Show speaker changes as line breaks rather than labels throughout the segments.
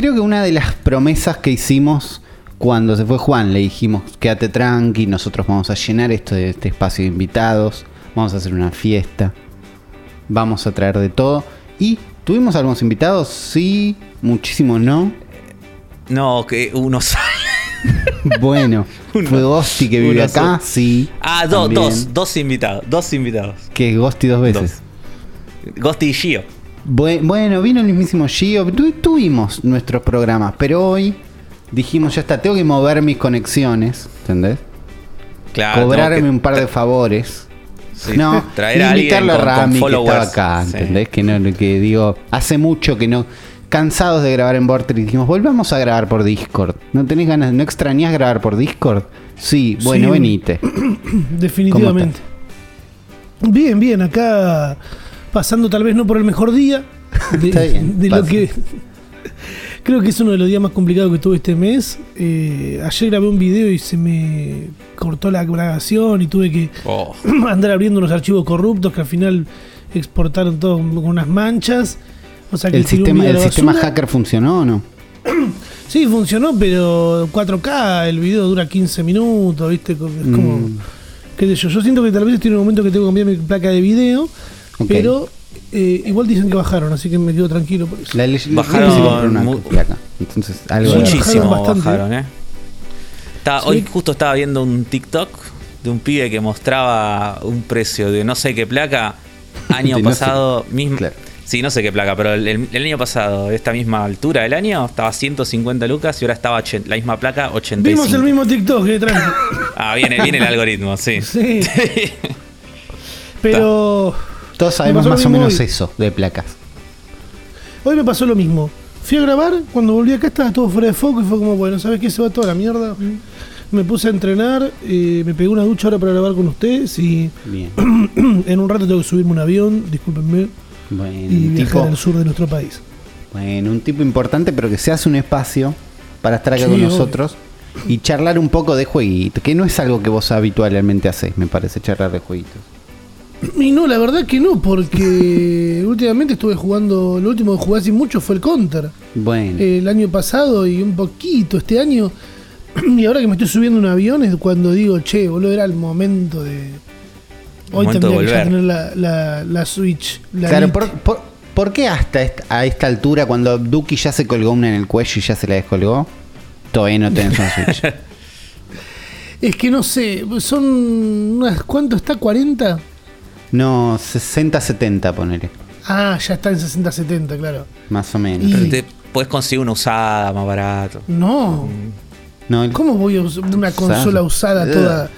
Creo que una de las promesas que hicimos cuando se fue Juan, le dijimos, quédate tranqui, nosotros vamos a llenar esto de este espacio de invitados, vamos a hacer una fiesta, vamos a traer de todo. Y tuvimos algunos invitados, sí, muchísimos no.
No, que uno sale.
Bueno,
Uno-
fue Gosti que vive acá, sí.
Ah, do- dos, dos invitados, dos invitados.
Que Gosti dos veces.
Ghosty y Gio.
Bue- Bueno, vino el mismísimo Gio. Tu- tuvimos nuestros programas, pero hoy dijimos, ya está, tengo que mover mis conexiones, ¿entendés?
Claro.
Cobrarme
que
un par de favores.
sí,
no,
traer a alguien
invitarlo a
con
Rami que estaba acá,
Sí.
¿entendés? Que, no, que digo, hace mucho que no... Cansados de grabar en Vortex, dijimos, volvamos a grabar por Discord. ¿No tenés ganas, no extrañás grabar por Discord? Sí, bueno,
Sí.
venite.
Definitivamente. Bien, bien, acá pasando tal vez no por el mejor día. De,
Está bien,
de lo que. Creo que es uno de los días más complicados que tuve este mes. Eh, ayer grabé un video y se me cortó la grabación y tuve que
Oh,
andar abriendo unos archivos corruptos que al final exportaron todo con unas manchas. O sea que
¿El sistema, el sistema
basura.
hacker funcionó o no?
Sí, funcionó, pero 4K, el video dura 15 minutos, ¿viste? Es como.
Mm.
qué sé yo. Yo siento que tal vez estoy en un momento que tengo que cambiar mi placa de video, Pero eh, igual dicen que bajaron, así que me quedo tranquilo por eso.
La,
Bajaron
una placa. Entonces, algo
muchísimo
bajaron
bajaron,
bastante.
eh. Estaba-
Sí.
Hoy justo estaba viendo un TikTok de un pibe que mostraba un precio de no sé qué placa año
sé
pasado mismo.
claro.
Sí, no sé qué placa, pero el, el- el año pasado, esta misma altura del año, estaba 150 lucas y ahora estaba la misma placa 85.
Vimos el mismo TikTok, que tranqui.
Ah, viene, viene el algoritmo, sí.
Sí. Pero
Todos sabemos
Me
más o menos
hoy.
eso de placas.
hoy me pasó lo mismo. Fui a grabar, cuando volví acá estaba todo fuera de foco y fue como, bueno, ¿sabes qué? Se va toda la mierda. Me puse a entrenar, eh, me pegué una ducha ahora para grabar con ustedes y
Bien.
en un rato tengo que subirme un avión, discúlpenme,
Bueno,
y viajar
tipo,
al sur de nuestro país.
bueno, un tipo importante, pero que se hace un espacio para estar acá
Sí,
con
obvio.
nosotros y charlar un poco de jueguitos, que no es algo que vos habitualmente haces, me parece, charlar de jueguitos.
Y no, la verdad que no, porque últimamente estuve jugando, lo último que jugué hace mucho fue el Counter.
Bueno,
El año pasado y un poquito este año. Y ahora que me estoy subiendo un avión es cuando digo, che, boludo, era el momento de... Hoy
momento de
tendría que ya
volver.
tener la, la, la Switch. La
claro, por, por- ¿por qué hasta esta- a esta altura, cuando Duki ya se colgó una en el cuello y ya se la descolgó, todavía no tenés una Switch?
Es que no sé, son unas... ¿Cuánto está? ¿40?
No, 60-70, ponele,
Ah, ya está en 60-70, claro.
más o menos.
Y-
Te puedes conseguir una usada más barato.
No,
No, el-
¿cómo voy a usar una consola usada toda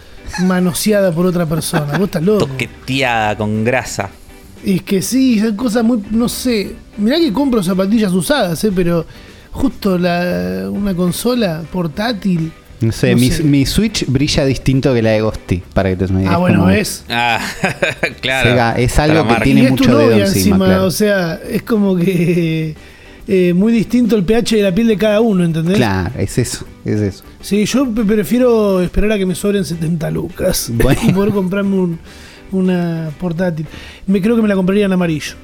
manoseada por otra persona? ¿Vos estás loco?
Toqueteada con grasa.
Es que sí, son cosas muy. No sé. Mirá que compro zapatillas usadas, ¿eh? pero justo la, una consola portátil.
No sé,
No
mi,
sé.
mi Switch brilla distinto que la de Ghosty, para que te me
Ah, bueno, es.
Ah, claro.
Sega, es algo que tiene
y
mucho dedo encima,
encima,
claro.
o sea, es como que. eh, muy distinto el pH de la piel de cada uno, ¿entendés?
Claro, es eso, es eso.
Sí, yo prefiero esperar a que me sobren 70 lucas
Bueno.
y poder comprarme un- una portátil. Me creo que me la compraría en amarillo.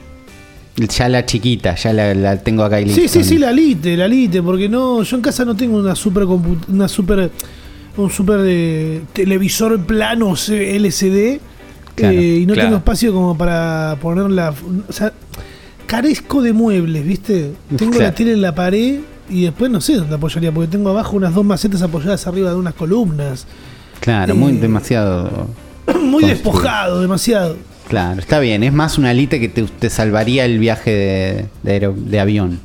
Ya la chiquita, ya la, la tengo acá y
Sí, sí, sí, la Lite, la Lite, porque no, yo en casa no tengo una super una super un super televisor plano LCD
Claro,
eh, y no
claro.
tengo espacio como para ponerla, o sea, carezco de muebles, ¿viste? Tengo la tele en la pared y después no sé dónde apoyaría, porque tengo abajo unas dos macetas apoyadas arriba de unas columnas.
Claro, muy
Eh,
demasiado.
Muy
Construido.
despojado, demasiado.
Claro, está bien. Es más una lite que te, te salvaría el viaje de, de aero- de avión.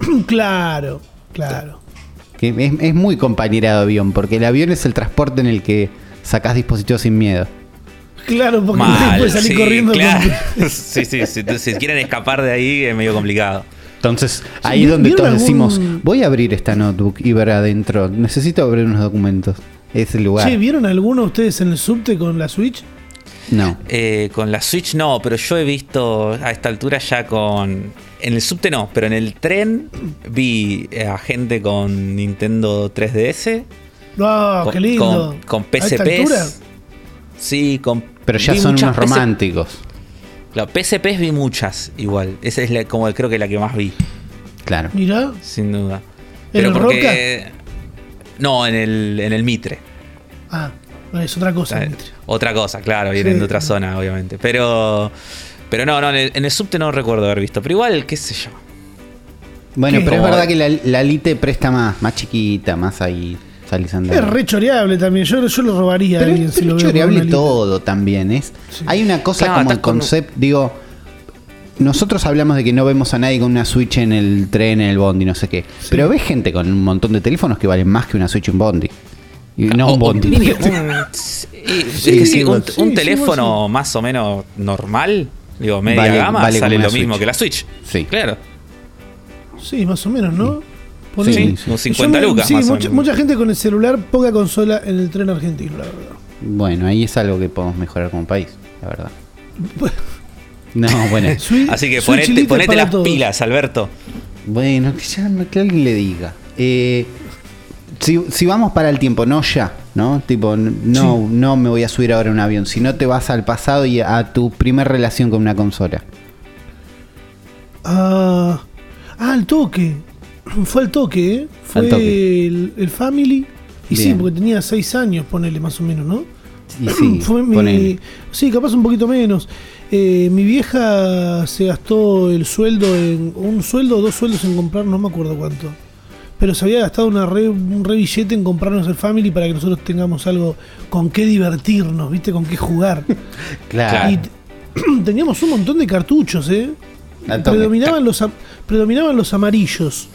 claro, claro.
Que es, es muy compañera de avión, porque el avión es el transporte en el que sacás dispositivos sin miedo.
Claro, porque
Mal,
puedes salir
sí,
corriendo con-
claro. sí, sí, si, si quieren escapar de ahí es medio complicado.
Entonces, ahí es
¿vi-
donde todos
algún-
decimos, voy a abrir esta notebook y ver adentro. Necesito abrir unos documentos. Es el lugar.
Che, ¿vieron alguno de ustedes en el subte con la Switch?
No.
Eh, con la Switch no, pero yo he visto a esta altura ya con... En el subte no, pero en el tren vi a gente con Nintendo 3DS.
¡Ah,
con,
qué lindo!
Con, con. Sí, con...
Pero ya son unos románticos.
Claro, PSPs vi muchas igual. Esa es la- como creo que la que más vi,
Claro.
Mirá,
sin duda. Pero
el
porque. No, en el, en el Mitre.
Ah, es otra cosa.
Eh. Otra cosa, claro, vienen
Sí.
de otra zona, obviamente. Pero. Pero no, no, en el, en el subte no recuerdo haber visto. Pero igual, qué sé yo.
Bueno,
¿Qué?
pero es verdad que la, la Lite presta más, más chiquita, más ahí, salís andando.
Es re choreable también. Yo, yo lo robaría a alguien
es
si lo
pero
veo. con
choreable
una lita.
todo también. Es,
Sí.
Hay una cosa
Claro,
como el
con-
concepto, digo, nosotros hablamos de que no vemos a nadie con una Switch en el tren, en el bondi, no sé qué. Pero ves gente con un montón de teléfonos que valen más que una Switch en bondi. Y no
O-
un
o
bondi.
mini- un- sí, es
Sí,
que sí,
sí,
un,
sí,
un teléfono más o menos normal, digo, media
Vale-
gama,
vale
sale lo mismo
Switch.
que la Switch.
Sí.
Claro.
Sí, más o menos, ¿no?
Sí,
unos
Yo
50
me-
lucas
sí,
más o
mucha,
menos.
mucha gente con el celular, poca consola en el tren argentino, la verdad.
Bueno, ahí es algo que podemos mejorar como país, la verdad. No, bueno.
Así que ponete, las
todos.
pilas, Alberto.
Bueno, que ya no- que alguien le diga. Eh, si, si vamos para el tiempo, no ya, ¿no? Tipo, no, no me voy a subir ahora a un avión, sino te vas al pasado y a tu primer relación con una consola.
Ah, ah, el toque. Fue al toque, ¿eh? Fue
toque.
El, el Family. Y sí, porque tenía seis años, ponele más o menos, ¿no?
Y sí,
Fue mi- sí, capaz un poquito menos. Eh, mi vieja se gastó el sueldo en. Un sueldo o dos sueldos en comprar, no me acuerdo cuánto. Pero se había gastado una re- un re billete en comprarnos el Family para que nosotros tengamos algo con qué divertirnos, ¿viste? Con qué jugar.
Claro.
Y teníamos un montón de cartuchos, ¿eh? Predominaban los, predominaban los amarillos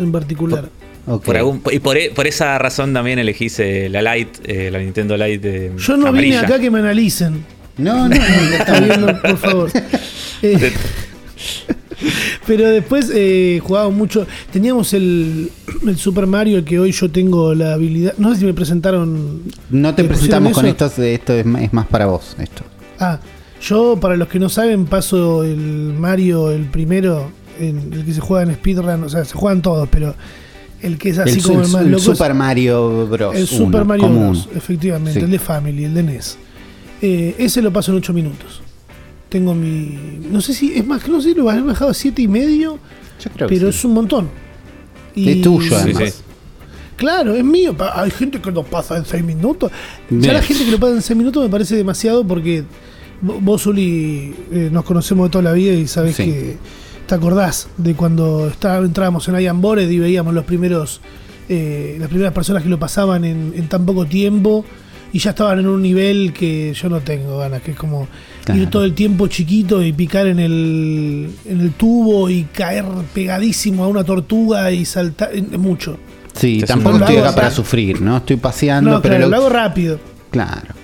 en particular.
Ok.
Por algún- y por, e- por esa razón también elegís eh, la Lite, eh, la Nintendo Lite eh,
Yo no
amarilla.
vine acá que me analicen.
No, no, no,
Está bien, no, por favor. Eh, pero después eh, jugábamos mucho. Teníamos el, el Super Mario, el que hoy yo tengo la habilidad. No sé si me presentaron.
No te
¿Me
presentamos con
pusieron
esto, esto es más, es más para vos, esto.
Ah, yo, para los que no saben, paso el Mario, el primero, en- el que se juega en speedrun. O sea, se juegan todos, pero el que es así
el,
como el,
el-
más
el
loco.
Super Mario Bros.
El
uno,
Super Mario
común.
Bros, efectivamente,
Sí.
el de Family, el de NES. Eh, ese lo paso en 8 minutos. Tengo mi. No sé si. Es más, no sé si lo he bajado a 7 y medio,
Yo creo que
pero
sí.
es un montón.
Es tuyo, además.
sí.
Claro, es mío. Hay gente que lo pasa en 6 minutos. Ya la gente que lo pasa en 6 minutos me parece demasiado porque vo- vos, Uli, eh, nos conocemos de toda la vida y sabés
Sí.
que te acordás de cuando está- entrábamos en Ian Bored y veíamos los primeros, eh, las primeras personas que lo pasaban en, en tan poco tiempo y ya estaban en un nivel que yo no tengo ganas, que es como
Claro.
ir todo el tiempo chiquito y picar en el, en el tubo y caer pegadísimo a una tortuga y saltar, eh, mucho.
Sí, tampoco estoy acá para sufrir, ¿no? Estoy paseando,
No,
pero
claro,
lo-
lo hago rápido.
claro.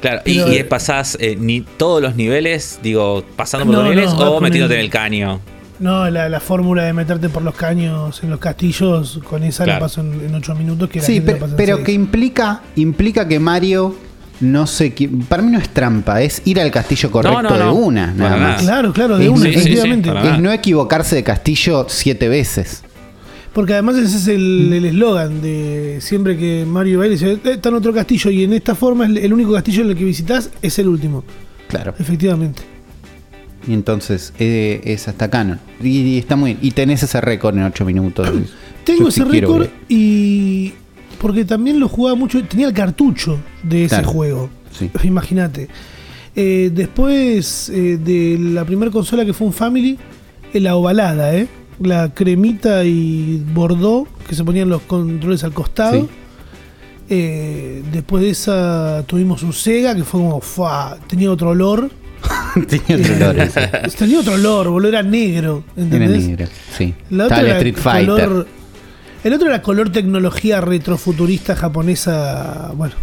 Claro, y,
Pero-
y pasás eh, ni todos los niveles, digo, pasando por
No,
los niveles
no,
o metiéndote
el-
en el caño.
No, la, la fórmula de meterte por los caños en los castillos, con esa
Claro.
la paso en, en 8 minutos. Que la
Sí,
gente la
pero,
pasa en
pero
seis.
que implica, implica que Mario no sé, qui- para mí no es trampa, es ir al castillo correcto
no,
de
no,
una, nada
para
más.
nada.
Claro, claro, de
Es-
una,
sí, sí, sí,
efectivamente.
Es
nada.
no equivocarse de castillo siete veces.
Porque además ese es el eslogan de siempre que Mario va y dice, "Eh, está en otro castillo y en esta forma el, el único castillo en el que visitas es el último.
Claro.
Efectivamente.
Y entonces eh, es hasta canon. Y, y está muy Y tenés ese récord en ocho minutos.
Tengo
Yo
ese récord y porque también lo jugaba mucho, tenía el cartucho de ese
Claro.
juego.
Sí.
Imagínate. Eh, después eh, de la primera consola que fue un Family, eh, la ovalada, ¿eh? La cremita y bordó, que se ponían los controles al costado.
Sí.
Eh, después de esa tuvimos un Sega que fue como, ¡fua! tenía otro olor.
Tenía otro olor ese.
tenía otro olor, boludo, era negro.
Era
¿Entendés?
negro. Sí.
La otra era
Street Fighter.
color- el otro era color tecnología retrofuturista japonesa, bueno,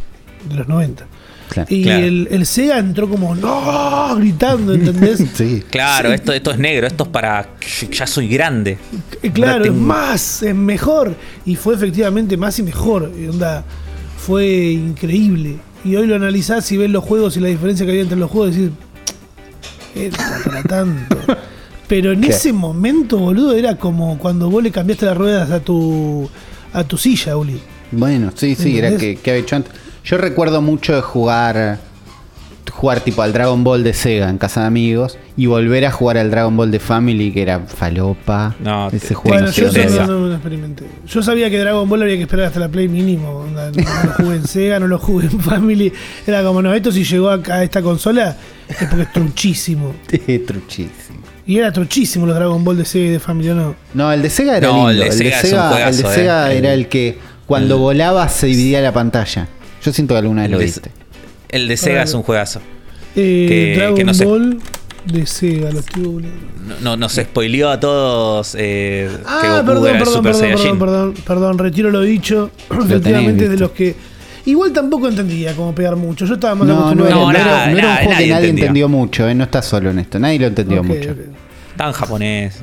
de los 90.
Claro.
Y
Claro.
el, el Sega entró como, ¡no! gritando, ¿entendés?
Sí.
Claro,
Sí.
esto, esto es negro, esto es para. Ya soy grande.
Eh, claro, es más, es mejor. Y fue efectivamente más y mejor. Y onda, fue increíble. Y hoy lo analizás y ves los juegos y la diferencia que había entre los juegos y decís, era para tanto. Pero en
¿Qué?
ese momento, boludo, era como cuando vos le cambiaste las ruedas a tu a tu silla, Uli.
Bueno, sí, sí, era que, que había hecho antes. Yo recuerdo mucho de jugar jugar tipo al Dragon Ball de Sega en casa de amigos y volver a jugar al Dragon Ball de Family que era falopa.
No,
ese juego
Bueno,
no
yo
dónde
eso
era.
no, no lo experimenté. Yo sabía que Dragon Ball había que esperar hasta la Play mínimo. No, lo jugué en Sega, no lo jugué en Family. Era como, no, esto si llegó acá a esta consola es porque es truchísimo.
Truchísimo.
Y era truchísimo los Dragon Ball de Sega y de Family, ¿o no?
No, el de Sega era
No,
lindo.
el de
El de
Sega juegazo,
el de
eh.
Sega era el que cuando
el-
volaba se dividía la pantalla. Yo siento que alguna vez lo viste.
El de Sega es un juegazo.
Eh,
Que-
Dragon
que no sé.
Ball de Sega, lo estoy.
No, no- nos spoileó a todos eh, que
Ah,
Goku
perdón,
era el
perdón,
Super
perdón, perdón, perdón, perdón, retiro lo dicho. Efectivamente es de los que. Igual tampoco entendía cómo pegar mucho. Yo estaba más
No, no,
acostumbrado
era,
No,
no era-
nada,
no era un juego que
nadie
nadie
entendía.
entendió mucho, ¿eh? no estás solo en esto, nadie lo entendió mucho.
ok.
Estaba en japonés.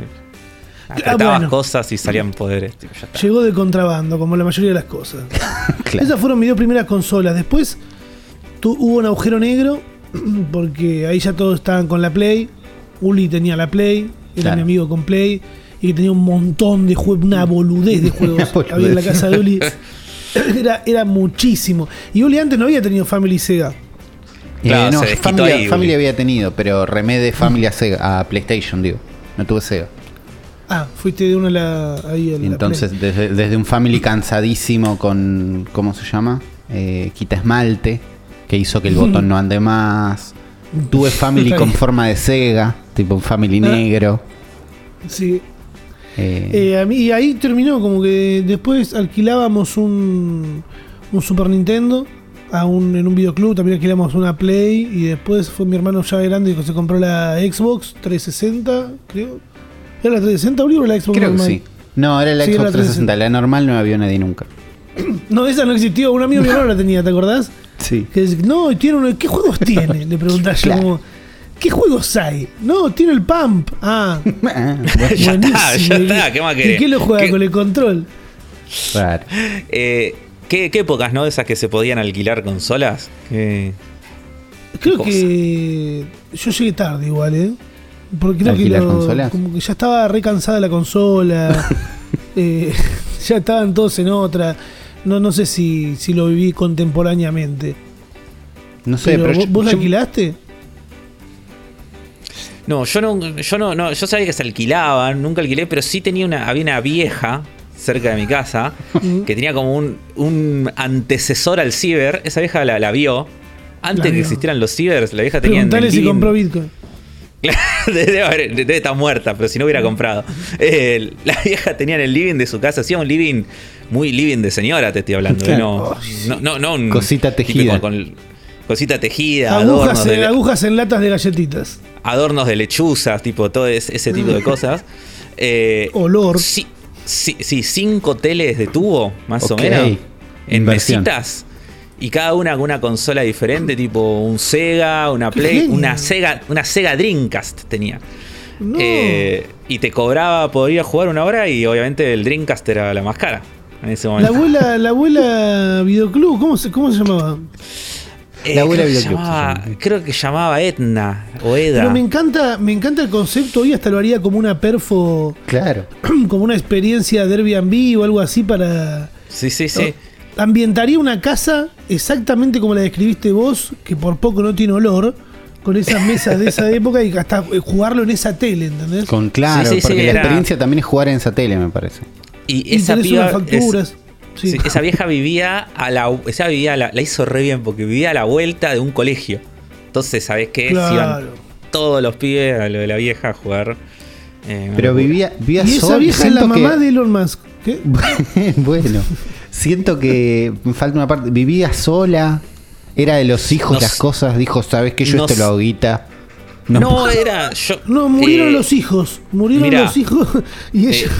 Apretabas
Ah, bueno.
cosas y salían poderes. tipo, ya está.
Llegó de contrabando, como la mayoría de las cosas.
Claro.
Esas fueron mis dos primeras consolas. Después tu- hubo un agujero negro, porque ahí ya todos estaban con la Play. Uli tenía la Play, era
Claro.
mi amigo con Play, y que tenía un montón de juegos, una boludez de juegos.
boludez.
había en la casa de Uli. Era, era muchísimo. Y Uli antes no había tenido Family Sega.
Eh,
Claro,
no,
se
Family,
ahí,
Family
Uli.
había tenido, pero remé de Family a, Sega, a PlayStation, digo. No tuve Sega.
Ah, fuiste de una a la, ahí a la
Entonces, desde, desde un Family cansadísimo con. ¿Cómo se llama? Eh, quita esmalte, que hizo que el botón no ande más. Tuve Family con forma de Sega, tipo un Family
Ah.
negro.
Sí,
Eh,
Eh, a mí, y ahí terminó, como que después alquilábamos un, un Super Nintendo a un, en un videoclub, también alquilamos una Play y después fue mi hermano ya grande que se compró la Xbox 360, creo. ¿Era la 360 Oli, o la Xbox
creo que
normal?
sí. No, era la
Sí, era
Xbox
la
360. La normal no había nadie nunca.
No, esa no existió, un amigo mi hermano la tenía, ¿te acordás?
Sí.
Que dice, no, tiene uno, ¿qué juegos tiene? Le preguntás yo como, ¿qué juegos hay? No, tiene el Pump. Ah,
Ah,
Ya está,
buenísimo.
ya está, ¿qué más
¿Y
querés?
qué lo juega
¿Qué-
con el control?
raro.
Eh, ¿qué, qué épocas, no? De esas que se podían alquilar consolas.
Creo
cosa.
que yo llegué tarde igual, ¿eh? Porque creo que
¿Alquilar
lo-
consolas?
como que ya estaba re cansada la consola. eh, ya estaban todos en otra. No, no sé si, si lo viví contemporáneamente.
No sé,
pero,
pero,
¿vos,
yo-
vos la
yo-
alquilaste?
No, yo no, yo no, no, yo sabía que se alquilaban, nunca alquilé, pero sí tenía una, había una vieja cerca de mi casa que tenía como un, un antecesor al ciber. Esa vieja la, la vio. Antes
La
de que
vio.
existieran los cibers, la vieja tenía
Preguntale si compró Bitcoin.
debe, haber- debe estar muerta, pero si no hubiera comprado. Eh, la vieja tenía en el living de su casa, hacía un living muy living de señora, te estoy hablando. ¿eh? No, no, no, no un
Cosita tejida.
Con, cosita tejida, adornos
Agujas,
de,
en, agujas en latas de galletitas.
adornos de lechuzas, tipo todo es- ese tipo de cosas. Eh,
Olor.
Sí, sí, sí, cinco teles de tubo, más o menos. En
Inversión.
mesitas. Y cada una con una consola diferente, tipo un Sega, una Play,
genio.
una Sega, una Sega Dreamcast tenía.
No.
Eh, y te cobraba, podría jugar una hora y obviamente el Dreamcast era la más cara en ese
la
momento.
abuela, la abuela videoclub, ¿cómo se, cómo se llamaba?
Eh,
La abuela
creo, que llamaba,
llama.
creo que llamaba Etna o Eda.
Pero me encanta, me encanta el concepto, hoy hasta lo haría como una perfo,
Claro.
como una experiencia de Airbnb o algo así para...
Sí, sí, sí.
Ambientaría una casa exactamente como la describiste vos, que por poco no tiene olor, con esas mesas de esa época y hasta eh, jugarlo en esa tele, ¿entendés?
Con claro,
Sí, sí, sí,
porque la
era-
experiencia también es jugar en esa tele, me parece.
Y
Y
esa
tenés
piba
unas facturas.
Es-
sí.
sí, esa vieja vivía a la esa vivía a la, la hizo re bien porque vivía a la vuelta de un colegio. Entonces, ¿sabés qué?
Claro.
Iban todos los pibes a lo de la vieja a jugar. Eh,
Pero vivía, vivía
Y esa vieja es la
que-
mamá de Elon Musk. ¿Qué?
bueno, siento que me falta una parte. Vivía sola, era de los hijos
No
las cosas, dijo, ¿sabes que yo esto lo
s-
hago guita?
No, era yo.
No, murieron
eh,
los hijos. Murieron los hijos. Y ella.
eh,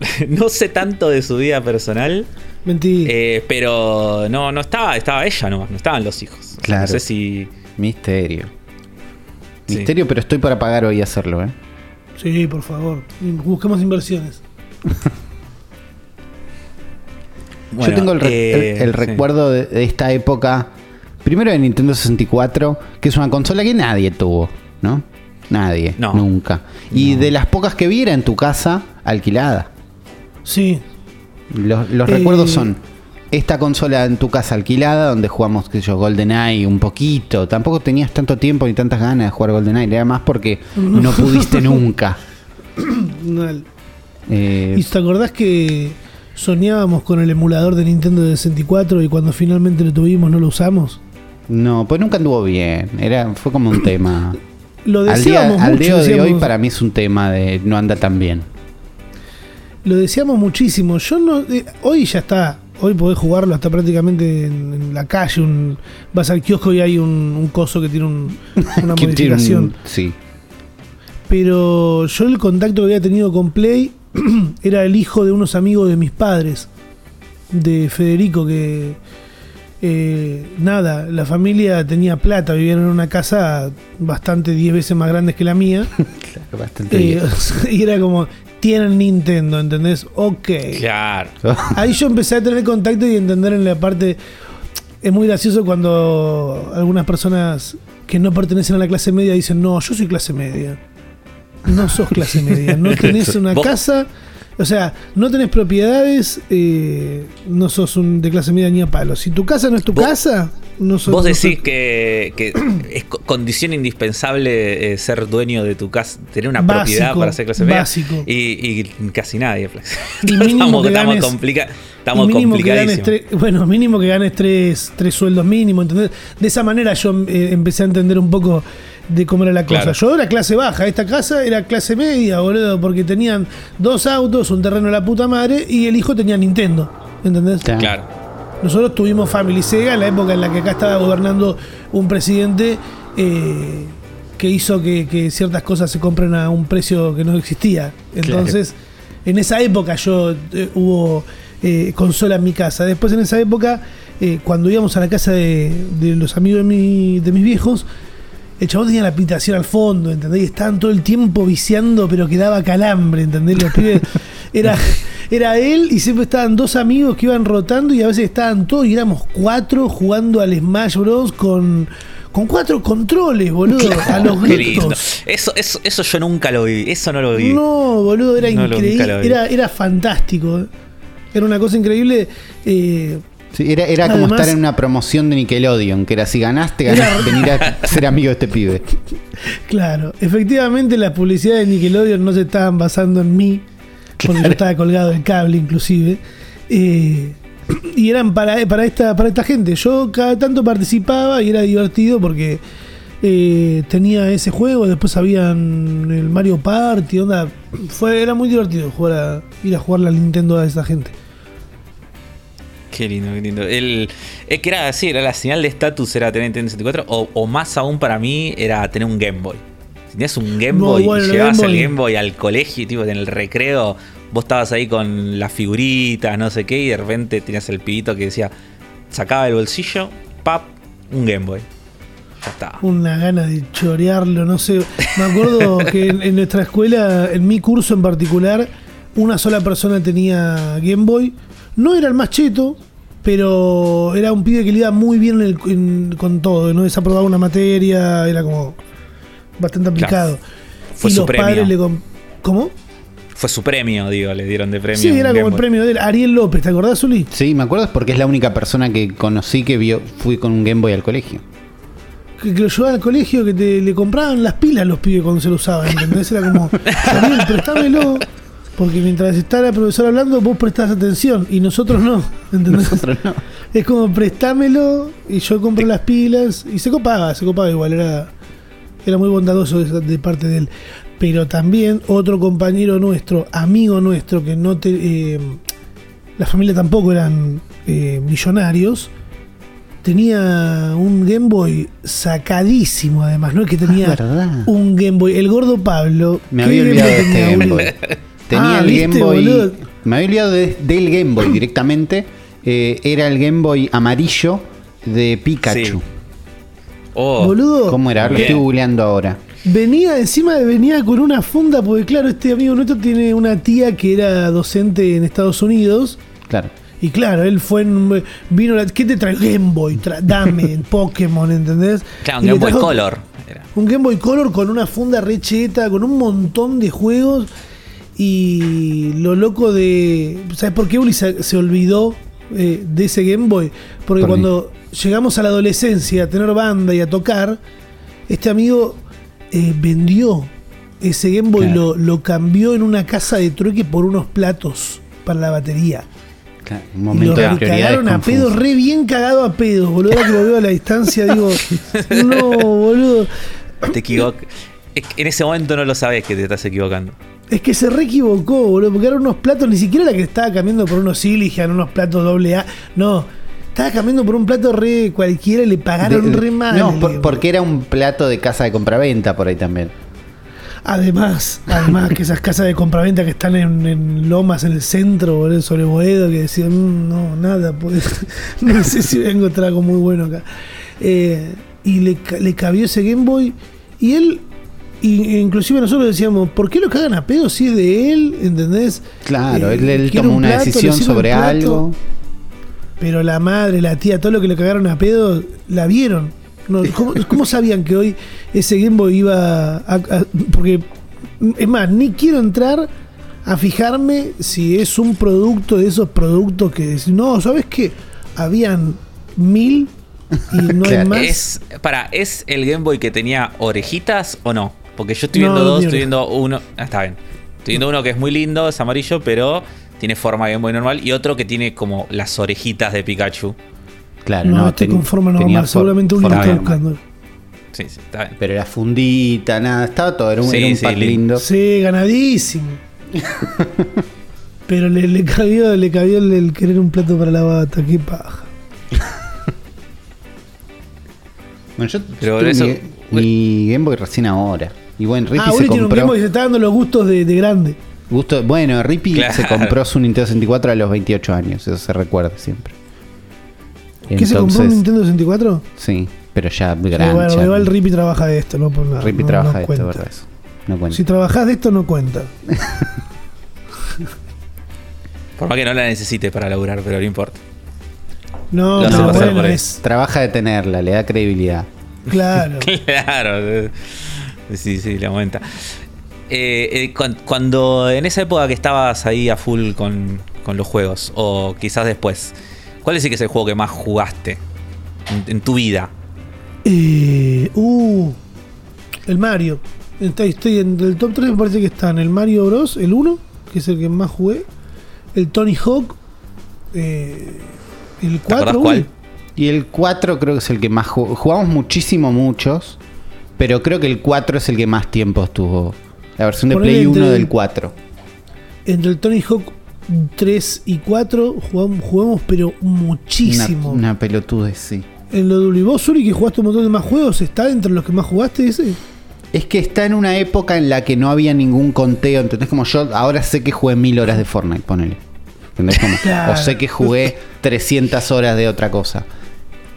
no sé tanto de su vida personal,
Mentira.
eh, pero no, no estaba, estaba ella nomás, no estaban los hijos.
Claro.
No sé si.
Misterio.
Sí.
Misterio, pero estoy para pagar hoy hacerlo, ¿eh?
Sí, por favor. Busquemos inversiones.
Bueno,
Yo tengo el, re-
eh,
el- el
sí.
recuerdo de, de esta época, primero de Nintendo 64, que es una consola que nadie tuvo, ¿no? Nadie,
No.
nunca. Y
No.
de las pocas que vi era en tu casa, alquilada.
Sí.
Los, los
Eh,
recuerdos son esta consola en tu casa alquilada, donde jugamos, qué sé yo, GoldenEye un poquito. Tampoco tenías tanto tiempo ni tantas ganas de jugar GoldenEye, era más porque no pudiste nunca. Eh,
¿Y te acordás que soñábamos con el emulador de Nintendo de 64 y cuando finalmente lo tuvimos no lo usamos?
no, pues nunca anduvo bien. Era, fue como un tema.
Lo
Al día, al de hoy para mí es un tema de no anda tan bien.
Lo deseamos muchísimo. Yo no. eh, hoy ya está. Hoy podés jugarlo hasta prácticamente en, en la calle. Un, vas al kiosco y hay un, un coso que tiene un- una
Que tiene un-
modificación.
sí.
Pero yo el contacto que había tenido con Play era el hijo de unos amigos de mis padres. De Federico, que. eh, nada, la familia tenía plata, vivían en una casa bastante 10 veces más grande que la mía.
Claro, bastante
Eh, y era como, tienen Nintendo, ¿entendés? Ok.
Claro.
Ahí yo empecé a tener contacto y entender en la parte. Es muy gracioso cuando algunas personas que no pertenecen a la clase media dicen: No, yo soy clase media. No sos clase media. No tenés una casa. O sea, no tenés propiedades. eh, no sos un de clase media ni a palo. Si tu casa no es tu
Vos-
casa, no sos.
Vos
no
decís
sos-
que, que es co- condición indispensable eh, ser dueño de tu casa, tener una
Básico,
propiedad para ser clase media.
básico.
Y, y casi nadie.
Y
estamos
que
estamos,
ganes-
complica-
Y
estamos
mínimo que ganes bueno, mínimo que ganes tres, tres sueldos mínimos, ¿entendés? De esa manera yo eh, empecé a entender un poco de cómo era la cosa.
Claro.
Yo era clase baja, esta casa era clase media, boludo, porque tenían dos autos, un terreno de la puta madre y el hijo tenía Nintendo, ¿entendés?
Claro.
Nosotros tuvimos Family Sega en la época en la que acá estaba gobernando un presidente eh, que hizo que, que ciertas cosas se compren a un precio que no existía. Entonces, en esa época yo eh, hubo eh, consola en mi casa. Después en esa época, eh, cuando íbamos a la casa de, de los amigos de, mi- de mis viejos, el chabón tenía la habitación al fondo, ¿entendés? Y estaban todo el tiempo viciando, pero que daba calambre, ¿entendés? Los pibes. Era, era él y siempre estaban dos amigos que iban rotando y a veces estaban todos y éramos cuatro jugando al Smash Bros. con, con cuatro controles, boludo. a los gritos.
Eso, eso, eso yo nunca lo vi. Eso no lo vi.
No, boludo, era
No,
increíble. Era, era fantástico. Era una cosa increíble. eh,
Sí, era era como estar en una promoción de Nickelodeon, que era si ganaste, ganaste venir a ser amigo de este pibe.
Claro, efectivamente las publicidades de Nickelodeon no se estaban basando en mí, porque yo estaba colgado del cable inclusive. eh, y eran para, para, esta, para esta gente. Yo cada tanto participaba y era divertido porque eh, tenía ese juego, después habían el Mario Party, onda. Fue, era muy divertido jugar a, ir a jugar la Nintendo a esa gente.
Qué lindo, qué lindo. El, es que era así, era la señal de estatus era tener Nintendo 64, o, o más aún para mí era tener un Game Boy. Si tenías un Game
No,
Boy
bueno,
y llevabas
Game
el. Game Boy al colegio, tipo en el recreo, vos estabas ahí con las figuritas, no sé qué, y de repente tenías el pibito que decía, sacaba del bolsillo, pap, un Game Boy. Ya está.
Una gana de chorearlo, no sé. Me acuerdo que en, en nuestra escuela, en mi curso en particular, una sola persona tenía Game Boy. No era el más cheto, pero era un pibe que le iba muy bien en el- en- con todo. No desaprobaba una materia, era como bastante aplicado.
Fue
y
su
los
premio.
padres le com- ¿Cómo?
Fue su premio, digo, le dieron de premio.
Sí, era como el premio de él. Ariel López, ¿te acordás, Uli?
Sí, me acuerdo porque es la única persona que conocí que vio, fui con un Game Boy al colegio.
que, que lo llevaban al colegio, que te, le compraban las pilas a los pibes cuando se lo usaban, ¿entendés? Era como, Ariel, prestámelo, porque mientras está la profesora hablando, vos prestás atención, y nosotros no, ¿entendés?
Nosotros no.
Es como, prestámelo, y yo compro las pilas, y se copaba, se copaba igual, era, era muy bondadoso de, de parte de él. Pero también otro compañero nuestro, amigo nuestro, que no te... eh, la familia tampoco eran eh, millonarios, tenía un Game Boy sacadísimo además, no es que tenía
Ah,
un Game Boy. El gordo Pablo.
Me
¿qué
había olvidado de este Game? Boy. Tenía
Ah,
el
¿viste,
Game Boy.
boludo?
Me había olvidado de- del Game Boy directamente. Eh, era el Game Boy amarillo de Pikachu.
Sí. Oh,
Boludo,
¿Cómo era? Lo
Bien.
estoy googleando ahora.
venía encima de venía con una funda, porque claro, este amigo nuestro tiene una tía que era docente en Estados Unidos.
Claro.
Y claro, él fue en, vino la, ¿qué te trae? Game Boy, tra- dame, Pokémon, ¿entendés?
Claro, un Game Boy Color. Era.
Un Game Boy Color con una funda recheta, con un montón de juegos. Y lo loco de. ¿Sabes por qué Uli se, se olvidó eh, de ese Game Boy. Porque cuando llegamos a la adolescencia, a tener banda y a tocar, este amigo eh, vendió ese Game Boy,
Claro.
lo, lo cambió en una casa de trueque por unos platos para la batería.
Claro, un
Y lo
momento de prioridades
cagaron a pedo, re bien cagado a pedo, boludo. Ahora que lo veo a la distancia, digo, no, boludo.
Te equivocas. En ese momento no lo sabes que te estás equivocando.
Es que se re equivocó, boludo, porque eran unos platos, ni siquiera la que estaba cambiando por unos Siligan, unos platos doble A. No, estaba cambiando por un plato re cualquiera y le pagaron
De-
re mal.
No, por- porque era un plato de casa de compraventa por ahí también.
Además, además que esas casas de compraventa que están en, en Lomas, en el centro, boludo, sobre Boedo, que decían, "Mm, no, nada, pues, no sé si voy a encontrar algo muy bueno acá. Eh, y le, le cabió ese Game Boy y él, inclusive nosotros decíamos, ¿por qué lo cagan a pedo si es de él? ¿Entendés?
Claro,
Eh,
él, él
un
una
plato,
decisión sobre algo.
Pero la madre, la tía, todo lo que le cagaron a pedo, la vieron. No, ¿cómo, cómo sabían que hoy ese Game Boy iba a, a- Porque, es más, ni quiero entrar a fijarme si es un producto de esos productos que... No, ¿sabes qué? Habían mil y no hay más.
Es, para, ¿es el Game Boy que tenía orejitas o no? Porque yo estoy viendo
no
dos, estoy viendo uno. Ah, está bien. Estoy viendo uno que es muy lindo, es amarillo, pero tiene forma Game Boy normal. Y otro que tiene como las orejitas de Pikachu.
Claro,
no,
no,
este
ten-
con forma normal. Seguramente uno está buscando.
Sí, sí, está bien.
Pero era fundita, nada, estaba todo, era un,
Sí,
era un
sí,
pack
lindo.
Sí, ganadísimo. Pero le, le cabió, le cabió el, el querer un plato para la bata, qué paja.
Bueno, yo
Pero eso-
mi, mi Game Boy recién ahora. Y bueno, Rippy
ah,
se
Uri tiene un
compró.
Se está dando los gustos de, de grande.
gusto- bueno, Rippy
Claro.
se compró su Nintendo 64 a los 28 años, eso se recuerda siempre.
¿Qué se compró un Nintendo 64?
Sí, pero ya
Sí,
grande.
bueno,
ya-
igual Rippy trabaja de esto, no por nada.
Rippy
no-
trabaja
no
de esto,
cuenta.
verdad. No cuenta.
Si trabajás de esto, no cuenta.
Por más que no la necesites para laburar, pero no importa.
No, no, bueno, es.
Trabaja de tenerla, le da credibilidad.
Claro.
Claro. Sí, sí, le aumenta. Eh, eh, cuan- cuando en esa época que estabas ahí a full con, con los juegos, o quizás después, ¿cuál es el que es el juego que más jugaste en, en tu vida?
Eh, uh, el Mario. Está- Estoy en el top 3, me parece que están el Mario Bros. El 1, que es el que más jugué. El Tony Hawk. eh, el
acordás
4.
cuál?
Y el 4 creo que es el que más ju- jugamos muchísimo muchos, pero creo que el 4 es el que más tiempo estuvo. La versión de Play 1
entre-
del 4.
Entre el Tony Hawk 3 y 4 jugamos, jugamos pero muchísimo.
Una, una pelotudez, sí.
En lo de vos, Uri, que jugaste un montón de más juegos, ¿está entre los que más jugaste ese?
Es que está en una época en la que no había ningún conteo, ¿entendés? Como yo ahora sé que jugué mil horas de Fortnite, ponele. ¿Entendés? Como,
Claro.
O sé que jugué 300 horas de otra cosa.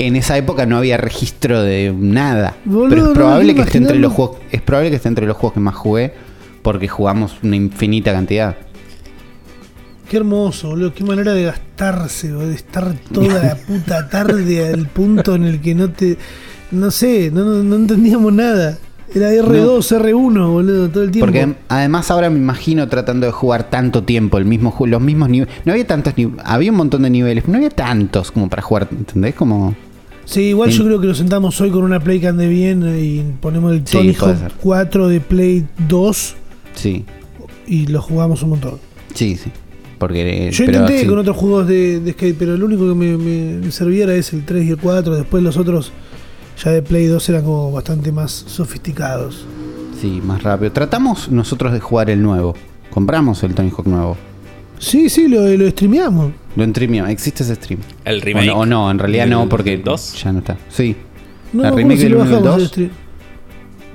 En esa época no había registro de nada.
Boludo,
pero es probable que esté entre los juegos. Es probable que esté entre los juegos que más jugué. Porque jugamos una infinita cantidad.
Qué hermoso, boludo. Qué manera de gastarse, boludo, de estar toda la puta tarde al punto en el que no te. No sé, no, no, no entendíamos nada. Era R2, R1, boludo, todo el tiempo.
Porque además ahora me imagino tratando de jugar tanto tiempo, el mismo los mismos niveles. No había tantos niveles, había un montón de niveles, pero no había tantos como para jugar, ¿entendés? Como
Sí, igual yo creo que nos sentamos hoy con una Play que ande bien y ponemos el
Sí,
Tony
puede
Hawk
ser.
4 de Play 2
sí,
y lo jugamos un montón.
sí, sí. Porque
Yo
pero
intenté
sí.
con otros juegos de, de skate, pero el único que me, me- me servía era ese, el 3 y el 4. Después los otros ya de Play 2 eran como bastante más sofisticados.
Sí, más rápido. Tratamos nosotros de jugar el nuevo. Compramos el Tony Hawk nuevo.
Sí, sí, lo, lo streameamos.
Lo streamió, existe ese stream.
El
O
remake.
no, o no, en realidad no,
¿El
porque
dos?
ya no está. Sí.
No,
La
¿cómo
remake del
lo
1 y el
bajamos el
2.
stream?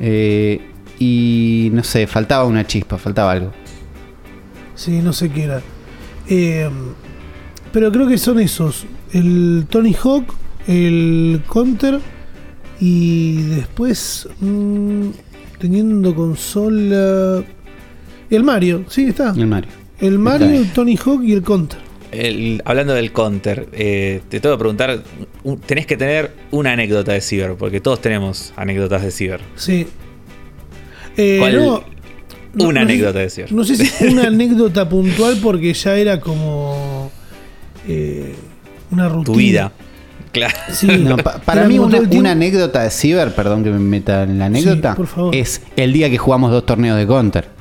Eh, y no sé, faltaba una chispa, faltaba algo.
Sí, no sé qué era. Eh, pero creo que son esos. El Tony Hawk, el Counter y después mm, teniendo consola... El Mario, sí, está.
El Mario.
El Mario, el Tony Hawk y el Counter.
El- hablando del counter, eh, te tengo que preguntar, un- tenés que tener una anécdota de Ciber, porque todos tenemos anécdotas de Ciber.
Sí. Eh,
¿Cuál-
no, no-
una
no sé-
anécdota de Ciber.
No sé si una anécdota puntual porque ya era como... eh, Una rutina.
tu vida. Claro.
Sí.
No, pa- para mí una, anécdota de Ciber, perdón que me meta en la anécdota,
por favor.
es el día que jugamos dos torneos de Counter.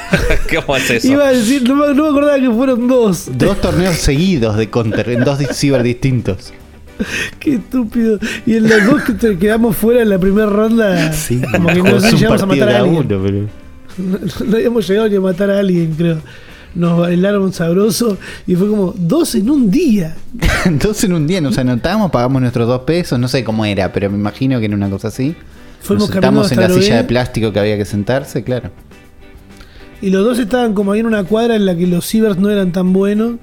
¿Cómo es eso?
Iba a decir, no me, no me acordaba que fueron dos.
Dos torneos seguidos de Counter en dos Ciber distintos.
Qué estúpido. Y en los dos que te quedamos fuera en la primera ronda, como que no llegamos a matar a alguien.
uno, pero-
No, no habíamos llegado ni a matar a alguien, creo. Nos bailaron sabroso y fue como dos en un día.
Entonces en un día nos anotamos, pagamos nuestros dos pesos, no sé cómo era, pero me imagino que era una cosa así.
Fuimos
nos sentamos en la silla de plástico que había que sentarse, claro.
Y los dos estaban como ahí en una cuadra en la que los cibers no eran tan buenos.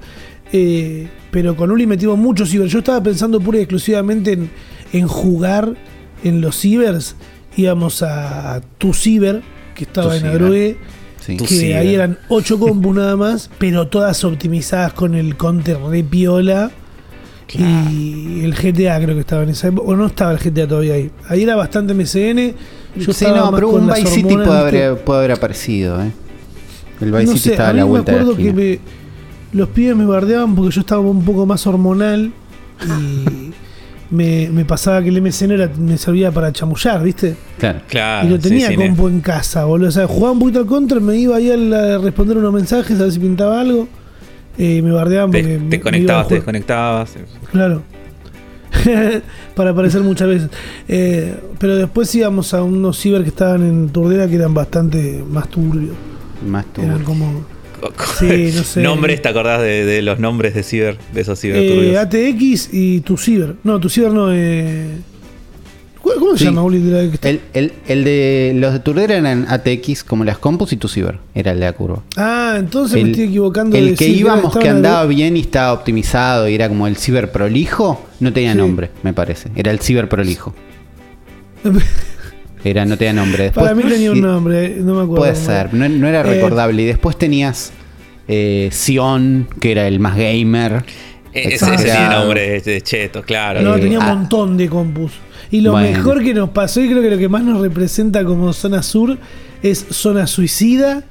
eh, pero con Uli metimos muchos cibers. Yo estaba pensando pura y exclusivamente en, en jugar en los cibers. Íbamos a tu ciber, que estaba
Tu
en. Agroe.
Sí.
Que
ciber.
ahí eran 8 compus nada más, pero todas optimizadas con el counter re piola. Y el GTA creo que estaba en esa época. O no estaba el GTA todavía ahí. Ahí era bastante MCN. Yo
sí, no, pero un Vice City puede haber, puede haber aparecido, ¿eh? El Vice
no
City
sé,
estaba
a
a
mí me
vuelta de la
acuerdo que me- los pibes me bardeaban porque yo estaba un poco más hormonal y me, me pasaba que el MCN era, me servía para chamullar, ¿viste?
Claro.
Claro.
y no
sí,
tenía
sí,
compu en casa, boludo. O sea, jugaba un poquito al counter, me iba ahí a, la- a responder unos mensajes, a ver si pintaba algo. Eh, me bardeaban porque
Te,
me-
te
me
conectabas, te desconectabas.
Claro. Para aparecer muchas veces. Eh, pero después íbamos a unos ciber que estaban en Turdera que eran bastante más turbios.
Más tú.
Eran como. Sí, no sé.
¿Nombres? ¿Te acordás de, de los nombres de ciber? De esos ciber
Eh? ATX y tu ciber. No, tu ciber no. Eh... ¿Cómo se
Sí.
llama, Uli? de la que está-
El, el, el de los de Turdera eran ATX como las compus y tu Ciber. Era el de la curva.
Ah, entonces me estoy equivocando.
el
de
que íbamos que andaba bien y estaba optimizado y era como el ciber prolijo, no tenía
Sí.
nombre, me parece. Era el ciber prolijo. Era, no tenía nombre. Después,
Para mí tenía un nombre, no me acuerdo.
Puede ser, no, no era
Eh,
recordable. Y después tenías eh, Sion, que era el más gamer.
E-, Ese, ese tiene nombre de, cheto, claro.
No,
Eh,
tenía un
ah.
montón de compus. Y lo
Bueno.
mejor que nos pasó, y creo que lo que más nos representa como zona sur, es zona suicida.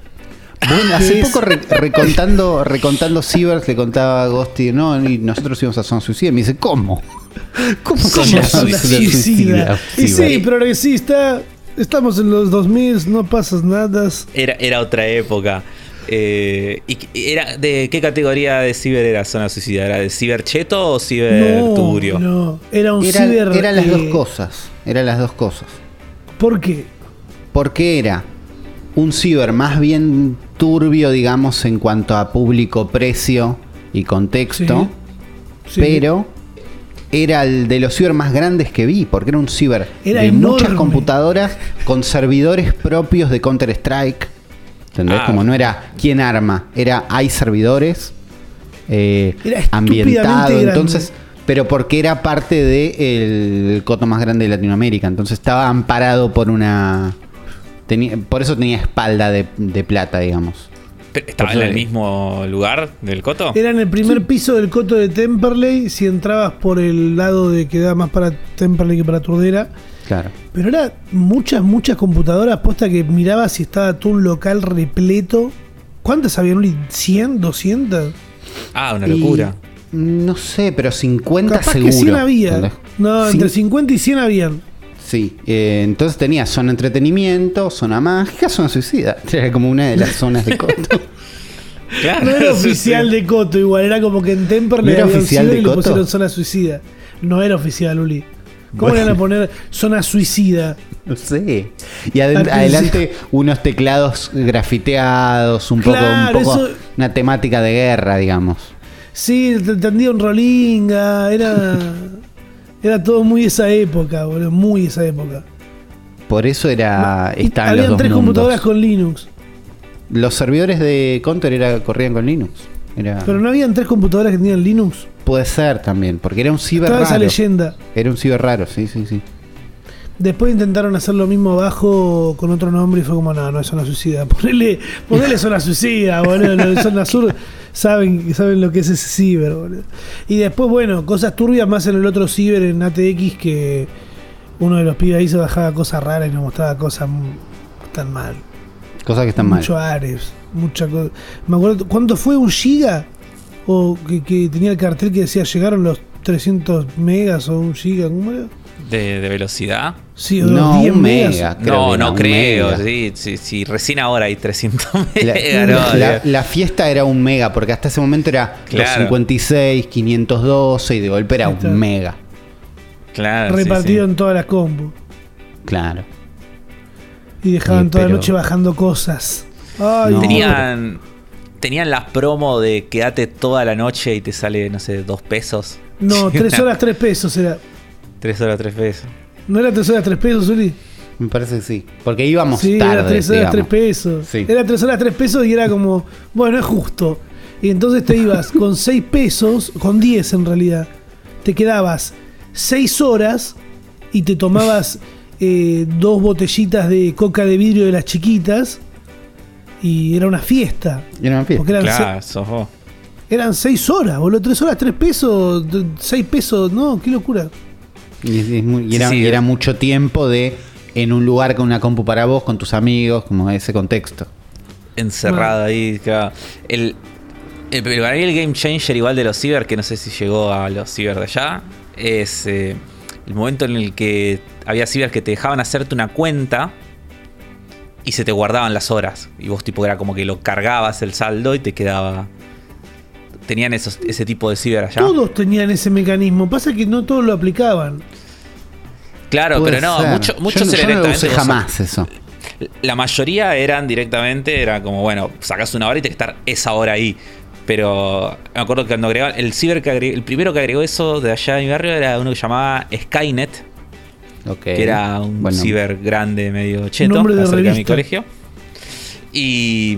Bueno, hace poco re- recontando, recontando Cibers le contaba a Ghosty, no, y nosotros íbamos a Zona Suicida. Y me dice, ¿cómo? ¿Cómo
Suicida.
suicida. Y sí, pero que sí, está, estamos en los 2000, no pasas nada.
Era, era otra época. Eh, ¿Y qué- era de qué categoría de ciber era Zona Suicida? ¿Era de ciber cheto o ciber
No,
turbio?
no, era un
Era,
ciber.
era las
eh,
dos cosas. Eran las dos cosas.
¿Por qué?
Porque era un ciber más bien turbio, digamos, en cuanto a público, precio y contexto.
Sí.
Pero era el de los ciber más grandes que vi, porque era un ciber
Era
de muchas computadoras con servidores propios de Counter Strike. ¿Entendés?
Ah.
Como no era quién arma, era hay servidores eh,
Era
ambientado, entonces, pero porque era parte del coto más grande de Latinoamérica, entonces estaba amparado por una tenía- por eso tenía espalda de, de plata, digamos.
¿Estaba
Por
en el mismo lugar del coto?
Era en el primer piso del coto de Temperley, si entrabas por el lado de que da más para Temperley que para Turdera.
Claro.
Pero era muchas, muchas computadoras, posta que mirabas si estaba todo un local repleto. ¿Cuántas habían, Uli? ¿100? ¿200?
Ah, una
Y-
locura.
No sé, pero 50
Capaz
seguro.
que 100 había. No, entre 50 y 100 habían.
Sí, eh, entonces tenía zona entretenimiento, zona mágica, zona suicida. Era como una de las zonas de coto.
Claro.
No era oficial de Coto, igual era como que en Temperley
¿No era
había un
oficial de
y le
Coto?
pusieron zona suicida. No era oficial, Uli. ¿Cómo
Bueno.
le iban a poner zona suicida?
No sé. Y adelante unos teclados grafiteados, un poco, un poco
eso-
una temática de guerra, digamos.
Sí, te entendía un rolinga, era. Era todo muy esa época, boludo, muy esa época.
Por eso era estaban los
Habían
dos
tres
mundos.
computadoras con Linux.
Los servidores de Counter era, corrían con Linux. Era,
Pero no habían tres computadoras que tenían Linux.
Puede ser también, porque era un ciber
Estaba esa
raro.
leyenda.
Era un ciber raro, sí, sí, sí.
Después intentaron hacer lo mismo abajo con otro nombre y fue como, no, no es zona suicida. Ponele, ponele zona suicida, boludo. Los de zona sur saben, saben lo que es ese ciber, boludo. Y después, bueno, cosas turbias más en el otro ciber, en ATX, que uno de los pibes ahí se bajaba cosas raras y nos mostraba cosas tan mal.
Cosas que están mal.
Mucho Ares, mucha cosa. Me acuerdo, ¿cuánto fue? ¿Un giga? o que, que tenía el cartel que decía llegaron los 300 megas o un giga, ¿cómo era?
De, de velocidad.
Sí, o
No,
los 10
un
megas.
mega. creo
no, no
un
creo.
mega.
Sí, sí, sí, recién ahora hay 300
La,
megas. no,
la- fiesta era un mega, porque hasta ese momento era
Claro.
256, 512 y de golpe era
está.
un mega.
Claro,
repartido
sí.
en todas las combos.
Claro.
Y dejaban
Sí,
toda la noche bajando cosas. Ay.
Tenían, tenían las promos de quédate toda la noche y te sale, no sé, dos pesos.
No,
Sí,
3
una-
horas 3 pesos era.
Tres horas, tres pesos.
¿No era 3 horas 3 pesos, Uli?
Me parece que sí. Porque íbamos
Sí,
tarde.
era 3 horas 3
digamos.
pesos.
Sí.
Era 3 horas 3 pesos y era como, bueno, es justo. Y entonces te ibas con 6 pesos, con 10 en realidad. Te quedabas 6 horas y te tomabas eh, dos botellitas de coca de vidrio de las chiquitas. Y era una fiesta.
Era una fiesta.
Porque eran,
Claro, sos vos.
se- eran 6 horas, boludo. 3 horas 3 pesos, 6 pesos. No, qué locura.
Y, era,
Sí, sí.
y era mucho tiempo de en un lugar con una compu para vos, con tus amigos, como ese contexto.
Encerrado ahí. claro. El, el, pero para mí el game changer igual de los ciber, que no sé si llegó a los ciber de allá, es eh, el momento en el que había ciber que te dejaban hacerte una cuenta y se te guardaban las horas. Y vos tipo era como que lo cargabas el saldo y te quedaba... Tenían esos, ese tipo de ciber allá.
Todos tenían ese mecanismo. Pasa que no todos lo aplicaban.
Claro,
Puede
pero no,
ser.
mucho- muchos
yo, yo no lo
directamente
usé jamás eso.
La mayoría eran directamente, era como, bueno, sacas una hora y te que estar esa hora ahí. Pero me acuerdo que cuando agregaban, el ciber que agregó- el primero que agregó eso de allá de mi barrio era uno que llamaba Skynet,
Ok.
que era un
Bueno,
ciber grande, medio cheto,
Nombre de
cerca de mi colegio. Y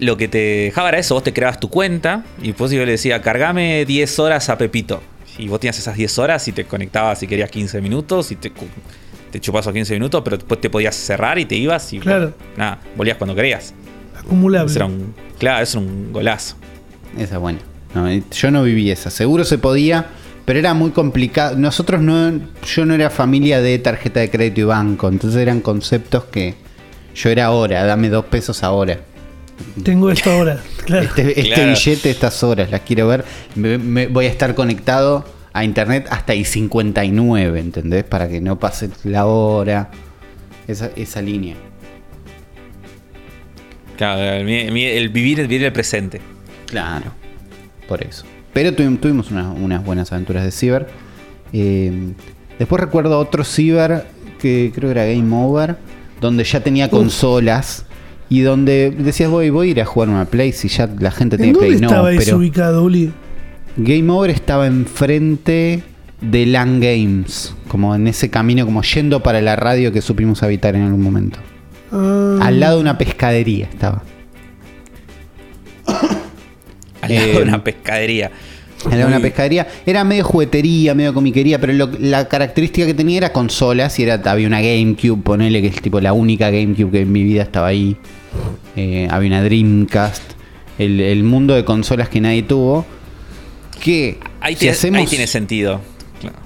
lo que te dejaba era eso, vos te creabas tu cuenta y después yo le decía, cargame 10 horas a Pepito. Y vos tenías esas 10 horas y te conectabas si querías 15 minutos y te, te chupabas esos 15 minutos, pero después te podías cerrar y te ibas y
Claro.
bueno, nada, volvías cuando querías.
Acumulable.
Eso era un, claro, eso era un golazo.
Esa es buena. No, yo no viví esa. Seguro se podía, pero era muy complicado. Nosotros no, yo no era familia de tarjeta de crédito y banco, entonces eran conceptos que yo era ahora, dame dos pesos ahora.
Tengo esto ahora. Claro.
Este, este
Claro.
billete, estas horas, las quiero ver. Me- me- voy a estar conectado a internet hasta y 59, ¿entendés? Para que no pase la hora. Esa, esa línea.
Claro, el, vivir, el vivir el presente.
Claro, por eso. Pero tuvi- tuvimos unas, unas buenas aventuras de Ciber. Eh, después recuerdo otro Ciber que creo que era Game Over, donde ya tenía consolas y donde decías, voy, voy a ir a jugar una Play si ya la gente
¿En
tiene
dónde
Play. No,
estaba eso
pero
ubicado, Uli?
Game Over estaba enfrente de LAN Games, como en ese camino, como yendo para la radio que supimos habitar en algún momento.
Ah,
Al lado de una pescadería estaba.
Al lado
Eh,
de una pescadería.
Era una pescadería. Era medio juguetería, medio comiquería, pero lo- la característica que tenía era consolas y era, había una GameCube, ponele que es tipo la única GameCube que en mi vida estaba ahí. Eh, había una Dreamcast. El, el mundo de consolas que nadie tuvo. Que
Ahí,
si
tiene,
hacemos-
ahí tiene sentido. Claro.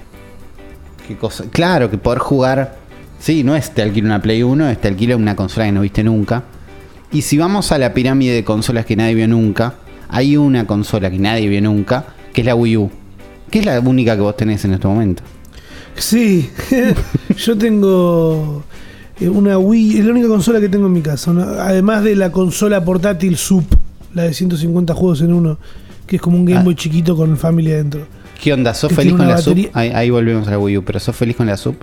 ¿Qué cosa? Claro, que poder jugar. Sí, no es te alquilo una Play 1, es te alquilo una consola que no viste nunca. Y si vamos a la pirámide de consolas que nadie vio nunca, hay una consola que nadie vio nunca, que es la Wii U. Que es la única que vos tenés en este momento.
Sí, yo tengo eh, una Wii, es la única consola que tengo en mi casa. una- además de la consola portátil Sub, la de 150 juegos en uno, que es como un Game
Ah.
Boy chiquito con Family adentro.
¿Qué onda? ¿Sos
Que
feliz con la sub?
batería-
Ahí, ahí volvemos a la Wii U, pero ¿sos feliz con la sub?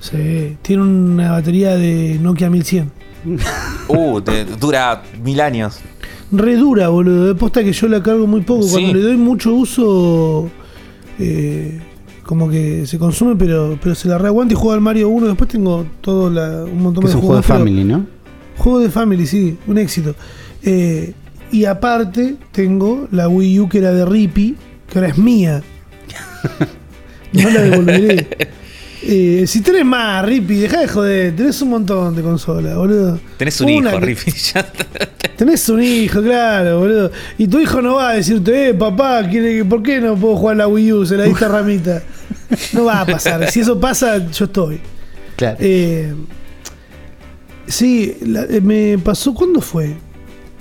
Sí, tiene una batería de Nokia 1100.
Uh, te- dura mil años.
Re dura, boludo. De posta que yo la cargo muy poco.
Sí.
Cuando le doy mucho uso, eh, como que se consume, pero, pero se la reaguanta y juego al Mario 1. Después tengo todo la, un montón
Que
de
es un juego de family, ¿no?
Juego de Family, sí, un éxito. Eh, y aparte, tengo la Wii U que era de Rippy, que ahora es mía. no la devolveré. Eh, si tenés más, Rippy, dejá de joder. Tenés un montón de consolas, boludo.
Tenés un
Una
hijo,
que-
está.
Tenés un hijo, claro, boludo. Y tu hijo no va a decirte, eh, papá, ¿quiere- ¿por qué no puedo jugar la Wii U? Se la diste a Ramita. No va a pasar. Si eso pasa, yo estoy.
Claro.
Eh, sí, la- eh, me pasó, ¿cuándo fue?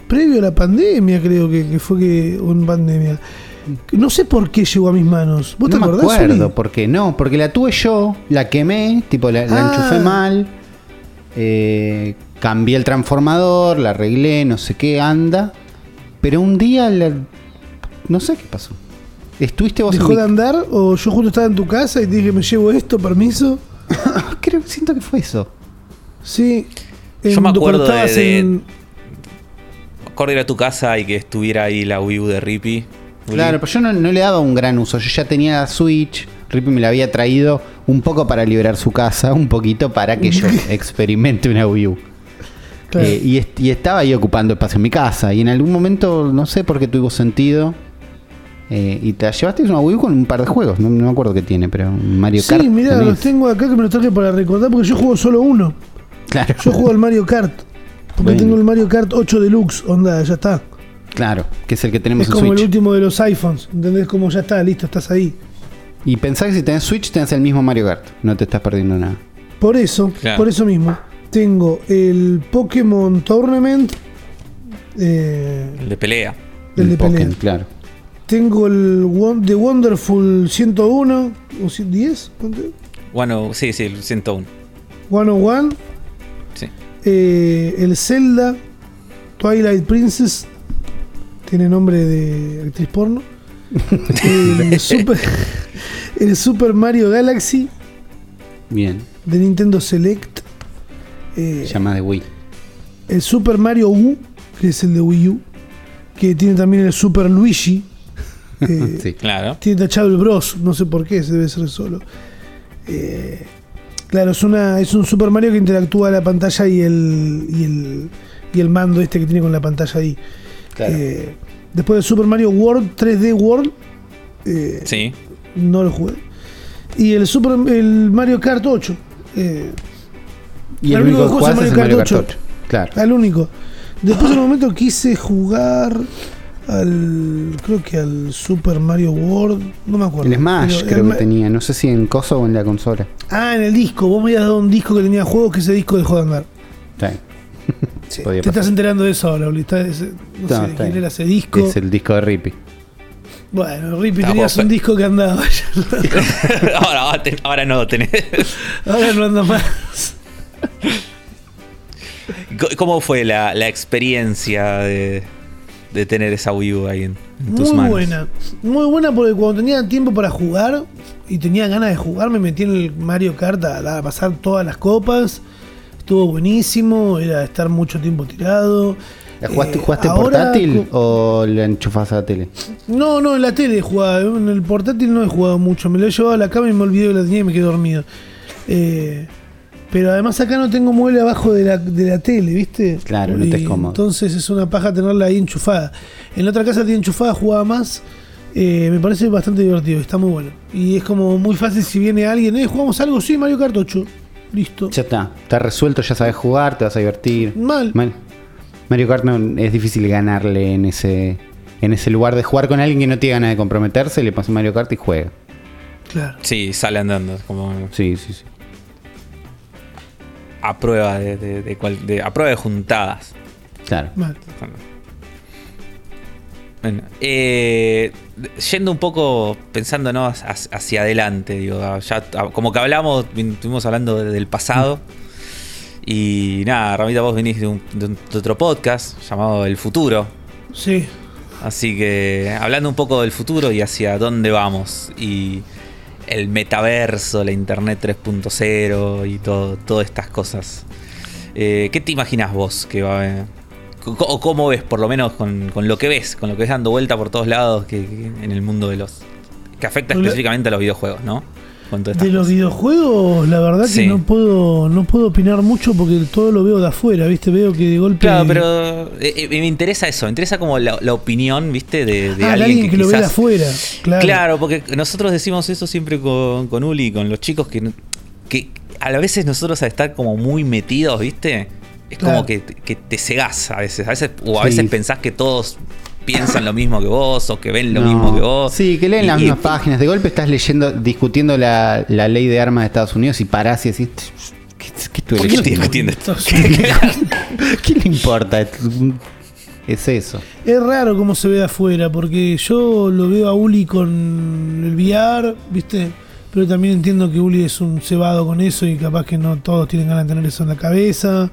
previo a la pandemia, creo que, que fue que. en pandemia. No sé por qué llegó a mis manos. ¿Vos te
no me
acordás?
acuerdo, por qué no, porque la tuve yo, la quemé, tipo la, la
Ah.
enchufé mal, eh, cambié el transformador, la arreglé, no sé qué anda, pero un día la- no sé qué pasó. ¿Estuviste vos
¿Dejó
mi-
de andar? ¿O yo justo estaba en tu casa y te dije, me llevo esto, permiso?
Creo, siento que fue eso.
Sí.
Yo me acuerdo de- de-
en-
Acorde ir a tu casa y que estuviera ahí la Wii U de Rippy.
Claro, pero yo no, no le daba un gran uso. Yo ya tenía Switch. Rippy me la había traído un poco para liberar su casa, un poquito para que yo experimente una Wii U.
Claro.
Eh, y, est- y estaba ahí ocupando espacio en mi casa. Y en algún momento, no sé por qué tuvo sentido. eh, y te llevaste una Wii U con un par de juegos. No, no me acuerdo qué tiene, pero Mario Kart.
Sí, mirá,
tenés.
los tengo acá que me los traje para recordar porque yo juego solo uno.
Claro,
Yo juego al Mario Kart. Porque
Bueno.
tengo el Mario Kart 8 Deluxe, onda, ya está.
Claro, que es el que tenemos
Es
en
como el
Switch.
último de los iPhones, ¿entendés? Como ya está, listo, estás ahí.
Y pensá que si tenés Switch, tenés el mismo Mario Kart. No te estás perdiendo nada.
Por eso,
Claro.
por eso mismo, tengo el Pokémon Tournament, eh,
El de pelea.
el de pelea.
Pokémon, claro.
Tengo el The Wonderful 101 o 110, ¿cuánto?
Bueno, sí, sí, el 101.
101,
Sí.
eh, el Zelda Twilight Princess, tiene nombre de actriz porno. el, Super, el Super Mario Galaxy
Bien.
de Nintendo Select. eh,
Llama de Wii.
el Super Mario U, que es el de Wii U, que tiene también el Super Luigi. eh,
Sí.
Claro.
Tiene tachado el Bros, no sé por qué, ese debe ser solo. Eh, claro, es, una, es un Super Mario que interactúa la pantalla y el, y el, y el mando este que tiene con la pantalla ahí.
Claro.
Eh, después de Super Mario World, 3D World, eh,
Sí.
no lo jugué. Y el Super el Mario Kart 8. eh,
Y
el
el único
único
que
juego es Mario
el Mario
Kart
Kart
8.
8. Claro.
al único. Después en un momento quise jugar al. Creo que al Super Mario World. No me acuerdo.
El Smash
Pero
creo
el
que tenía. No sé si en coso o en la consola.
Ah, en el disco. Vos me habías dado un disco que tenía juegos que ese disco dejó de andar.
Bien.
Sí,
Podía
Te
pasar.
estás enterando de eso ahora. Está ese- no,
No,
sé quién era ese disco.
Es el disco de Rippy.
Bueno, Rippy,
Ah,
tenías
vos-
un disco que andaba.
ahora, ahora no lo tenés.
ahora no anda más.
¿Cómo fue la, la experiencia de, de tener esa Wii U ahí en, en tus
Muy
manos?
buena. Muy buena porque cuando tenía tiempo para jugar y tenía ganas de jugar, me metí en el Mario Kart a, a pasar todas las copas. Estuvo buenísimo, era estar mucho tiempo tirado.
¿La ¿Jugaste,
Eh,
jugaste
ahora
portátil o la enchufás a la tele?
No, no, en la tele jugaba. En el portátil no he jugado mucho. Me lo he llevado a la cama y me olvidé que la tenía y me quedé dormido. Eh, pero además acá no tengo mueble abajo de la, de la tele, ¿viste?
Claro, no te es cómodo.
Entonces es una paja tenerla ahí enchufada. En la otra casa tiene enchufada, jugaba más. Eh, me parece bastante divertido, está muy bueno. Y es como muy fácil si viene alguien, eh, jugamos algo, sí, Mario Kart 8. Listo.
Ya está. Está resuelto, ya sabes jugar, te vas a divertir.
Mal.
Mal. Mario Kart no, es difícil ganarle en ese en ese lugar de jugar con alguien que no tiene ganas de comprometerse, le pasa Mario Kart y juega.
Claro.
Sí, sale andando. Como
Sí, sí, sí.
a prueba de, de- de cual- de- a prueba de juntadas.
Claro.
Mal.
Bueno, eh, yendo un poco pensando ¿no? hacia, adelante, digo, ya como que hablamos, estuvimos hablando de- del pasado. Y nada, Ramita, vos venís de, un- de un- de otro podcast llamado El Futuro.
Sí.
Así que hablando un poco del futuro y hacia dónde vamos. Y el metaverso, la internet 3.0 y todo, todas estas cosas. Eh, ¿Qué te imaginas vos que va a haber? ¿O cómo ves, por lo menos con, con lo que ves, con lo que ves dando vuelta por todos lados que, que en el mundo de los. que afecta específicamente a los videojuegos, ¿no? Con
De los
cosas.
videojuegos, la verdad
Sí.
que no puedo, no puedo opinar mucho porque todo lo veo de afuera, ¿viste? Veo que de golpe.
Claro, pero eh, eh, me interesa eso, me interesa como la, la opinión, ¿viste? De, de
ah,
alguien, que,
lo ve de afuera. Claro.
Claro. porque nosotros decimos eso siempre con, con Uli con los chicos que, que a veces nosotros al estar como muy metidos, ¿viste? Es
Claro.
como que, que te cegás a veces. A veces o a
Sí.
veces pensás que todos piensan lo mismo que vos o que ven lo
No.
mismo que vos.
Sí, que leen
Y-
las
y-
mismas páginas. De golpe estás leyendo, discutiendo la, la ley de armas de Estados Unidos y parás y decís, ¿qué, qué estoy
discutiendo esto?
¿Qué le importa? es eso.
Es raro cómo se ve de afuera, porque yo lo veo a Uli con el VR, ¿viste? Pero también entiendo que Uli es un cebado con eso y capaz que no todos tienen ganas de tener eso en la cabeza.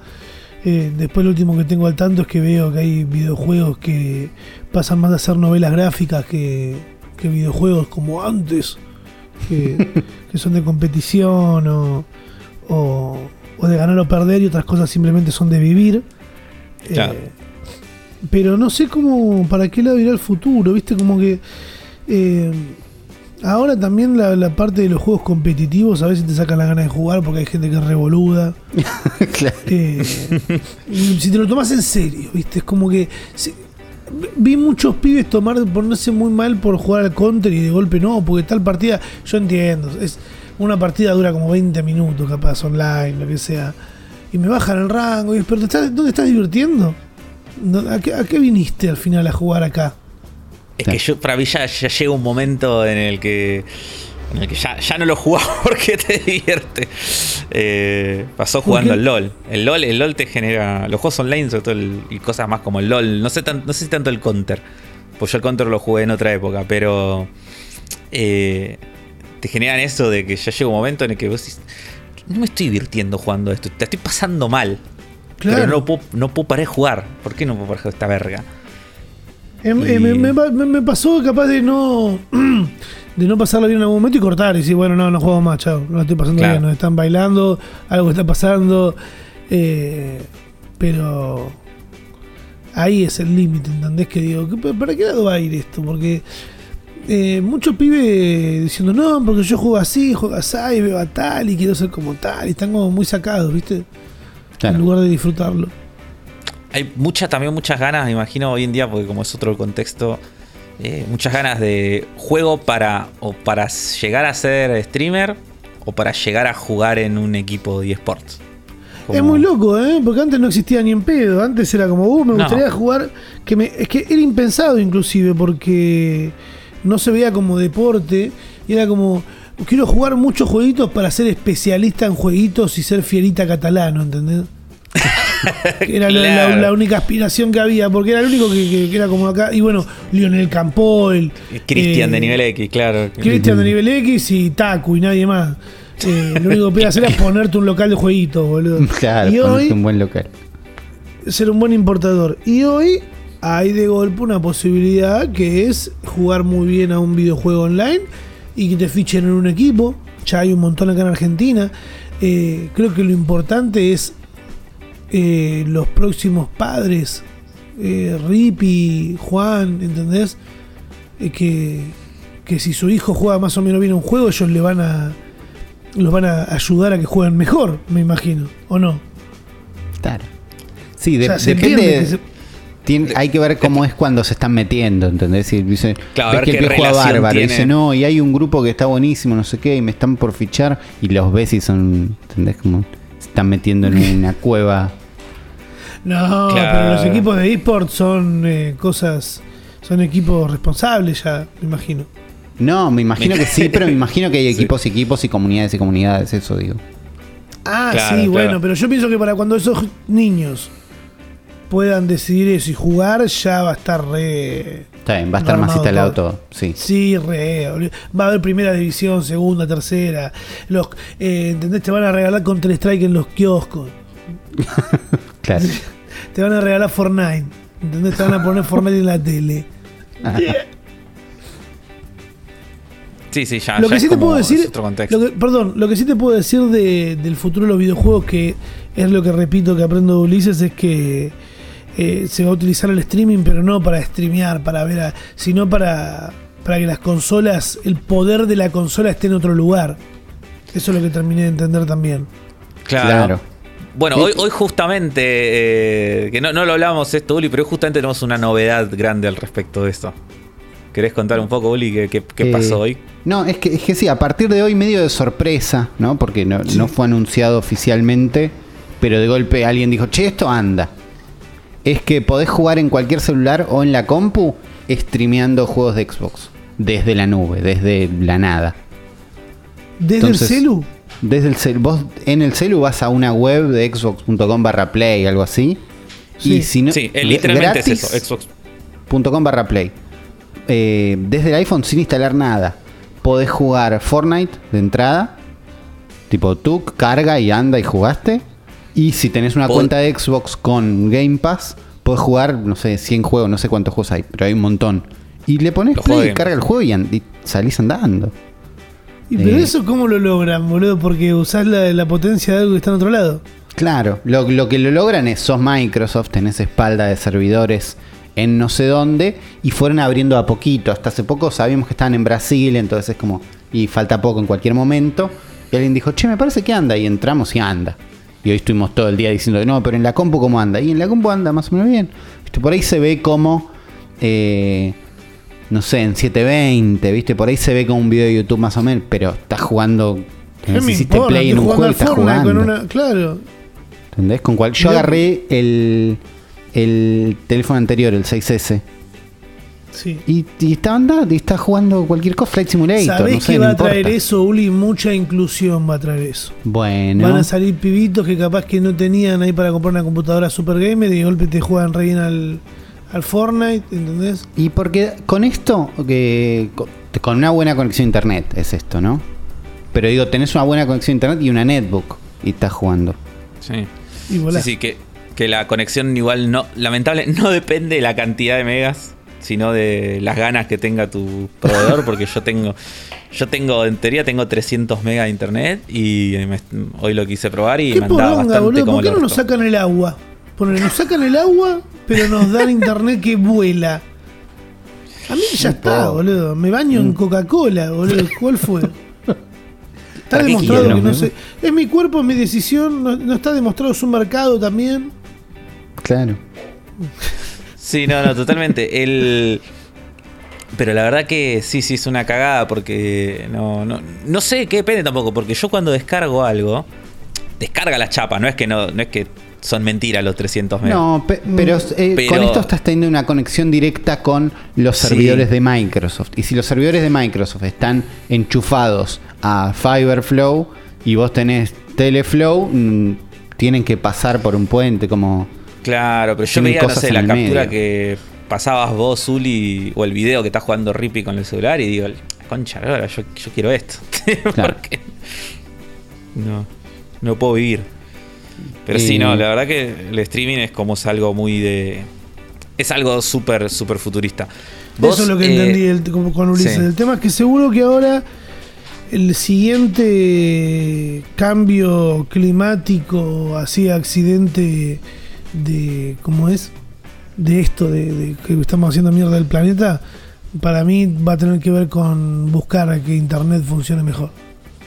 Eh, después lo último que tengo al tanto es que veo que hay videojuegos que pasan más de hacer novelas gráficas que, que videojuegos como antes, que, que son de competición o, o, o de ganar o perder y otras cosas simplemente son de vivir. Eh, pero no sé cómo, para qué lado irá el futuro, viste, como que eh, ahora también la, la parte de los juegos competitivos a veces te sacan la gana de jugar porque hay gente que es revoluda.
Claro.
Eh, si te lo tomas en serio, ¿viste? Es como que. si- vi muchos pibes tomar, ponerse muy mal por jugar al counter y de golpe no, porque tal partida. Yo entiendo, es una partida dura como 20 minutos, capaz, online, lo que sea. Y me bajan el rango. Y, ¿Pero te estás, dónde estás divirtiendo? ¿No- ¿A qué, a qué viniste al final a jugar acá?
Es que yo, para mí ya, ya llega un momento en el que. En el que ya, ya no lo jugás porque te divierte. Eh, pasó
¿Por
jugando al LOL. El LOL. El LOL te genera. Los juegos online, sobre todo, el- y cosas más como el LOL. No sé, tan- no sé si tanto el counter. Pues yo el counter lo jugué en otra época, pero. eh, te generan eso de que ya llega un momento en el que vos decís. No me estoy divirtiendo jugando esto. Te estoy pasando mal.
Claro.
Pero no puedo, no puedo parar de jugar. ¿Por qué no puedo parar de jugar esta verga? Y-
eh, me, me pa- me- me pasó capaz de no de no pasarlo bien en algún momento y cortar y decir, bueno, no, no juego más, chao, no la estoy pasando
Claro.
bien, nos están bailando, algo está pasando, eh, pero ahí es el límite, ¿entendés? Que digo, ¿qué- ¿para qué lado va a ir esto? Porque eh, muchos pibes diciendo, no, porque yo juego así, juego así, y veo a tal y quiero ser como tal, y están como muy sacados, ¿viste?
Claro.
En lugar de disfrutarlo.
Hay mucha, también muchas ganas, me imagino hoy en día, porque como es otro contexto, eh, muchas ganas de juego para o para llegar a ser streamer o para llegar a jugar en un equipo de esports.
Es muy loco, ¿eh? Porque antes no existía ni en pedo. Antes era como, uh, me
No.
gustaría jugar. Que me, es que era impensado, inclusive, porque no se veía como deporte. Y era como, quiero jugar muchos jueguitos para ser especialista en jueguitos y ser fierita catalano, ¿entendés? Que era la, única aspiración que había, porque era el único que, que- que era como acá. Y bueno, Lionel Campoel.
Cristian
eh,
de nivel X, claro.
Cristian de nivel X y Taku y nadie más. Eh, lo único que podías hacer era ponerte un local de jueguitos, boludo.
Claro,
y
ponerte
hoy,
un buen local.
ser un buen importador. Y hoy hay de golpe una posibilidad que es jugar muy bien a un videojuego online y que te fichen en un equipo. Ya hay un montón acá en Argentina. Eh, creo que lo importante es eh, los próximos padres, eh, Rippy, Juan, ¿entendés? Eh, que, que si su hijo juega más o menos bien un juego, ellos le van a los van a ayudar a que jueguen mejor, me imagino, ¿o no?
Claro. Sí, de-
O sea, se
depende.
entiende que se-
Tiene- hay que ver cómo es cuando se están metiendo, ¿entendés? Si dice,
Claro,
ves que el juega
relación
bárbaro,
tiene.
dice, no, y hay un grupo que está buenísimo, no sé qué, y me están por fichar, y los ves y son, ¿entendés? Como se están metiendo en una cueva.
No,
Claro.
pero los equipos de esports son eh, cosas, son equipos responsables ya, me imagino.
No, me imagino que sí, pero me imagino que hay
Sí.
equipos y equipos y comunidades y comunidades, eso digo.
Ah,
Claro,
sí,
claro.
bueno, pero yo pienso que para cuando esos niños puedan decidir eso y jugar, ya va a estar re...
Está bien, va a estar más instalado
todo.
todo, sí.
Sí, re. Va a haber primera división, segunda, tercera. Los, eh, ¿Entendés? Te van a regalar Counter-Strike en los kioscos.
Claro.
Te van a regalar Fortnite. ¿Entendés? Te van a poner Fortnite en la tele.
Sí, sí, ya.
lo
ya
que sí te puedo decir,
otro contexto.
lo que- perdón, lo que sí te puedo decir de- del futuro de los videojuegos, que es lo que repito que aprendo de Ulises, es que eh, se va a utilizar el streaming, pero no para streamear, para ver, a- sino para, para que las consolas, el poder de la consola esté en otro lugar. Eso es lo que terminé de entender también.
Claro.
Claro.
Bueno, hoy, hoy justamente, eh, que no, no lo hablábamos esto, Uli, pero hoy justamente tenemos una novedad grande al respecto de esto. ¿Querés contar un poco, Uli, qué, qué- qué
Eh,
pasó hoy?
No, es que, es que sí, a partir de hoy medio de sorpresa, ¿no? Porque no, no fue anunciado oficialmente, pero de golpe alguien dijo, che, esto anda. Es que podés jugar en cualquier celular o en la compu streameando juegos de Xbox. Desde la nube, desde la nada.
Desde
Entonces,
el celu.
Desde el cel, vos en el celu vas a una web de xbox.com barra play, algo así,
Sí.
Y si no,
Sí, eh, literalmente es eso, Xbox.
.com barra play. Eh, desde el iPhone sin instalar nada. Podés jugar Fortnite de entrada. Tipo, tú carga y anda y jugaste. Y si tenés una
Pod-
cuenta de Xbox con Game Pass, podés jugar, no sé, 100 juegos, no sé cuántos juegos hay, pero hay un montón. Y le pones play,
Game
carga el juego y, and- y salís andando.
¿Y pero
Eh.
eso cómo lo logran, boludo? Porque usás la, la potencia de algo que está en otro lado.
Claro, lo, lo que lo logran es, sos Microsoft, tenés espalda de servidores en no sé dónde, y fueron abriendo a poquito. Hasta hace poco sabíamos que estaban en Brasil, entonces es como, y falta poco en cualquier momento. Y alguien dijo, che, me parece que anda, y entramos y anda. Y hoy estuvimos todo el día diciendo, no, pero en la compu cómo anda. Y en la compu anda más o menos bien. Por ahí se ve como, eh, no sé, en 720, ¿viste? Por ahí se ve como un video de YouTube más o menos, pero estás jugando,
¿Qué me
hiciste
importa?
play en un juego y estás
Fortnite
jugando.
con una- Claro.
¿Entendés? Con cual yo agarré el, el teléfono anterior, el 6S,
Sí.
y, y estaba andando, y estaba jugando cualquier cosa, Flight Simulator.
¿Sabés
no sé, no
va a traer eso, Uli? Mucha inclusión va a traer eso.
Bueno,
Van a salir pibitos que capaz que no tenían ahí para comprar una computadora super gamer y de golpe te juegan re bien al, al Fortnite, ¿entendés?
y porque con esto, que con, una buena conexión a internet, es esto, ¿no? Pero digo, tenés una buena conexión a internet y una netbook, y estás jugando.
Sí.
Y volá.
Sí, sí, que, que la conexión igual no, lamentable, no depende de la cantidad de megas, sino de las ganas que tenga tu proveedor, porque yo tengo, yo tengo, en teoría tengo 300 megas de internet y me- hoy lo quise probar y
¿Qué
me andaba
poronga,
bastante
boludo?
como
¿Por qué no nos sacan el agua? Ponele, nos sacan el agua, pero nos dan internet que vuela. A mí ya está, boludo. Me baño
Mm.
en Coca-Cola, boludo. ¿Cuál fue? Está
¿Para qué
demostrado que no
no?
sé. Es mi cuerpo, es mi decisión. No, no está demostrado su mercado también.
Claro.
Sí, no, no, totalmente. El... Pero la verdad que sí, sí, es una cagada porque no, no, no sé qué depende tampoco, porque yo cuando descargo algo, descarga la chapa, no es que no, no es que son mentiras los 300 megas.
No, pe- pero, eh,
Pero-
con esto estás teniendo una conexión directa con los
Sí.
servidores de Microsoft. Y si los servidores de Microsoft están enchufados a Fiberflow y vos tenés Teleflow, mm, tienen que pasar por un puente como...
Claro, pero yo veía, no
cosas
sé, la captura
medio.
que pasabas vos, Zuli, o el video que estás jugando Rippy con el celular y digo, concha, ahora yo, yo quiero esto.
Claro.
Porque no, no puedo vivir. Pero sí,
Eh,
no, la verdad que el streaming es como es algo muy de... Es algo súper, súper futurista.
Eso es lo que
eh,
entendí el- con, con Ulises.
sí.
El tema es que seguro que ahora el siguiente cambio climático, así accidente de, ¿cómo es? De esto, de, de que estamos haciendo mierda del planeta, para mí va a tener que ver con buscar que Internet funcione mejor.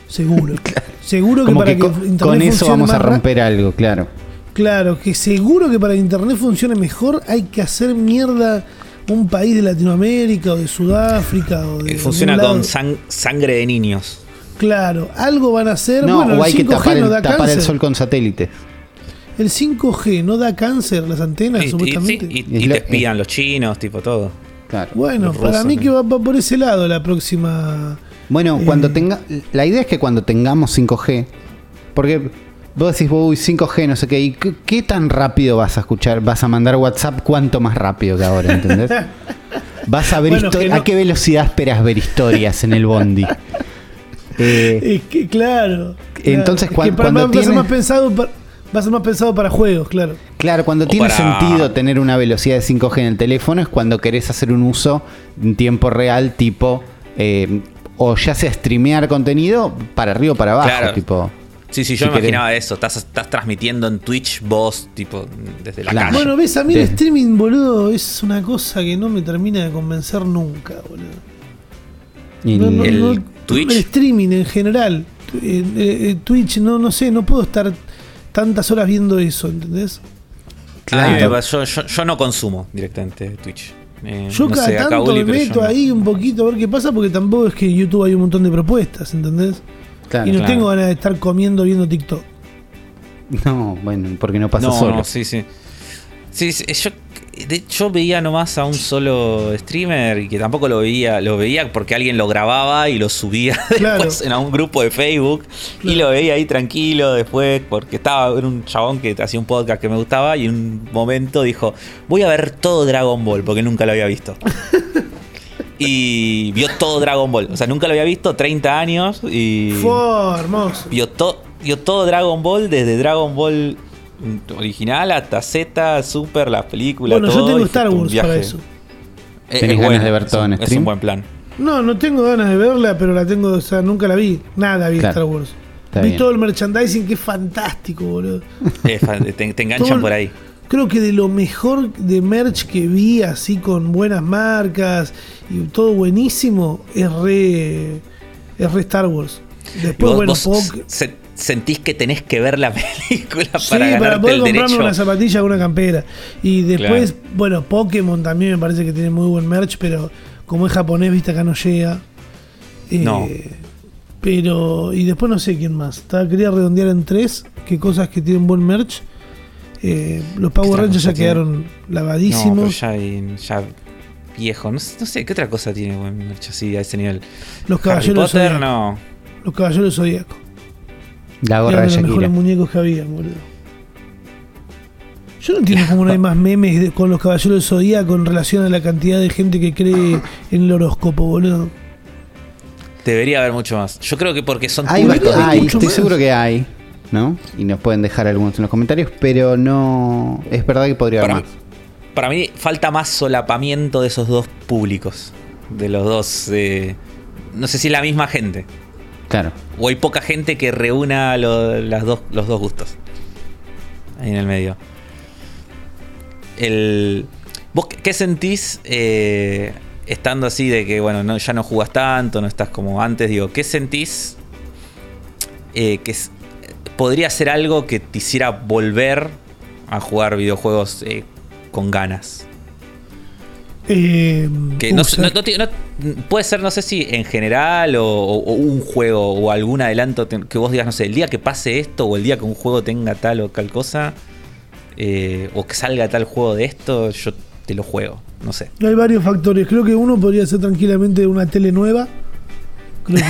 Seguro. Seguro que
Como
para
que
que,
con,
Internet
con eso
funcione
vamos a romper algo, claro.
Claro, que seguro que para que Internet funcione mejor hay que hacer mierda un país de Latinoamérica o de Sudáfrica o de
funciona con sang- sangre de niños.
Claro, algo van a hacer.
No,
bueno,
o
el
hay que
5G
tapar,
no
el,
da
tapar
cáncer.
el sol con satélite.
El 5G no da cáncer las antenas,
Y, y-
supuestamente.
y- y
lo-
te espían los chinos, tipo todo.
Claro.
bueno, para
rusos,
mí
¿no?
que va, va por ese lado la próxima.
Bueno,
Eh.
cuando tenga. La idea es que cuando tengamos 5G. Porque vos decís, uy, 5G, no sé qué. ¿Y qué, qué tan rápido vas a escuchar? ¿Vas a mandar WhatsApp? ¿Cuánto más rápido que ahora? ¿Entendés? Vas a ver
Bueno,
histo-
que no-
¿A qué velocidad esperas ver historias en el Bondi? Eh,
Es que, claro. claro.
Entonces,
Es
cuan-
que para-
cuando
va, a ser
tiene-
más pensado para, va a ser más pensado para juegos, claro.
claro, cuando
O
tiene
para-
sentido tener una velocidad de 5G en el teléfono es cuando querés hacer un uso en tiempo real, tipo. eh, o ya sea streamear contenido para arriba o para abajo,
Claro.
tipo.
Sí, sí,
Si
yo me
querés.
imaginaba eso. Estás, estás transmitiendo en Twitch vos, tipo, desde la
Claro.
calle.
Bueno, ves, a mí el streaming, boludo, es una cosa que no me termina de convencer nunca, boludo.
y-
No, no,
El
no,
Twitch.
El streaming en general. Eh, eh, eh, Twitch, no, no sé, no puedo estar tantas horas viendo eso, ¿entendés?
Claro.
yo- yo no consumo directamente Twitch. Eh,
Yo
no
cada
sé,
tanto
Uli,
me meto
no.
ahí un poquito a ver qué pasa, porque tampoco es que en YouTube hay un montón de propuestas, ¿entendés?
Claro.
y no
claro.
tengo ganas de estar comiendo viendo TikTok.
No, bueno, porque no pasa
no,
solo.
no, sí, sí. Sí, sí, yo de- yo veía nomás a un solo streamer y que tampoco lo veía, lo veía porque alguien lo grababa y lo subía
Claro.
después en un grupo de Facebook y lo veía ahí tranquilo después porque estaba era un chabón que hacía un podcast que me gustaba y en un momento dijo, voy a ver todo Dragon Ball porque nunca lo había visto. y vio todo Dragon Ball, o sea, nunca lo había visto, 30 años y
Fue hermoso.
vio, to- vio todo Dragon Ball, desde Dragon Ball original hasta Z, Super, las películas.
Bueno, yo tengo Star Wars para eso.
Eh,
¿Tenés
es
ganas
bueno,
de ver todo en
Es
stream?
un buen plan.
No, no tengo ganas de verla, pero la tengo, o sea, nunca la vi. Nada vi
Claro.
Star Wars.
Está
vi
bien.
todo el merchandising que es fantástico, boludo.
Eh, te, te enganchan
Todo-
por ahí.
Creo que de lo mejor de merch que vi, así con buenas marcas y todo buenísimo, es re, es re Star Wars. Después,
Vos-
bueno,
vos se- sentís que tenés que ver la película
Sí,
para
para,
ganarte
poder
el
comprarme
derecho.
una zapatilla o una campera. Y después, bueno, Pokémon también me parece que tiene muy buen merch, pero como es japonés, viste, acá no llega. Eh,
No.
Pero, y después no sé quién más. Estaba, quería redondear en tres, qué cosas que tienen buen merch. Eh, los Power Rangers ya
tiene?
quedaron
No, pero
lavadísimos.
ya, ya viejo. No sé, no sé, ¿qué otra cosa tiene buen merch así a ese nivel?
los caballeros
Potter, no.
Los caballeros Zodíaco.
La gorra de
los mejores
Shakira.
muñecos que había, boludo. Yo no entiendo cómo no hay más memes de- con los caballeros del Zodíaco en relación a la cantidad de gente que cree en el horóscopo, boludo.
Debería haber mucho más. Yo creo que porque son
Hay,
públicos.
hay, estoy
más.
seguro que hay, ¿no? Y nos pueden dejar algunos en los comentarios, pero no. Es verdad que podría haber más.
para mí falta más solapamiento de esos dos públicos. De los dos. eh, no sé si la misma gente.
Claro.
O hay poca gente que reúna los dos gustos. Ahí en el medio. El, ¿Vos qué- sentís eh, estando así de que, bueno, no, ya no jugás tanto, no estás como antes? Digo, ¿qué sentís eh, que podría ser algo que te hiciera volver a jugar videojuegos eh, con ganas?
Eh,
Que no,
¿sabes?
no- no ti- no- puede ser, no sé si en general o, o- o un juego o algún adelanto que vos digas, no sé, el día que pase esto o el día que un juego tenga tal o tal cosa, eh, o que salga tal juego de esto, yo te lo juego, no sé.
Hay varios factores. Creo que uno podría ser tranquilamente una tele nueva. Creo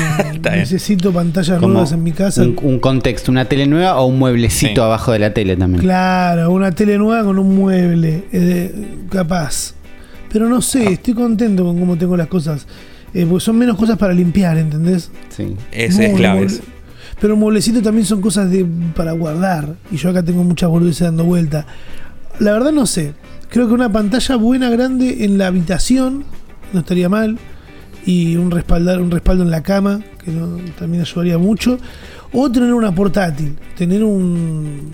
que necesito pantallas
Como
nuevas en mi casa.
un, un contexto, una tele nueva o un mueblecito
Sí.
abajo de la tele también.
Claro, una tele nueva con un mueble, eh, capaz. Pero no sé, estoy contento con cómo tengo las cosas. Eh, porque son menos cosas para limpiar, ¿entendés?
Ese
Sí.
es
Muy
clave.
Pero un mueblecito también son cosas de, para guardar. Y yo acá tengo muchas boludeces dando vuelta. La verdad no sé. Creo que una pantalla buena, grande en la habitación no estaría mal. Y un respaldar, un respaldo en la cama, que no- también ayudaría mucho. O tener una portátil. Tener un.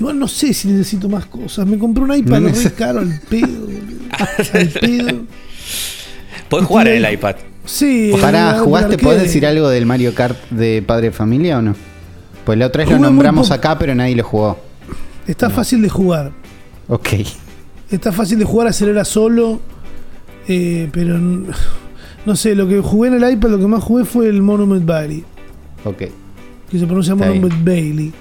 Igual no sé si necesito más cosas. Me compré un iPad
No
re caro al pedo. Al pedo.
Podés jugar en el iPad.
Sí.
Pará,
el
¿jugaste? ¿Podés decir algo del Mario Kart de Padre de Familia o no? Pues la otra vez lo
Jugué
nombramos acá, pero nadie lo jugó.
Está fácil de jugar.
Ok.
Está fácil de jugar, acelera solo. eh, pero no sé, lo que jugué en el iPad, lo que más jugué fue el Monument Valley.
Ok.
Que se pronuncia
Está
Monument Bailey.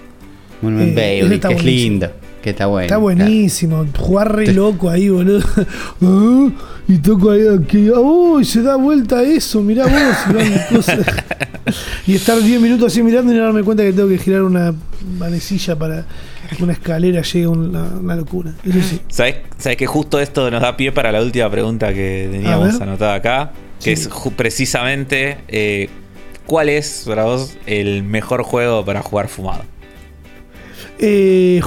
Monument
Eh,
que es lindo. Que está bueno.
Está
claro.
buenísimo. Jugar re loco ahí, boludo. Ah, y toco ahí aquí. ¡Uy! se da vuelta eso. Mirá vos. y estar 10 minutos así mirando y no darme cuenta que tengo que girar una manecilla para que una escalera llegue a una, una locura. Eso sí.
¿Sabés, sabés que justo esto nos da pie para la última pregunta que teníamos anotada acá? Que
Sí.
es precisamente eh, ¿cuál es para vos el mejor juego para jugar fumado?
Eh,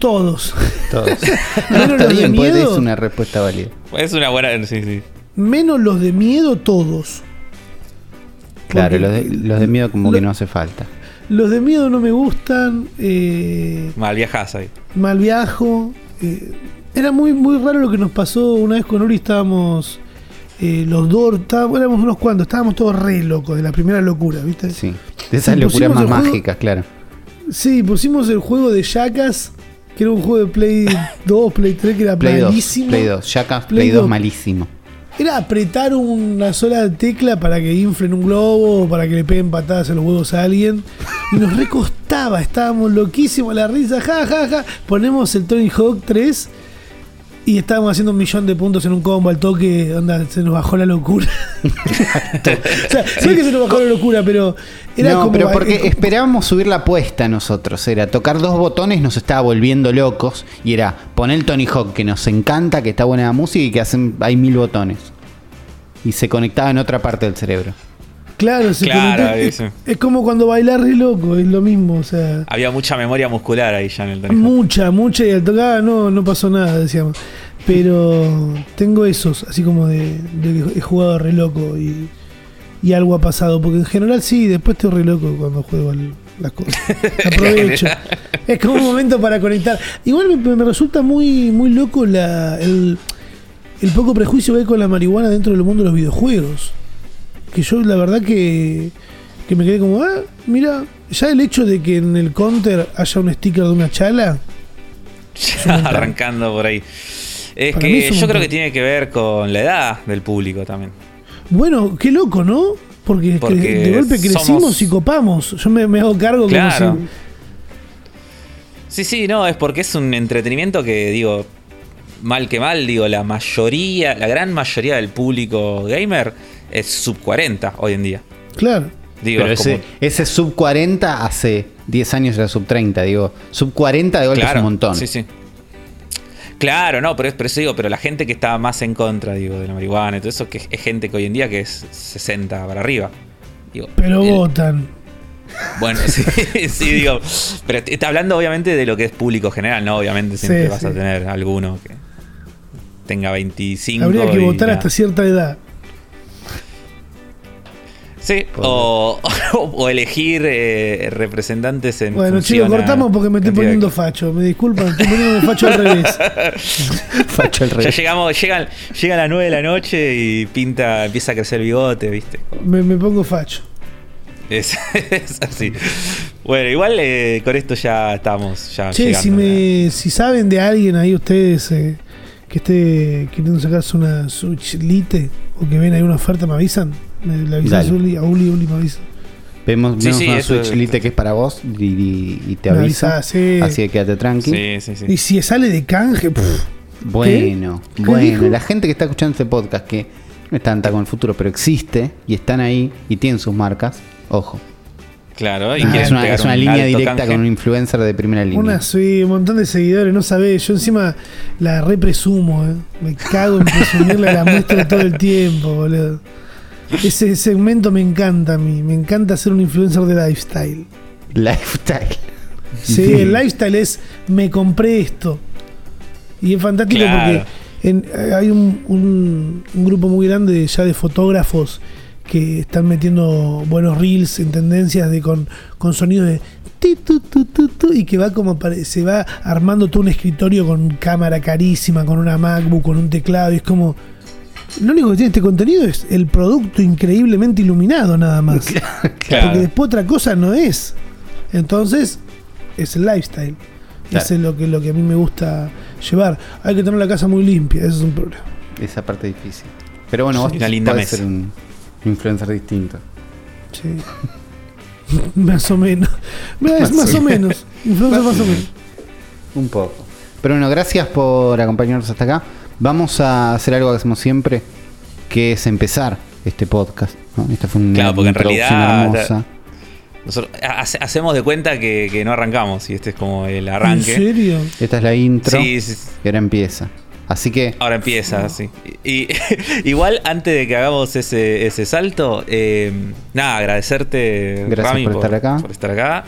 todos.
Todos. No,
Menos
está
los de
bien, pues
miedo.
Es una respuesta válida.
Es una buena. Sí, sí.
Menos los de miedo, todos.
Claro, los de, los de miedo como
lo-
que no hace falta.
Los de miedo no me gustan. Eh,
Mal viajas ahí.
mal viajo. eh, era muy, muy raro lo que nos pasó una vez con Uri. Estábamos eh, los dos, estábamos- éramos unos cuantos, estábamos todos re locos de la primera locura, ¿viste?
Sí. De esas locuras más mágicas, claro.
Sí, pusimos el juego de Jackass, que era un juego de Play 2, Play 3, que era
Play 2.
malísimo.
Play 2. Jackass
Play
Play 2
dos.
malísimo.
Era apretar una sola tecla para que inflen un globo o para que le peguen patadas en los huevos a alguien. Y nos recostaba, estábamos loquísimos, la risa, ja, ja, ja. Ponemos el Tony Hawk 3 Y estábamos haciendo un millón de puntos en un combo al toque, onda, se nos bajó la locura. o sea, sé que se nos bajó la locura, pero era
no,
como.
pero porque
eh,
esperábamos subir la apuesta nosotros. Era tocar dos botones, nos estaba volviendo locos. Y era poner el Tony Hawk, que nos encanta, que está buena la música y que hacen, hay mil botones. Y se conectaba en otra parte del cerebro.
Claro, se
Claro,
conectó- es, como cuando bailar re loco, es lo mismo, o sea.
Había mucha memoria muscular ahí ya en el.
Mucha, mucha, y al tocar no, no pasó nada, decíamos. Pero tengo esos, así como de, de que he jugado re loco y, y algo ha pasado. Porque en general sí, después estoy re loco cuando juego al- las cosas. Aprovecho. es como un momento para conectar. Igual me, me resulta muy, muy loco la, el, el poco prejuicio que hay con la marihuana dentro del mundo de los videojuegos. Que yo la verdad que, que me quedé como, ah, mira, ya el hecho de que en el counter haya un sticker de una chala.
Arrancando por ahí. Es
Para mí es
que yo creo que tiene que ver con la edad del público también.
Bueno, qué loco, ¿no? Porque, de golpe crecimos
somos-
y copamos. Yo me, me hago cargo
Claro.
como si.
Sí, sí, no, es porque es un entretenimiento que, digo, mal que mal, digo, la mayoría, la gran mayoría del público gamer es sub 40 hoy en día.
Claro.
Digo,
Pero
es
ese,
como-
ese sub 40 hace 10 años era sub 30, digo. Sub 40 de golpe es un montón.
Sí, sí. Claro, no, pero, es, pero eso digo, pero la gente que está más en contra, digo, de la marihuana y todo eso, que es, es gente que hoy en día que es 60 para arriba. Digo,
Pero
el-
votan.
Bueno, sí, sí, digo. Pero está hablando obviamente de lo que es público general, ¿no? Obviamente siempre
Sí,
vas
sí.
a tener alguno que tenga 25.
Habría que
y
votar
nada.
hasta cierta edad.
Sí, o, o elegir eh, representantes en.
Bueno, chicos, cortamos porque me estoy poniendo facho. Me disculpan, estoy poniendo facho al revés.
Facho al
Ya
revés.
llegamos, llegan, llegan a las 9 de la noche y pinta, empieza a crecer el bigote, ¿viste?
Me, me pongo facho.
Es, es así. Bueno, igual eh, con esto ya estamos ya
Che,
llegando
si, me, si saben de alguien ahí ustedes eh, que esté queriendo sacarse una Switch Lite o que ven ahí una oferta, me avisan. Me le avisan a
Dale.
Uli, a Uli, Uli me avisa.
Vemos,
Sí,
vemos
sí,
una Switch Lite que es para vos y, y- y te
Me
avisa.
avisa, sí.
Así que quédate tranqui.
Sí, sí, sí.
Y si sale de canje, pff,
Bueno,
¿Qué
bueno, la gente que está escuchando este podcast que no es tanta con el futuro, pero existe y están ahí y tienen sus marcas, ojo.
Claro, y
Ah,
es una, es una
un
línea directa
canje.
con un influencer de primera línea.
una, sí, un montón de seguidores, no sabés. Yo encima la represumo, eh. Me cago en presumirla, la muestro todo el tiempo, boludo. Ese segmento me encanta a mí. Me encanta ser un influencer de lifestyle.
Lifestyle.
Sí, el lifestyle es me compré esto. Y es fantástico
Claro.
porque en- eh, hay un, un- un grupo muy grande ya de fotógrafos que están metiendo buenos reels en tendencias de con, con sonido de ti, tu, tu, tu, tu, y que va como se va armando todo un escritorio con cámara carísima, con una MacBook, con un teclado, y es como lo único que tiene este contenido es el producto increíblemente iluminado nada más.
Claro.
Porque después otra cosa no es. Entonces, es el lifestyle.
Claro.
Eso es lo que, lo que a mí me gusta llevar. Hay que tener la casa muy limpia, eso es un problema.
Esa parte difícil. Pero bueno, vos
Una linda mesa.
ser un influencer distinto.
Sí. más o menos. Es
Más
más
o
o menos. Influencer más o menos.
Un poco. Pero bueno, gracias por acompañarnos hasta acá. Vamos a hacer algo que hacemos siempre, que es empezar este podcast. ¿no? Esta fue una
Claro, porque en realidad-
hermosa.
Nosotros hace- hacemos de cuenta que, que no arrancamos y este es como el
¿En
arranque.
serio?
Esta es la intro
Sí, sí, sí.
y ahora empieza. Así que
Ahora empieza, así. Y, y- igual antes de que hagamos ese, ese salto, eh, nada, agradecerte,
Gracias
Rami,
por estar acá.
por estar acá,